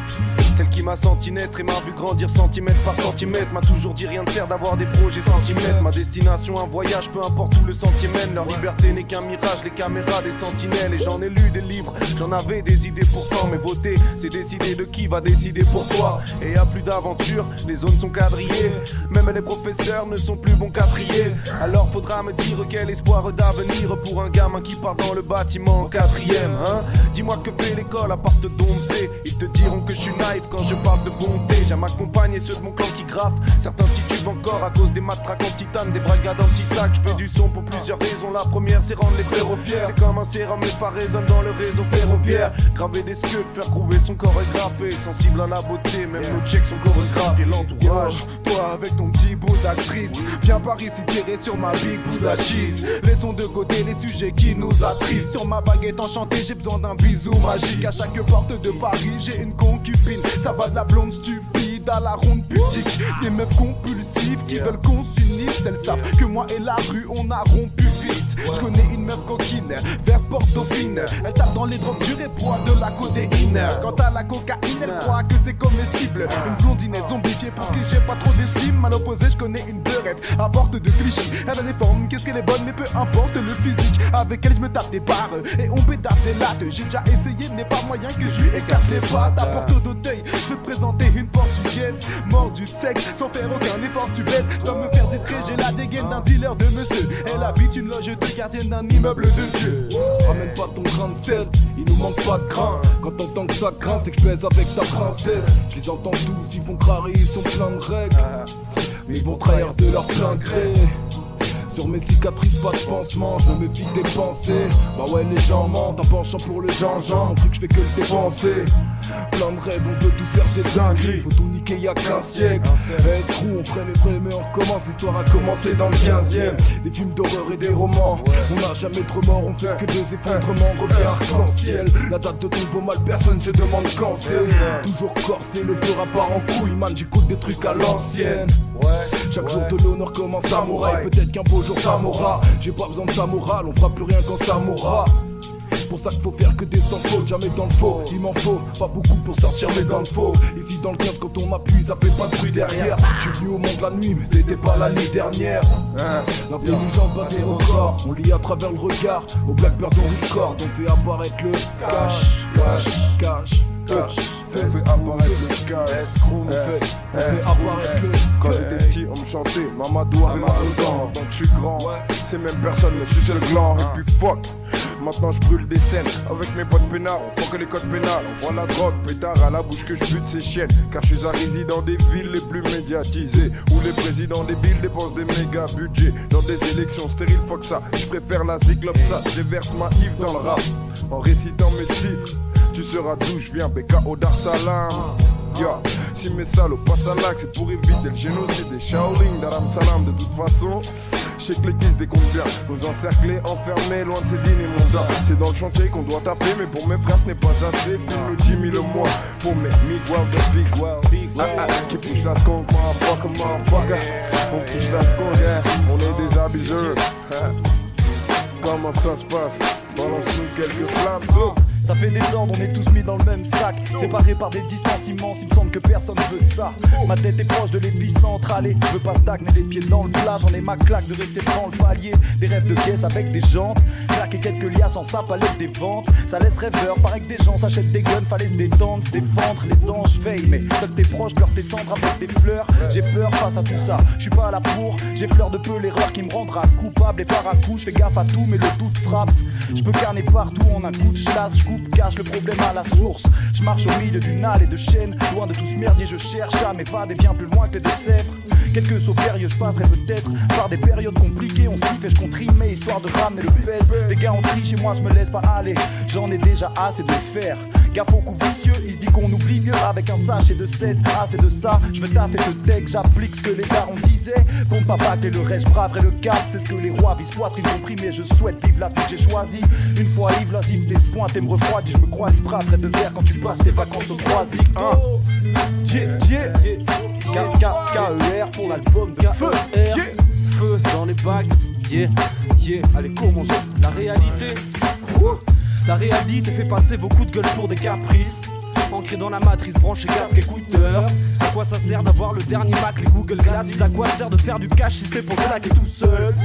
Celle qui m'a senti naître et m'a vu grandir centimètre par centimètre M'a toujours dit rien de faire d'avoir des projets centimètres. Ma destination un voyage peu importe où le sentier mène Leur liberté n'est qu'un mirage, les caméras des sentinelles. Et j'en ai lu des livres, j'en avais des idées pourtant Mais voter c'est décider de qui va décider pour toi. Et y a plus d'aventure, les zones sont quadrillées. Même les professeurs ne sont plus bons qu'à Alors faudra me dire quel espoir d'avenir Pour un gamin qui part dans le bâtiment en quatrième hein. Dis-moi que fait l'école à part te dompter Ils te diront que je suis naïf quand je parle de bonté. J'aime accompagner ceux de mon clan qui graffent. Certains titubent encore à cause des matraques en titane Des brigades anti-tac Je fais du son pour plusieurs raisons. La première c'est rendre les fiers. C'est comme un sérum mais pas dans le réseau ferroviaire. Graver des sculptes, faire prouver son corps est graffé. Sensible à la beauté, même nos checks sont chorégraphes. Et l'entourage Toi avec ton petit bout d'actrice. Viens par ici tirer sur ma big Buddha cheese Laissons de côté les sujets qui nous attristent Sur ma baguette enchantée j'ai besoin d'un bisou magique. À chaque porte de Paris j'ai une concubine Ça va de la blonde stupide à la ronde pudique. Des meufs compulsives qui veulent qu'on s'unisse Elles savent que moi et la rue on a rompu Je connais une meuf coquine vers Portofine. Elle tape dans les drogues dures et de la codéine. Quant à la cocaïne elle croit que c'est comestible. Une blondinette zombifiée pour qui j'ai pas trop d'estime. À l'opposé je connais une beurette à porte de cliché Elle a des formes, qu'est-ce qu'elle est bonne mais peu importe le physique. Avec elle je me tape des barres et on pétasse des lattes J'ai déjà essayé n'est pas moyen que je lui écarte les pattes À porte d'Auteuil je peux te présenter une portugaise. Mordue de sexe sans faire aucun effort tu baisses. Je dois me faire discret j'ai la dégaine d'un dealer de monsieur. Elle habite une loge de gardienne d'un immeuble de Dieu Ramène pas ton grain de sel, il nous manque pas de grain. Quand t'entends que ça craint, c'est que je pèse avec ta princesse. Je les entends tous, ils font crari, ils sont pleins de règles. Mais ils vont trahir de leur plein gré. Sur mes cicatrices, pas de pansement, je me méfie des pensées. Bah ouais, les gens mentent, un penchant pour le gingembre. Mon truc, je fais que le dépenser. Plein de rêves, on veut tous faire des dingueries. Faut tout niquer, y'a qu'un siècle. Escrew, on ferait les vrais, mais on recommence. L'histoire a commencé dans le 15ème. Des films d'horreur et des romans. On n'a jamais trop mort, on fait que des effondrements. Revient arc-en-ciel. La date de ton beau mal, personne se demande quand c'est. Toujours corsé, le peur à part en couille, man. J'écoute des trucs à l'ancienne. Chaque jour de l'honneur comme un samouraï. Peut-être qu'un beau m'aura. J'ai pas besoin de sa morale, on fera plus rien quand ça mourra. Pour ça qu'il faut faire que des sans jamais dans le faux. Il m'en faut pas beaucoup pour sortir, mais dans le faux. Ici dans le 15, quand on appuie, ça fait pas de bruit derrière. Je suis venu au monde la nuit, mais c'était pas la nuit dernière. Hein, L'intelligence bat des records, on lit à travers le regard. Au Blackbird, on record, on fait apparaître le cash, cash, cash, cash. Fait apparaître le cash Escroc, on fait, apparaître le Quand j'étais petit, on me chantait Mamadou arrive dedans. Quand je suis grand, c'est même personne me suce le gland. Et puis fuck, maintenant je brûle des scènes avec mes potes pénards. On faut que les codes pénales. On voit la drogue, pétard à la bouche que je bute ces chiennes. Car je suis un résident des villes les plus médiatisées. Où les présidents des villes dépensent des méga budgets. Dans des élections stériles, fuck ça. Je préfère la cyclope ça. Je verse ma Yves dans le rap. En récitant mes titres. Tu seras d'où je viens, BKO Dar Salam. Yo, si mes salauds passent à l'axe, c'est pour éviter le génocide des Shaolin d'Aram Salam. De toute façon, sais que l'église décompte bien. Nous encercler, enfermer, loin de ces dînes immondes. C'est dans le chantier qu'on doit taper, mais pour mes frères, ce n'est pas assez. Filme le 10 000 le mois pour mes Miguel de Big Well. Ah, ah, qui push la skunk, motherfucker, motherfucker. On push la skunk, yeah. on est des abuseurs. Comment ça se passe? Balance-nous quelques flammes. Oh. Ça fait des ordres, on est tous mis dans le même sac. Séparés par des distances immenses, il me semble que personne veut de ça. Ma tête est proche de l'épicentre, allez, je veux pas stagner les pieds dans le plat. J'en ai ma claque de rester dans le palier. Des rêves de caisse avec des jantes. Claquer quelques liasses en sap à l'aide des ventes. Ça laisse rêveur, paraît que des gens s'achètent des guns, fallait se détendre, se défendre. Les anges veillent, mais seuls tes proches pleurent tes cendres avec des fleurs. J'ai peur face à tout ça, je suis pas à la pour. J'ai fleur de peu l'erreur qui me rendra coupable et par à coup. Je fais gaffe à tout, mais le doute frappe. Je peux carner partout en un coup de chasse, cache le problème à la source. Je marche au milieu d'une halle et de chaînes, loin de tout ce merdier, je cherche à m'évader bien plus loin que les Deux-Sèvres. Quelques sauts périlleux, je passerai peut-être par des périodes compliquées. On s'y fait, je compte rimer histoire de ramener le pèse. Des gars ont triché, moi je me laisse pas aller. J'en ai déjà assez de faire. Gaffe au coup vicieux, il se dit qu'on oublie mieux avec un sachet de 16. Ah, c'est de ça, je vais taper ce deck, j'applique ce que les darons disaient. Pour pas bâcler le reste, je braverai le cap. C'est ce que les rois visent poitrine compris, mais je souhaite vivre la vie que j'ai choisie. Une fois ivre, tes points, t'es me refroidis. Je me crois libre après de verre quand tu passes tes vacances au croisic. Hein. K-K-K-E-R pour l'album de feu. Yeah. Feu dans les bacs, yeah, yeah. Allez, comment La réalité. La réalité fait passer beaucoup de gueules pour des caprices. Ancré dans la matrice, branché casque écouteur. À quoi ça sert d'avoir le dernier Mac, les Google Glass? À quoi sert de faire du cash si c'est pour claquer tout seul?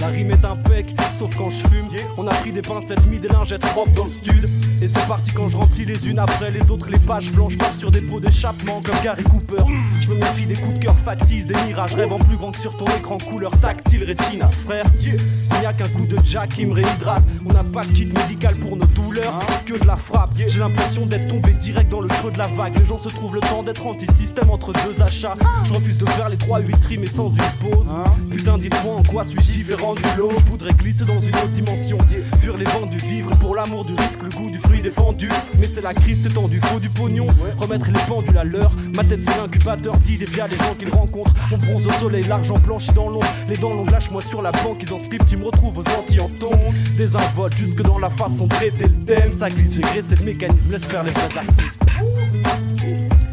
La rime est impec, sauf quand je fume. On a pris des pincettes, mis des lingettes propres dans le stud. Et c'est parti quand je remplis les unes après les autres, les pages blanches partent sur des pots d'échappement comme Gary Cooper. Je me méfie des coups de cœur factices, des mirages, rêve en plus grand que sur ton écran couleur tactile rétina, frère. Il n'y a qu'un coup de jack qui me réhydrate. On n'a pas de kit médical pour nos douleurs, que de la frappe. J'ai l'impression d'être tombé direct dans le creux de la vague. Les gens se trouvent le temps d'être anti-système entre deux achats. Je refuse de faire les 3-8 rimes et sans une pause. Putain, dites-moi en quoi suis-je différent du lot. Je voudrais glisser dans une autre dimension. Fuir les vents du vivre pour l'amour du risque, le goût du fruit défendu. Mais c'est la crise, c'est tendu, faut du pognon. Remettre les pendules à l'heure. Ma tête, c'est l'incubateur d'idées via les gens qu'ils rencontrent. On bronze au soleil, l'argent blanchi dans l'ombre. Les dents longues, lâche-moi sur la banque, ils en slip, tu me retrouves aux Antilles en tombe. Désinvolte jusque dans la façon de traiter le thème. Ça glisse, j'ai graissé le mécanisme, laisse faire les vrais artistes.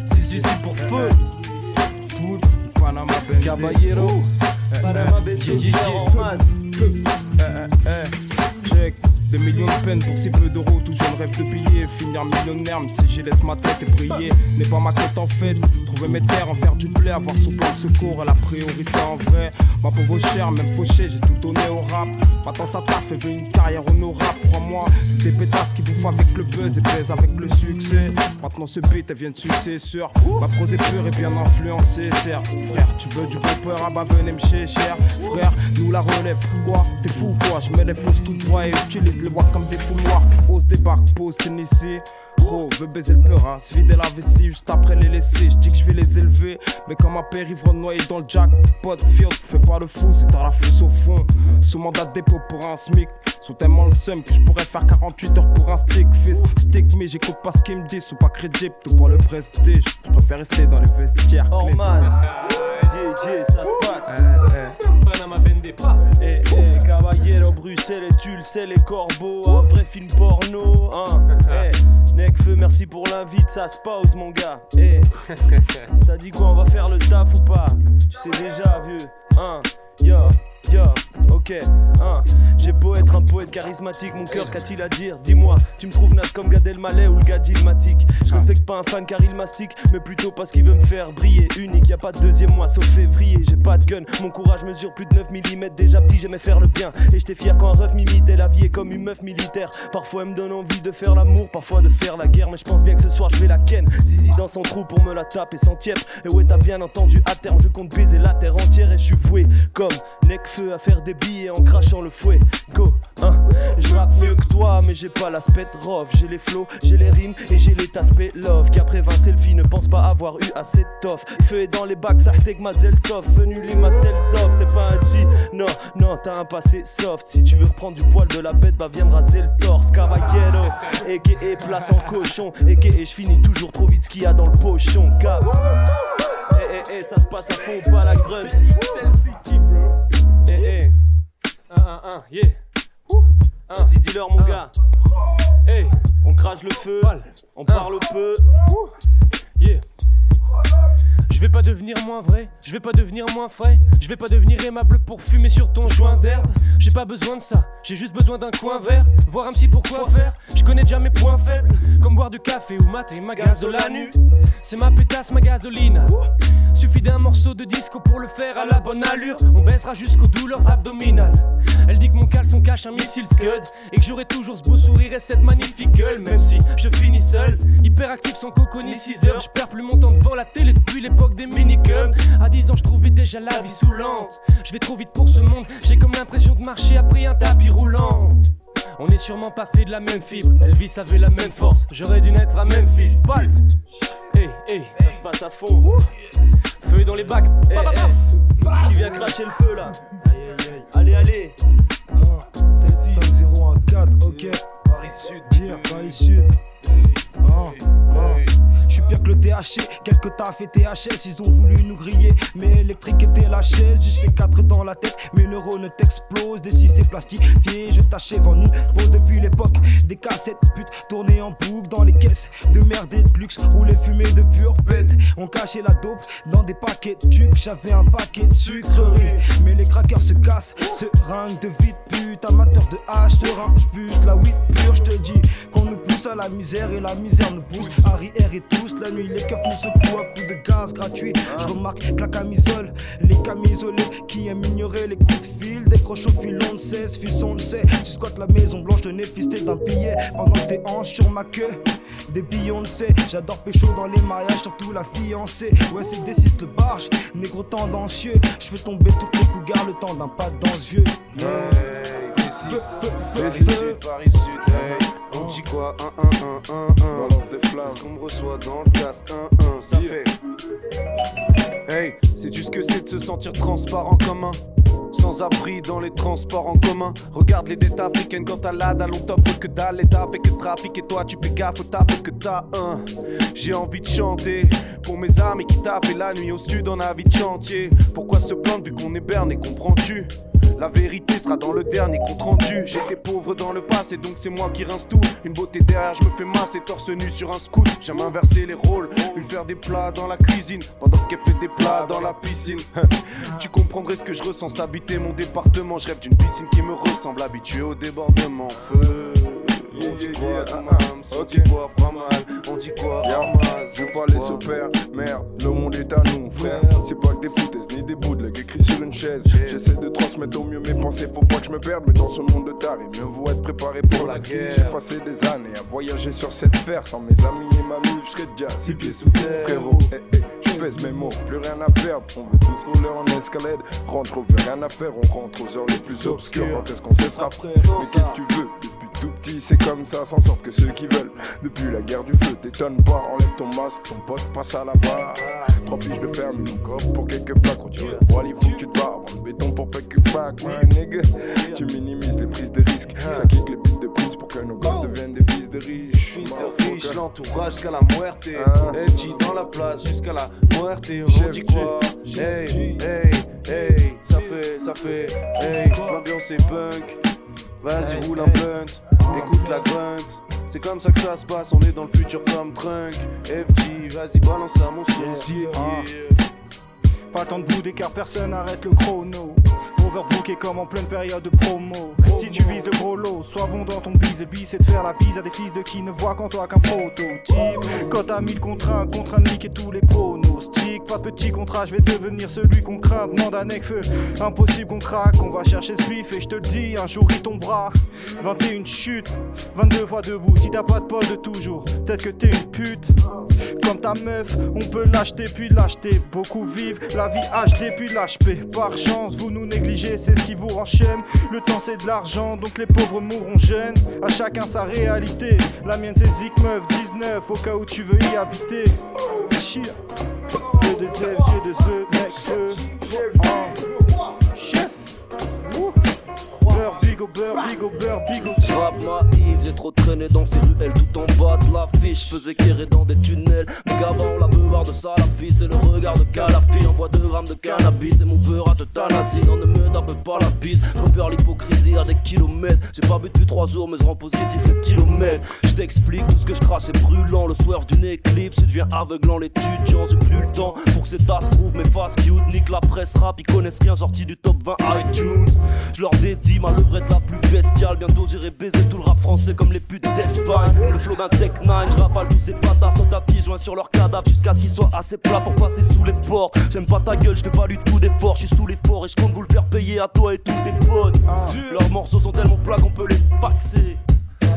C'est ici pour feu. Pour Panama. Caballero. Panama. Eh, eh, eh. Check. Des millions de peines pour si peu d'euros, tout jeune rêve de payer, finir millionnaire, même si j'y laisse ma tête et briller. N'est pas ma quête en fait, trouver mes terres, en faire du blé, avoir son plan secours à la priorité en vrai. Ma pauvre chère, même fauché, j'ai tout donné au rap. Maintenant ça taffe et veut une carrière honorable, crois-moi. C'est des pétasses qui bouffent avec le buzz et plaisent avec le succès. Maintenant ce beat, elle vient de succès sur ma prose est pure et bien influencée, frère. Tu veux du bon ah bah venez me cher. Frère, nous la relève, quoi? T'es fou quoi? Je mets les fausses tout droit et utilise les vois comme des fous noirs. Ose débarque, pose Tennessee. Gros, veut baiser le peur, hein. se vider la vessie juste après les laisser. Je dis que je vais les élever, mais comme un père ivre noyé dans le jackpot field, fais pas le fou si t'as la fausse au fond. Sous mandat de dépôt pour un SMIC, sont tellement le seum que je pourrais faire 48 heures pour un stick. Fils, stick, mais j'écoute pas ce qu'ils me disent, ou pas crédible, tout pas le prestige. Je préfère rester dans les vestiaires. Oh clés. man, yeah, yeah, ça se passe. Bruxelles, et tu le sais, les corbeaux, un vrai film porno. Hein. Eh, Necfeu, merci pour l'invite, ça se pause, mon gars. Eh, ça dit quoi, on va faire le taf ou pas? Tu sais déjà, vieux. Hein, yo, yo, ok, hein. J'ai beau être un poète charismatique, mon cœur qu'a-t-il à dire? Dis-moi, tu me trouves naze comme Gad Elmaleh ou le gars d'Ilmatic Je respecte pas un fan car il mastique, mais plutôt parce qu'il veut me faire briller. Unique, y a pas de deuxième mois sauf février. J'ai pas de gun, mon courage mesure plus de 9 mm. Déjà petit, j'aimais faire le bien. Et j'étais fier quand un ref m'imitait. La vie est comme une meuf militaire. Parfois, elle me donne envie de faire l'amour, parfois de faire la guerre. Mais je pense bien que ce soir, je vais la ken. Zizi dans son trou pour me la taper sans tiep. Et ouais, t'as bien entendu, à terme, je compte baiser la terre entière. Et je suis voué comme Necfeu à faire des billets en crachant le fouet. Go, hein. Je rappe mieux que toi, mais j'ai pas l'aspect rough. J'ai les flows, j'ai les rimes et j'ai l'état aspect love. Qu'après 20 selfies, ne pense pas avoir eu assez de toff. Feu est dans les bacs, ça ma zeltoff. Venu lui ma zop, t'es pas un G. Non, non, t'as un passé soft. Si tu veux reprendre du poil de la bête, bah viens me raser le torse. Caballero, et place en cochon. Et je finis toujours trop vite ce qu'il y a dans le pochon. Cap. Eh, eh, eh, ça se passe à fond, pas la grunt. Celle-ci qui. 1, 1, 1, yeah. Vas-y, dis-leur, mon gars. Hey, on crache le feu, on parle peu. Yeah. Je vais pas devenir moins vrai, je vais pas devenir moins frais, je vais pas devenir aimable pour fumer sur ton joint d'herbe. J'ai pas besoin de ça, j'ai juste besoin d'un coin vert, voir un psy pour quoi faire. Je connais déjà mes points faibles, comme boire du café ou mater ma gasolanu. C'est ma pétasse, ma. Suffit d'un morceau de disco pour le faire à la bonne allure. On baissera jusqu'aux douleurs abdominales. Elle dit que mon caleçon cache un missile Scud et que j'aurai toujours ce beau sourire et cette magnifique gueule. Même si je finis seul, hyperactif sans coconi 6 heures. Je perds plus mon temps devant la télé depuis l'époque des minicums. À 10 ans, je trouvais déjà la vie saoulante. Je vais trop vite pour ce monde, j'ai comme l'impression de marcher après un tapis roulant. On est sûrement pas fait de la même fibre. Elvis avait la même force. J'aurais dû naître à Memphis. Palt. Hey, hey, ça se passe à fond. Feu dans les bacs. Hey, hey. Qui vient cracher le feu là? Allez, allez. 5014, ok. Paris Sud, Paris Sud. Je suis pire que le THC, quelques taf et THS, ils ont voulu nous griller, mais électrique était la chaise, du C4 dans la tête, mes neurones t'explosent, des 6 plastifiés, je t'achève en une pause depuis l'époque, des cassettes putes tournées en boucle dans les caisses, de merde et de luxe, roulées fumées de pure bête, on cachait la dope dans des paquets de tucs, j'avais un paquet de sucreries, mais les crackers se cassent, se ringuent de vite. Pute, amateur de hache, te pute, la weed pure, je te dis, qu'on nous pousse à la misère et la misère nous pousse, Harry R et tous, la nuit les keufs nous secouent à coups de gaz gratuit, je remarque que la camisole, les camisolés qui aiment ignorer les coups de fil, décroche au fil, on ne sait, ce fils on le sait, tu squattes la maison blanche de nez fisté d'un billet, pendant que tes hanches sur ma queue, des sait, j'adore pécho dans les mariages, surtout la fiancée, ouais c'est des le barge, négro tendancieux, je fais tomber toutes les cougars le temps d'un pas dans les yeux, yeah. Hey, Paris Sud, quoi 1 1 1 1 1 Balance des flammes. Qu'on me reçoit dans le casque? 1 1 Ça fait Hey, c'est juste que c'est de se sentir transparent comme un sans abri dans les transports en commun. Regarde les dettes africaines quand t'as la dalle, on t'offre que dalle. L'État fait que trafic et toi tu fais gaffe au taf que t'as un. J'ai envie de chanter pour mes amis qui taffent et la nuit au sud en avis de chantier. Pourquoi se plaindre vu qu'on est berné, comprends-tu? La vérité sera dans le dernier compte rendu. J'étais pauvre dans le passé, donc c'est moi qui rince tout. Une beauté derrière, je me fais masser torse nu sur un scoot. J'aime inverser les rôles, lui faire des plats dans la cuisine pendant qu'elle fait des plats dans la piscine. tu comprendrais ce que je ressens d'habiter mon département. Je rêve d'une piscine qui me ressemble, habitué au débordement. Feu. On dit quoi, Tamam On dit quoi, Framal On dit quoi, Hamas Je veux pas les opères, merde, le monde est à nous, frère. C'est pas que des foutaises ni des bootlegs écrits sur une chaise. J'essaie de transmettre au mieux mes pensées, faut pas que je me perde, mais dans ce monde de taré, mieux vaut être préparé pour la guerre. J'ai passé des années à voyager sur cette fer, sans mes amis et mamie, je serais déjà six pieds sous terre. Frérot, eh, eh, je pèse mes mots, plus rien à perdre. On veut tous rouler en escalade, rentre au rien à faire, on rentre aux heures les plus obscures. Quand est-ce qu'on cessera, frère? Mais qu'est-ce que tu veux Depuis tout petit, c'est comme ça, s'en sortent que ceux qui veulent. Depuis la guerre du feu, t'étonnes pas, enlève ton masque, ton pote passe à la barre. Trois piges de fer, mis mon corps pour quelques plaques. Retirer le voile, il faut que tu te barres. Le béton pour pas que pack, ouais, nigga. Tu minimises les prises de risque. Ça kick les bits de prise pour que nos gosses deviennent des fils de riches. Fils de riche, l'entourage jusqu'à la muerte. Ah. FG dans la place jusqu'à la muerte. On dit quoi? Hey, hey, hey, ça fait, ça fait, hey, l'ambiance est punk. Vas-y, roule un blunt, écoute la grunt. C'est comme ça que ça se passe, on est dans le futur comme Trunk. FG, vas-y, balance à mon. Yeah, Yeah. Pas tant de bouder car personne n'arrête le chrono. Overbooké comme en pleine période de promo. Si tu vises le gros lot, sois bon dans ton bise. Bis c'est de faire la bise à des fils de qui ne voient qu'en toi qu'un prototype. Quand t'as mis le contre un, contre un nique et tous les Pas petit contrat, je vais devenir celui qu'on craint. Demande à Necfeu, impossible qu'on craque. On va chercher ce bif et je te le dis, un jour il tombera. 21 chutes, 22 fois debout. Si t'as pas de poste de toujours, peut-être que t'es une pute. Comme ta meuf, on peut l'acheter puis l'acheter. Beaucoup vivent la vie HD puis l'HP. Par chance, vous nous négligez, c'est ce qui vous enchaîne. Le temps c'est de l'argent, donc les pauvres mourront jeunes. À chacun sa réalité. La mienne c'est Zik Meuf 19, au cas où tu veux y habiter. Shit. J'ai de Z, j'ai de next Chef. Beurre, big au beurre, big au beurre, big Rap naïf, j'ai trop traîné dans ces ruelles tout en bas de l'affiche. Faisais quérir dans des tunnels. Mais gavant, la beurre de salafiste et le regard de calafi. En bois de grammes de cannabis et mon peur à euthanasie. Non, ne me tape pas la bise. Repère l'hypocrisie à des kilomètres. J'ai pas bu depuis trois jours, mais je rends positif le kilomètre. Je t'explique tout ce que je crache, c'est brûlant. Le soir d'une éclipse, je deviens aveuglant. L'étudiant, j'ai plus le temps pour que ces tasses trouvent mes faces cute. Nique la presse rap, ils connaissent rien sorti du top 20 iTunes. Je leur dédie ma levrette la plus bestiale. Bientôt j'irai baiser tout le rap français comme les putes d'Espagne. Le flow d'un Tech 9, je rafale tous ces patas en tapis, joint sur leur cadavre jusqu'à ce qu'ils soient assez plats pour passer sous les portes. J'aime pas ta gueule, je fais pas du tout d'effort, je suis sous l'effort et je compte vous le faire payer à toi et tous tes potes. Leurs morceaux sont tellement plats qu'on peut les faxer.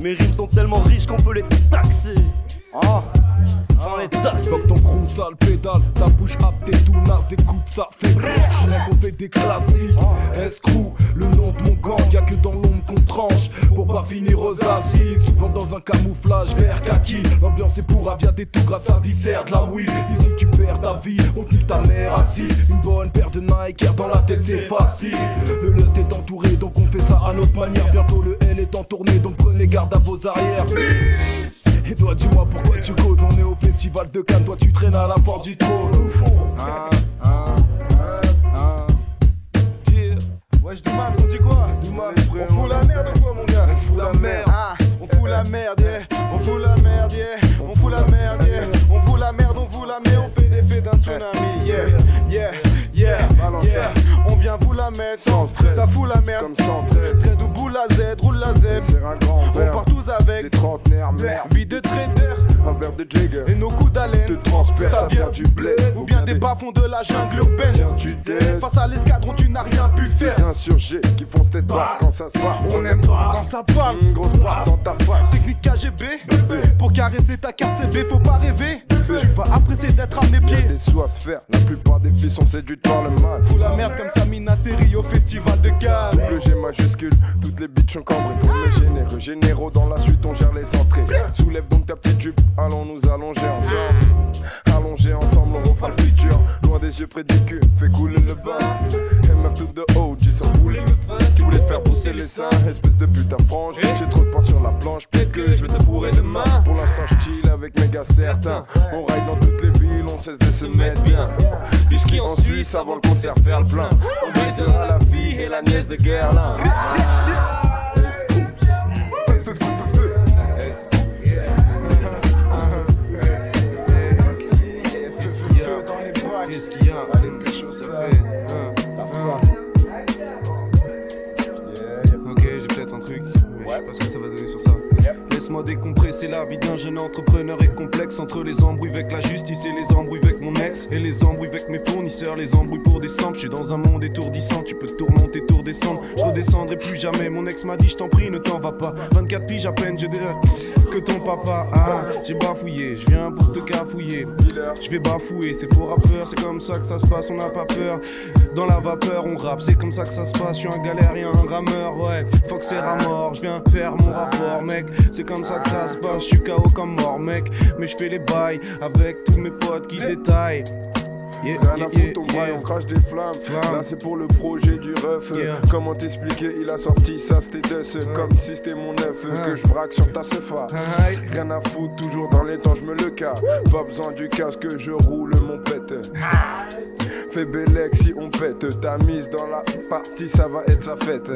Mes rimes sont tellement riches qu'on peut les taxer. Ah, dans les tasses. Fuck ton crew, sale pédale, ça bouge à tes tout naze, écoute ça fait Rien qu'on fait des classiques. Escrew, le nom de mon gang, y'a que dans l'ombre qu'on tranche. Pour pas finir aux assises, souvent dans un camouflage vert kaki. L'ambiance est pour avia tout grâce à viscère de la weed. Ici tu perds ta vie, on tue ta mère assise. Une bonne paire de Nike dans la tête, c'est facile. Le lust est entouré, donc on fait ça à notre manière. Bientôt le L est en tournée, donc prenez garde à vos arrières. Et toi, dis-moi pourquoi tu causes. On est au festival de Cannes, toi tu traînes à la porte du trône. Ah, ah, ah, ah. Yeah. Wesh, Doumam, on dit quoi? Doumam, on fout la merde ou quoi, mon gars? On fout la merde. Ah, on fout la merde, yeah. On fout la merde, yeah. On fout la merde, yeah. On fout la merde, on fout la merde, on fait l'effet d'un tsunami, yeah. Yeah, yeah. On vient vous la mettre sans stress. Ça fout la merde. Comme sans Trade ou boule la Z, roule la Z. On part tous avec des trentenaires, merde. Vie de trader. Un verre de Jagger. Et nos coups d'haleine. Te transperce, ça vient du blé. Ou bien des bas-fonds de la jungle urbaine. Tiens, tu t'es. Face à l'escadron, tu n'as rien pu faire. Des insurgés qui font tête basse quand ça se passe. On aime pas quand ça parle. Une grosse barre dans ta face. Technique KGB. Pour caresser ta carte CB, faut pas rêver. Tu vas apprécier d'être à mes pieds. Des sous à se faire. La plupart des filles sont séduites par le mal. Fous la merde comme Samina Seri au festival de Cannes. Le G majuscule, toutes les bitches sont cambrées. Pour les généraux dans la suite, on gère les entrées. Soulève donc ta petite jupe, allons nous allonger ensemble. Allonger ensemble, on refera le futur. Loin des yeux près du cul, fais couler le bain. MF tout de haut, j'ai sans fouler le frein. Qui voulait te faire pousser les seins, espèce de putain frange. J'ai trop de pain sur la planche, peut-être que je vais te fourrer demain. Pour l'instant, je avec mes gars certains. On ride dans toutes les villes, on cesse de se mettre bien. Du ski en Suisse avant le concert, faire le plein. On baisera la fille et la nièce de Guerlain. Qu'est-ce qu'il y a Allez, pécho, ça fait. hein, hein. Ok, j'ai peut-être un truc, mais je sais pas ce que ça va donner sur ça. Laisse-moi décompresser la vie d'un jeune entrepreneur est complexe entre les embrouilles avec la justice et les embrouilles avec mon ex et les embrouilles avec mes fournisseurs, les embrouilles pour descendre. Je suis dans un monde étourdissant, tu peux tourmonter, tour descendre. Je redescendrai plus jamais. Mon ex m'a dit, je t'en prie, ne t'en va pas. 24 piges à peine, je dirais que ton papa. Ah, j'ai bafouillé, je viens pour te cafouiller. Je vais bafouiller, c'est faux rappeur, c'est comme ça que ça se passe, on n'a pas peur. Dans la vapeur, on rappe, c'est comme ça que ça se passe. Je suis un galérien, un rameur, ouais. Faut c'est mort, je viens faire mon rapport, mec. C'est comme ça que ça se passe, je suis KO comme mort, mec. Mais je fais les bails avec tous mes potes qui détaillent. Yeah, Rien yeah, à foutre, yeah, on braille, yeah. on crache des flammes. Là, c'est pour le projet du ref. Comment t'expliquer? Il a sorti ça, c'était. Comme si c'était mon neuf que je braque sur ta sofa. Rien à foutre, toujours dans les temps, je me le cas. Pas besoin du casque, je roule mon pète. Fais bellec si on pète. Ta mise dans la partie, ça va être sa fête.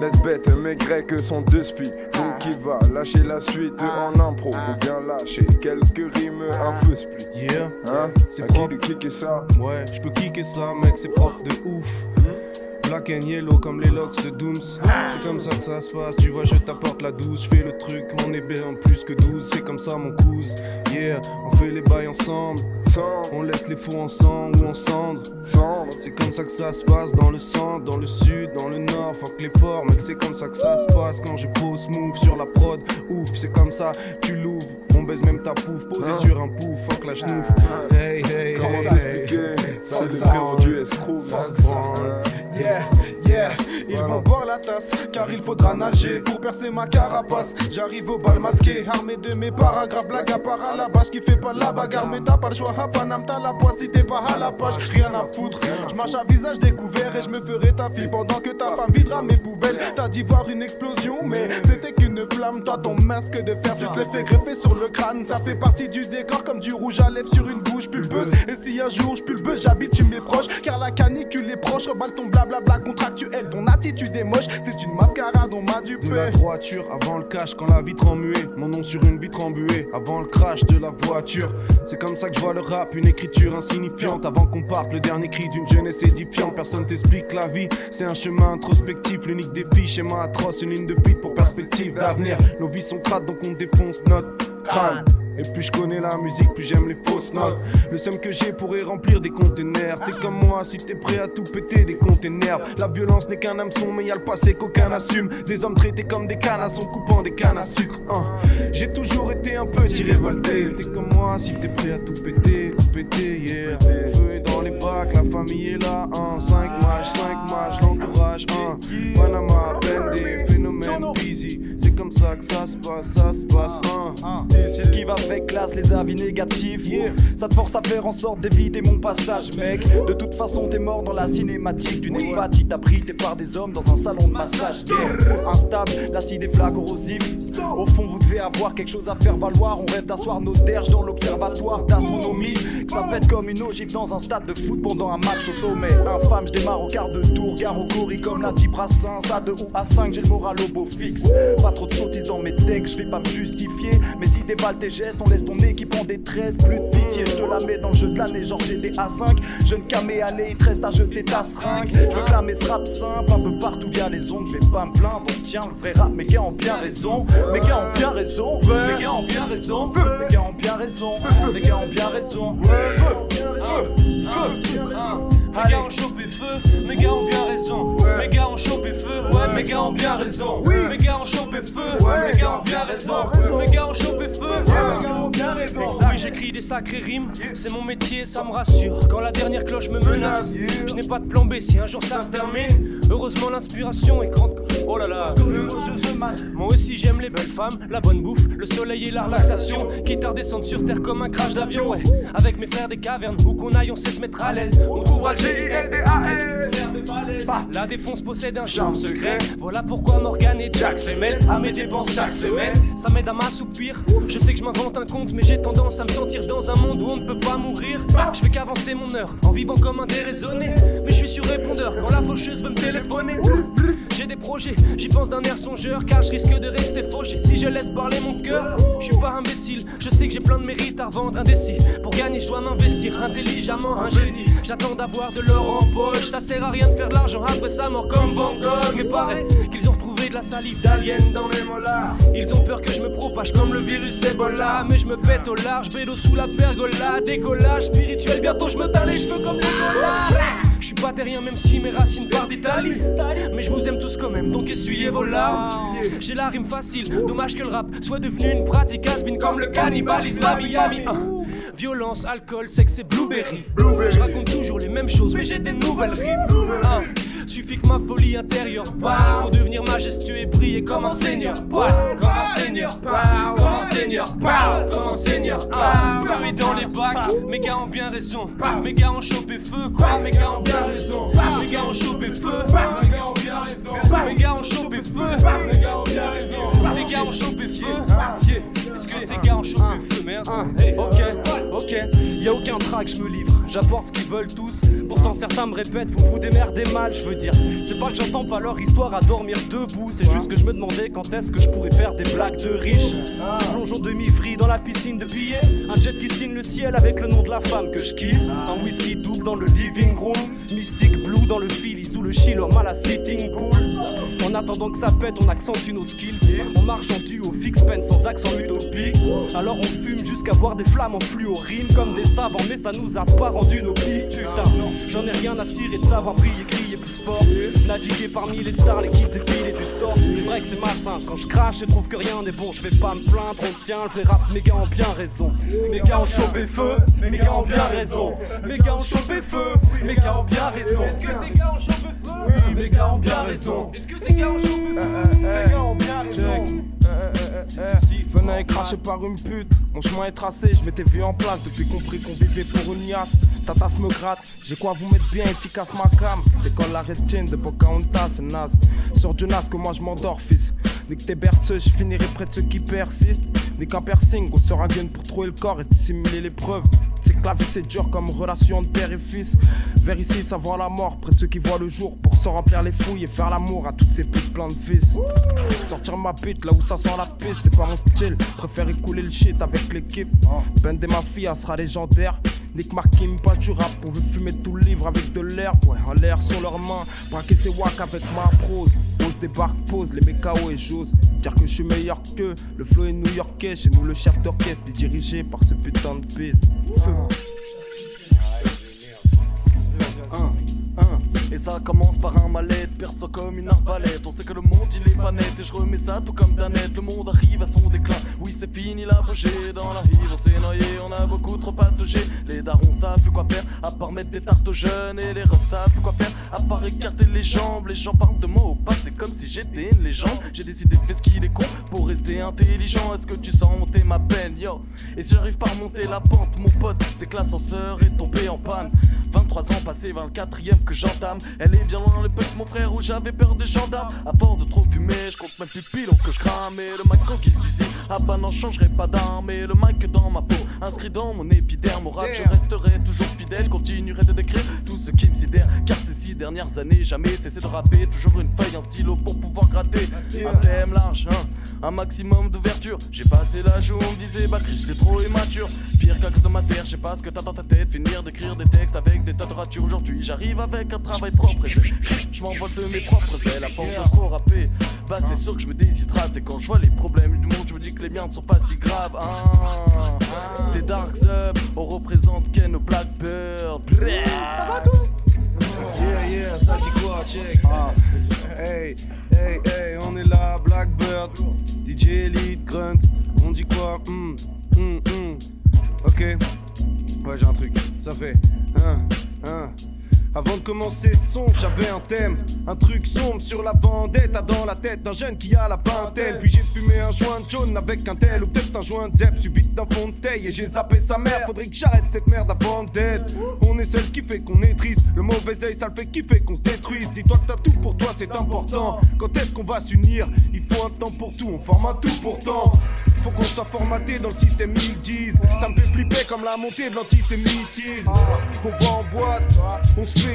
Laisse bête, mes grecs sont deux spies. Donc qui va lâcher la suite en impro? Ou bien lâcher quelques rimes, un feu split. Yeah, Hein? C'est propre. de kicker ça? Ouais, je peux kicker ça, mec, c'est propre de ouf. Black and yellow comme les locks de Dooms. C'est comme ça que ça se passe, tu vois, je t'apporte la douce. Je fais le truc, on est bien plus que 12. C'est comme ça, mon cousin. Yeah, on fait les bails ensemble. On laisse les faux ensemble ou ensemble. C'est comme ça que ça se passe dans le centre, dans le sud, dans le nord. Fuck les ports, mec, c'est comme ça que ça se passe quand je pose move sur la prod. Ouf, c'est comme ça, tu l'ouvres. On baise même ta pouf, posé Hein? sur un pouf, fuck la chnouf. Hey, hey, hey, hey. C'est le frérot du escroc. Ça se. Yeah, yeah, ils vont boire la tasse car il faudra nager pour percer ma carapace. J'arrive au bal masqué, armé de mes paragraphes, blague à part à la bâche qui fait pas la bagarre. Mais t'as pas le choix, à Paname, t'as la poisse si t'es pas à la page. Rien à foutre, je marche à visage découvert et je me ferai ta fille pendant que ta femme videra mes poubelles. T'as dit voir une explosion, mais c'était qu'une flamme. Toi, ton masque de fer, tu te l'es fait greffer sur le crâne. Ça fait partie du décor comme du rouge à lèvres sur une bouche pulpeuse. Et si un jour je pulpeuse, j'habite chez mes proches, car la canicule est proche, reballe ton blablabla contractuel. Ton attitude est moche, c'est une mascarade, on m'a De dupé. la droiture avant le cash quand la vitre emmuée Mon nom sur une vitre embuée avant le crash de la voiture. C'est comme ça que je vois le rap, une écriture insignifiante. Avant qu'on parte, le dernier cri d'une jeunesse édifiante. Personne t'explique la vie, c'est un chemin introspectif. L'unique défi, schéma atroce, une ligne de fuite pour perspective d'avenir. Nos vies sont crades donc on défonce notre crâne Et plus je connais la musique, plus j'aime les fausses notes. Le seum que j'ai pourrait remplir des containers. T'es comme moi si t'es prêt à tout péter des containers. La violence n'est qu'un hameçon, mais y a le passé qu'aucun assume. Des hommes traités comme des son coupant des cannes à sucre. hein. J'ai toujours été un petit révolté. T'es comme moi si t'es prêt à tout péter, tout péter, yeah. Feu est dans les bacs, la famille est là, hein. 5 matchs, 5 matchs, l'entourage, hein. Panama, peine des phénomènes busy. Comme ça que ça se passe, ça se passe, hein. C'est ce qui va avec classe les avis négatifs. Ça te force à faire en sorte d'éviter mon passage, mec. De toute façon, t'es mort dans la cinématique d'une hépatite abritée par des hommes dans un salon de massage. Yeah. Instable, l'acide et flaques corrosif. Au fond, vous devez avoir quelque chose à faire valoir. On rêve d'asseoir nos derges dans l'observatoire d'astronomie. Que ça pète comme une ogive dans un stade de foot pendant un match au sommet. Infâme, je démarre au quart de tour. Gare au cori comme l'a dit Brassens. À 2 ou à 5, j'ai le moral au beau fixe. Pas trop de sottises dans mes textes, je vais pas me justifier. Mes idées valent tes gestes, on laisse ton équipe en détresse. Plus de pitié, je te la mets dans le jeu de l'année, genre j'étais à 5. Jeune camé, allez, il te reste à jeter ta seringue. Je veux clamer ce rap simple, un peu partout via les ondes. Je vais pas me plaindre, tiens, le vrai rap, mes gars ont bien raison. Mes gars ont bien raison, mes gars ont bien raison. Mes gars ont bien raison, mes gars ont bien raison. Mes gars ont chopé feu, mes gars ont bien raison. Mes gars ont chopé feu, ouais, mes gars ont bien raison. Mes gars ont chopé feu, ouais, mes gars ont bien raison. Mes gars ont chopé feu, ouais, mes gars ont bien raison. Oui, j'écris des sacrées rimes, c'est mon métier, ça me rassure. Quand la dernière cloche me menace, je n'ai pas de plan B si un jour ça se termine. Heureusement, l'inspiration est grande. Oh là là, moi aussi j'aime les belles femmes, la bonne bouffe, le soleil et la relaxation. Quitte à redescendre sur terre comme un crash d'avion, ouais. Avec mes frères des cavernes, où qu'on aille, on sait se mettre à l'aise. On trouvera La défonce possède un charme secret. Voilà pourquoi Morgan et Jack s'aimellent à mes dépenses chaque semaine. Ça m'aide à m'assoupir. Je sais que je m'invente un compte, mais j'ai tendance à me sentir dans un monde où on ne peut pas mourir. Je fais qu'avancer mon heure en vivant comme un déraisonné. Mais je suis sur répondeur quand la faucheuse veut me téléphoner. J'ai des projets, j'y pense d'un air songeur car je risque de rester fauché si je laisse parler mon cœur. Je suis pas imbécile, je sais que j'ai plein de mérites à revendre indécis. Pour gagner, je dois m'investir intelligemment, un génie. J'attends d'avoir de l'or en poche, ça sert à rien de faire de l'argent après sa mort comme Van Gogh. Mais pareil qu'ils ont retrouvé de la salive d'alien dans mes molars. Ils ont peur que je me propage comme le virus Ebola. Mais je me pète au large, vélo sous la pergola. Décollage spirituel, bientôt je me teins les cheveux comme des dollars. Je suis pas terrien même si mes racines partent d'Italie. Mais je vous aime tous quand même donc essuyez vos larmes. J'ai la rime facile, dommage que le rap soit devenu une pratique has comme le cannibalisme à Miami. Ah. Violence, alcool, sexe et blueberry. Je raconte toujours les mêmes choses mais j'ai des nouvelles rimes. Ah. Suffit que ma folie intérieure parle Pour devenir majestueux et briller comme un seigneur. Parle Comme un seigneur Parle Comme un seigneur Parle Comme un seigneur. Feu est dans les bacs Mes gars ont bien raison. Mes gars ont chopé feu Quoi. Mes gars ont bien raison. Mes gars ont chopé feu. Mes gars ont bien raison. Mes gars ont chopé feu. Mes gars ont bien raison. Les gars ont chopé feu. Est-ce que les gars ont chopé feu merde Hey. Ok, ok, y a aucun trac, je me livre, j'apporte ce qu'ils veulent tous. Pourtant certains me répètent, vous vous démerdez mal, je veux dire. C'est pas que j'entends pas leur histoire à dormir debout, c'est juste que je me demandais quand est-ce que je pourrais faire des blagues de riches. Plongeon demi-free dans la piscine de billets, un jet qui signe le ciel avec le nom de la femme que je kiffe. Un whisky double dans le living room, mystique blue dans le Philly sous le chill homme à la sitting pool. En attendant que ça pète, on accentue nos skills. On marche en duo fixe pen sans accent Alors on fume jusqu'à voir des flammes en fluorine comme des savants, mais ça nous a pas rendu nos putain. J'en ai rien à cirer de savoir briller, crier plus fort. Naviguer parmi les stars, les kids et piles du store. C'est vrai que c'est malsain. Quand je crache, je trouve que rien n'est bon. Je vais pas me plaindre, on tient le vrai rap. Mes gars ont bien raison. Mes gars ont chopé feu, mes gars ont bien raison. Mes gars ont chopé feu, mes gars ont bien raison. Est-ce que tes gars ont chopé feu? Oui, mes gars ont bien raison. Est-ce que tes gars ont chopé feu? Mes gars ont bien raison. Venant et craché par une pute, mon chemin est tracé, je m'étais vu en place depuis compris qu'on vivait pour une liasse. Ta tasse me gratte, j'ai quoi vous mettre bien efficace ma cam? L'école la rétine de Pocahontas, c'est naze. Sur du nas que moi je m'endors, fils. Nique tes berceuses, je finirai près de ceux qui persistent. Nique un piercing, on sera gun pour trouver le corps et dissimuler les preuves. C'est que la vie c'est dur comme relation de père et fils. Vers ici, ça voit la mort, près de ceux qui voient le jour pour se remplir les fouilles et faire l'amour à toutes ces putes plein de fils. Sortir ma bite là où ça sent la piste, c'est pas mon style. Préfère écouler le shit avec l'équipe. Ben ma fille, elle sera légendaire. Nick Markim, pas du rap, on veut fumer tout le livre avec de l'herbe. Ouais, en l'air sur leurs braquer ses wack avec ma prose. Pose débarque, pose les mécaos et j'ose dire que je suis meilleur que le flow est new-yorkais. Chez nous, le chef d'orchestre est dirigé par ce putain de. Un, un. Ça commence par un mal-être, comme une arbalète. On sait que le monde il est pas net et je remets ça tout comme net. Le monde arrive à son déclin. Oui, c'est fini l'apogée dans la rive. On s'est noyé, on a beaucoup trop pataugé. Les darons savent plus quoi faire à part mettre des tartes aux jeunes. Et les refs savent plus quoi faire à part écarter les jambes. Les gens parlent de moi au passé comme si j'étais une légende. J'ai décidé de faire ce qu'il est con pour rester intelligent. Est-ce que tu sens monter ma peine, yo? Et si j'arrive pas à monter la pente, mon pote, c'est que l'ascenseur est tombé en panne. 23 ans passés, 24ème que j'entame. Elle est bien loin dans le peuple, mon frère, où j'avais peur des gendarmes. À force de trop fumer, je compte même plus pile que je crame. Et le quand qu'il d'usine, ah bah n'en changerai pas d'arme. Et le mic dans ma peau, inscrit dans mon épiderme. Au rap, je resterai toujours fidèle, je continuerai de décrire tout ce qui me sidère. Car dernières années, jamais cessé de rapper. Toujours une feuille, un stylo pour pouvoir gratter. Un thème large, hein, un maximum d'ouverture. J'ai passé l'âge où on me disait, bah Chris, t'es trop immature. Pire qu'à cause de ma terre, je sais pas ce que t'as dans ta tête. Finir d'écrire des textes avec des tas de ratures. Aujourd'hui, j'arrive avec un travail propre je, m'envole de mes propres ailes. À force de trop rapper, bah c'est sûr que je me déshydrate. Et quand je vois les problèmes du monde, je me dis que les miens ne sont pas si graves. Ah, c'est Dark Sub, on représente Ken au Blackbird. Ça va tout? Yeah, yeah, ça dit quoi, check. Ah. Hey, hey, hey, on est là, Blackbird, DJ Elite, Grunt, on dit quoi? Hmm, hmm, hmm. Ok, ouais, j'ai un truc, ça fait. Hein, hein. Avant de commencer ce son, j'avais un thème, un truc sombre sur la vendetta dans la tête d'un jeune qui a la vingtaine. Puis j'ai fumé un joint jaune avec un tel ou peut-être un joint zep suivi d'un fond de taille et j'ai zappé sa mère. Faudrait que j'arrête cette merde avant d'être. On est seul, ce qui fait qu'on est triste. Le mauvais œil, ça le fait kiffer qu'on se détruise. Dis-toi que t'as tout pour toi, c'est important. Quand est-ce qu'on va s'unir? Il faut un temps pour tout, on forme tout pourtant. Faut qu'on soit formaté dans le système, ils disent. Ça me fait flipper comme la montée de l'antisémitisme. On va en boîte, on se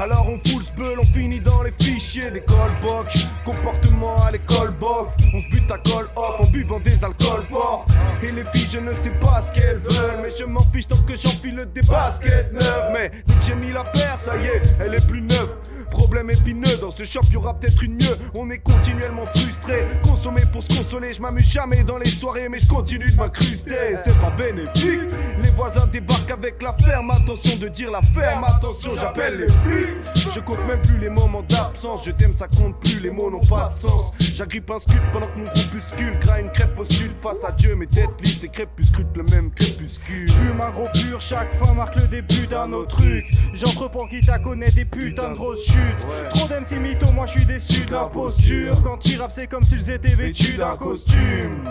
Alors on fout le on finit dans les fichiers. L'école boc, comportement à l'école bof. On se bute à call off en buvant des alcools forts. Et les filles, je ne sais pas ce qu'elles veulent. Mais je m'en fiche tant que j'enfile des baskets neuves. Mais dès que j'ai mis la paire, ça y est, elle est plus neuve. Problème épineux, dans ce shop y aura peut-être une mieux. On est continuellement frustré, consommer pour se consoler. Je m'amuse jamais dans les soirées, mais je continue de m'incruster. C'est pas bénéfique. Les voisins débarquent avec la ferme. Attention de dire la ferme, attention, j'appelle les flics. Je compte même plus les moments d'absence. Je t'aime, ça compte plus, les mots n'ont pas de sens. J'agrippe un scud pendant que mon groupuscule gras une crêpe postule face à Dieu. Mes têtes lisses et crépuscules, le même crépuscule. Fume un gros pur, chaque fin marque le début d'un autre truc. J'entreprends qui t'a connaît des putains de grosses chutes. Trop d'MC mytho, moi je suis déçu de l'imposture. Quand ils rappent, c'est comme s'ils étaient vêtus d'un costume.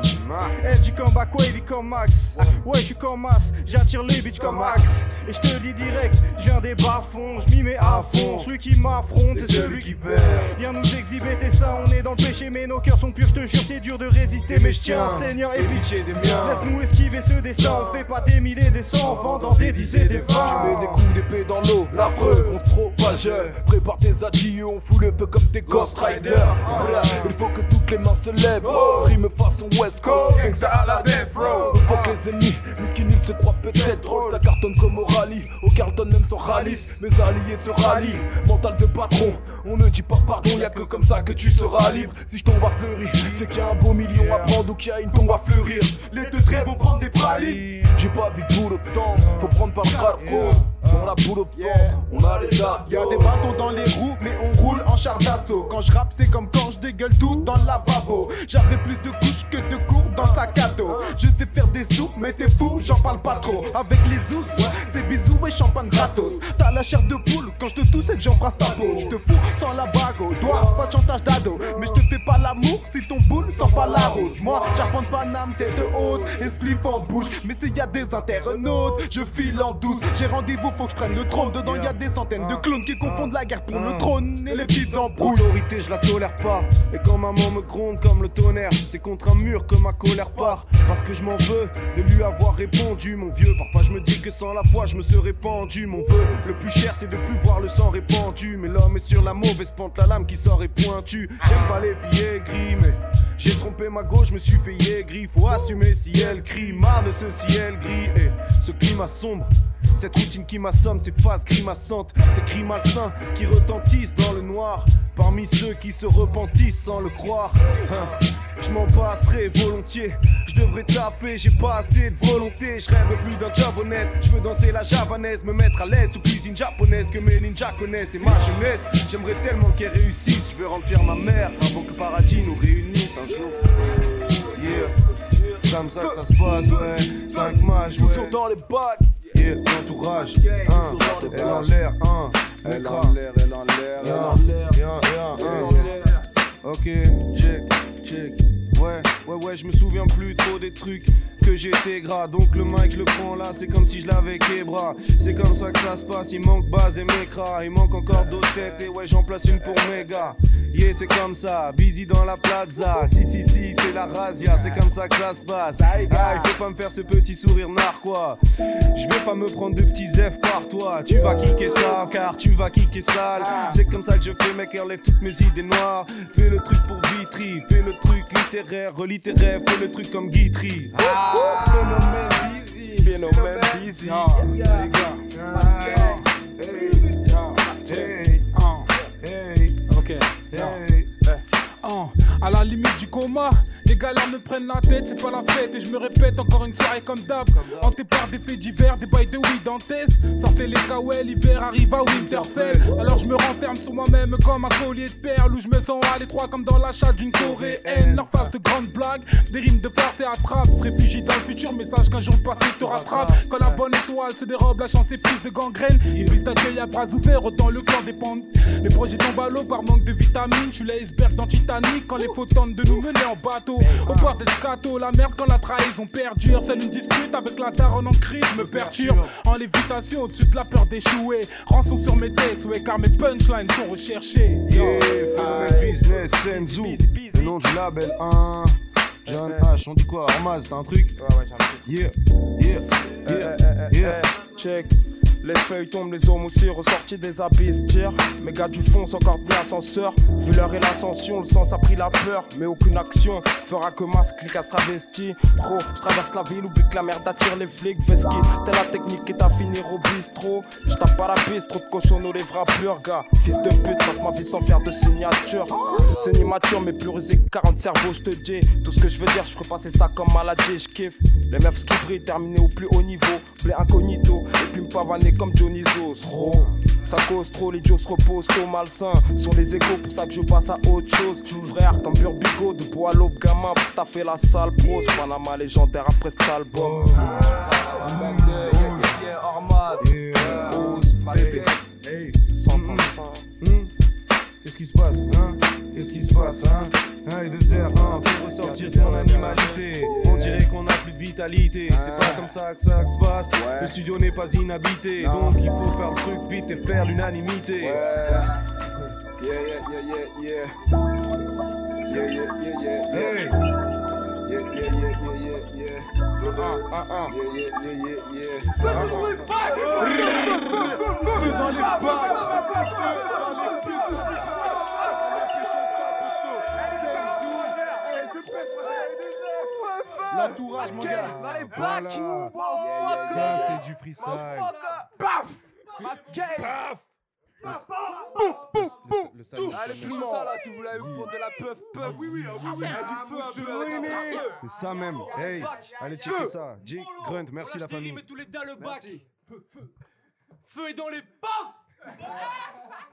Edgy comme back, wavy comme Max. Ouais, je suis comme Mas, j'attire les bitches comme Max. Et je te dis direct, je viens des bas-fonds, je m'y mets à fond. Celui qui m'affronte, c'est celui qui perd. Viens nous exhiber tes seins, on est dans le péché, mais nos cœurs sont purs, je te jure, c'est dur de résister. Mais je tiens, Seigneur, et pitié des miens. Laisse-nous esquiver ce destin, on fait pas des milliers, des cents, vendant des dix et des vingt. Tu mets des coups d'épée dans l'eau, l'affreux, on se propage. Prépare tes adieux, on fout le feu comme des Ghost Riders. Bra, Il faut que toutes les mains se lèvent. Rime façon West Coast, gangsta à la Death Row. Il faut que les ennemis, miskinils se croient peut-être drôle. Ça cartonne comme au rallye, au Carlton même sans ralice. Mes alliés se rallient, mental de patron. On ne dit pas pardon, y'a que comme ça que tu seras libre. Si je tombe à fleurir, c'est qu'il y a un beau million à prendre ou qu'il y a une tombe à fleurir. Les deux traits vont prendre des pralines. J'ai pas vu de boule au temps, faut prendre par le carreau. Sans la boule au ventre, on a les armes. Y'a des bâtons dans les mais on roule en char d'assaut. Quand je rappe, c'est comme quand je dégueule tout dans le lavabo. J'avais plus de couches que de cours dans le sac à dos. Je sais faire des sous, mais t'es fou, j'en parle pas trop. Avec les ous, c'est bisous et champagne gratos. T'as la chair de poule, quand je te tousse et que j'embrasse ta peau. Je te fous sans la bague au doigt, pas de chantage d'ado. Mais je te fais pas l'amour si ton boule sent pas la rose. Moi, j'arpente Paname, tête haute, et spliff en bouche. Mais s'il y a des internautes, je file en douce. J'ai rendez-vous, faut que je prenne le trône. Dedans, y a des centaines de clones qui confondent la guerre pour le trône et les petites embrouilles. L'autorité, je la tolère pas. Et quand maman me gronde comme le tonnerre, c'est contre un mur que ma colère passe. Parce que je m'en veux de lui avoir répondu, mon vieux. Parfois, je me dis que sans la foi, je me serais pendu. Mon vœu, le plus cher, c'est de plus voir le sang répandu. Mais l'homme est sur la mauvaise pente, la lame qui sort est pointue. J'aime pas les filles aigries, mais j'ai trompé ma gauche, me suis fait aigri. Faut assumer si elle crie, marre de ce ciel gris et ce climat sombre. Cette routine qui m'assomme, ces phases grimaçantes, ces cris malsains qui retentissent dans le noir. Parmi ceux qui se repentissent sans le croire. Hein, je m'en passerai volontiers. Je devrais taper, j'ai pas assez de volonté. Je rêve plus d'un job honnête. Je veux danser la javanaise, me mettre à l'aise sous cuisine japonaise que mes ninjas connaissent. Et ma jeunesse, j'aimerais tellement qu'elle réussisse. Je veux remplir ma mère avant que paradis nous réunisse un jour. Yeah, c'est comme ça que ça se passe, ouais. 5 matchs, ouais. Toujours dans les bacs. Yeah, l'entourage. Un, elle en l'air, un. Elle en l'air, elle en l'air, elle en l'air. Ok, check, check. Ouais, ouais, ouais, je me souviens plus trop des trucs que j'étais gras. Donc le mic, je le prends là, c'est comme si je l'avais bras. C'est comme ça que ça se passe. Il manque base et mécra. Il manque encore d'autres têtes. Et ouais, j'en place une pour mes gars. Yeah, c'est comme ça. Busy dans la plaza. Si, si, si, c'est la razzia. C'est comme ça que ça se passe. Ah, il faut pas me faire ce petit sourire narquois. Je vais pas me prendre de petits F par toi. Tu vas kicker ça, car tu vas kicker sale. C'est comme ça que je fais, mec. Enlève toutes mes idées noires. Fais le truc pour Vitry. Fais le truc littéraire, relittéraire. Fais le truc comme Guitry. Phénomène busy. Phénomène hey, Ok. à la limite du coma, les galères me prennent la tête, c'est pas la fête. Et je me répète encore une soirée comme d'hab. Hanté par des faits divers, des bails de weed en. Sortez les kawaii, l'hiver arrive à Winterfell. Alors je me renferme sur moi-même comme un collier de perles. Où je me sens à l'étroit comme dans l'achat d'une coréenne. Leur face de grandes blagues, des rimes de farce et attrape. Se réfugie dans le futur, message qu'un jour passé te rattrape. Quand la bonne étoile se dérobe, la chance est prise de gangrène. Ils visent d'accueil à bras ouverts, autant le corps dépend. Les projets tombent à l'eau par manque de vitamines. Je suis l'iceberg dans Titanic quand les faux tentent de nous mener en bateau. Au bord des scato, la merde quand la trahison perdure. Celle une dispute avec la daronne en crise me perturbe. En lévitation au-dessus de la peur d'échouer. Rançon sur mes textes, ouais, car mes punchlines sont recherchés. Yeah, phénomène business, Senzu. Le nom du label 1. John H, on dit quoi? Armaz, t'as un truc Yeah, yeah, yeah, yeah. Check. Les feuilles tombent, les hommes aussi ressortis des abysses. Tire, mes gars du fond sont de l'ascenseur. Vu l'heure et l'ascension, le sens a pris la peur. Mais aucune action fera que masque clique à se travesti. Pro, je traverse la ville, oublie que la merde attire les flics. Veski, t'es la technique qui t'a finir au bistrot. Je tape la piste, trop de cochons les vrais purs, gars. Fils de pute, passe ma vie sans faire de signature. C'est ni mature, mais plus que 40 cerveaux, je te dis. Tout ce que je veux dire, je ferai passer ça comme maladie, je kiffe. Les meufs qui brillent, au plus haut niveau. Blé incognito, et puis me pavaner comme Dionysos. Gros, ça cause trop, l'idiot se repose, trop malsain. Sont les échos, pour ça que je passe à autre chose. Frère, comme Burbigo, de bois l'aube, gamin, pour t'as fait la sale prose. Panama légendaire après cet album. Hey, qui se passe, hein? Qu'est-ce qui se passe, hein? Un et deux heures, hein? Faut ressortir son animalité. On dirait qu'on a plus de vitalité. C'est pas comme ça que ça se passe. Le studio n'est pas inhabité. Donc il faut faire le truc vite et faire l'unanimité. Yeah, yeah, yeah, yeah, yeah. Yeah, yeah, yeah, yeah. Yeah, yeah, yeah, yeah. Ça va jouer Feu dans les L'entourage, mon gars. Voilà. Ça, c'est du freestyle. Paf Paf Le plus ça là, si vous voulez vous de la puff, puff. Oui, oui, oui, oui. Du feu. C'est ça même. Hey, allez checker ça. Jake, Grunt, merci la famille. Mets tous les dalles le bac. Feu, feu. Feu est dans les paf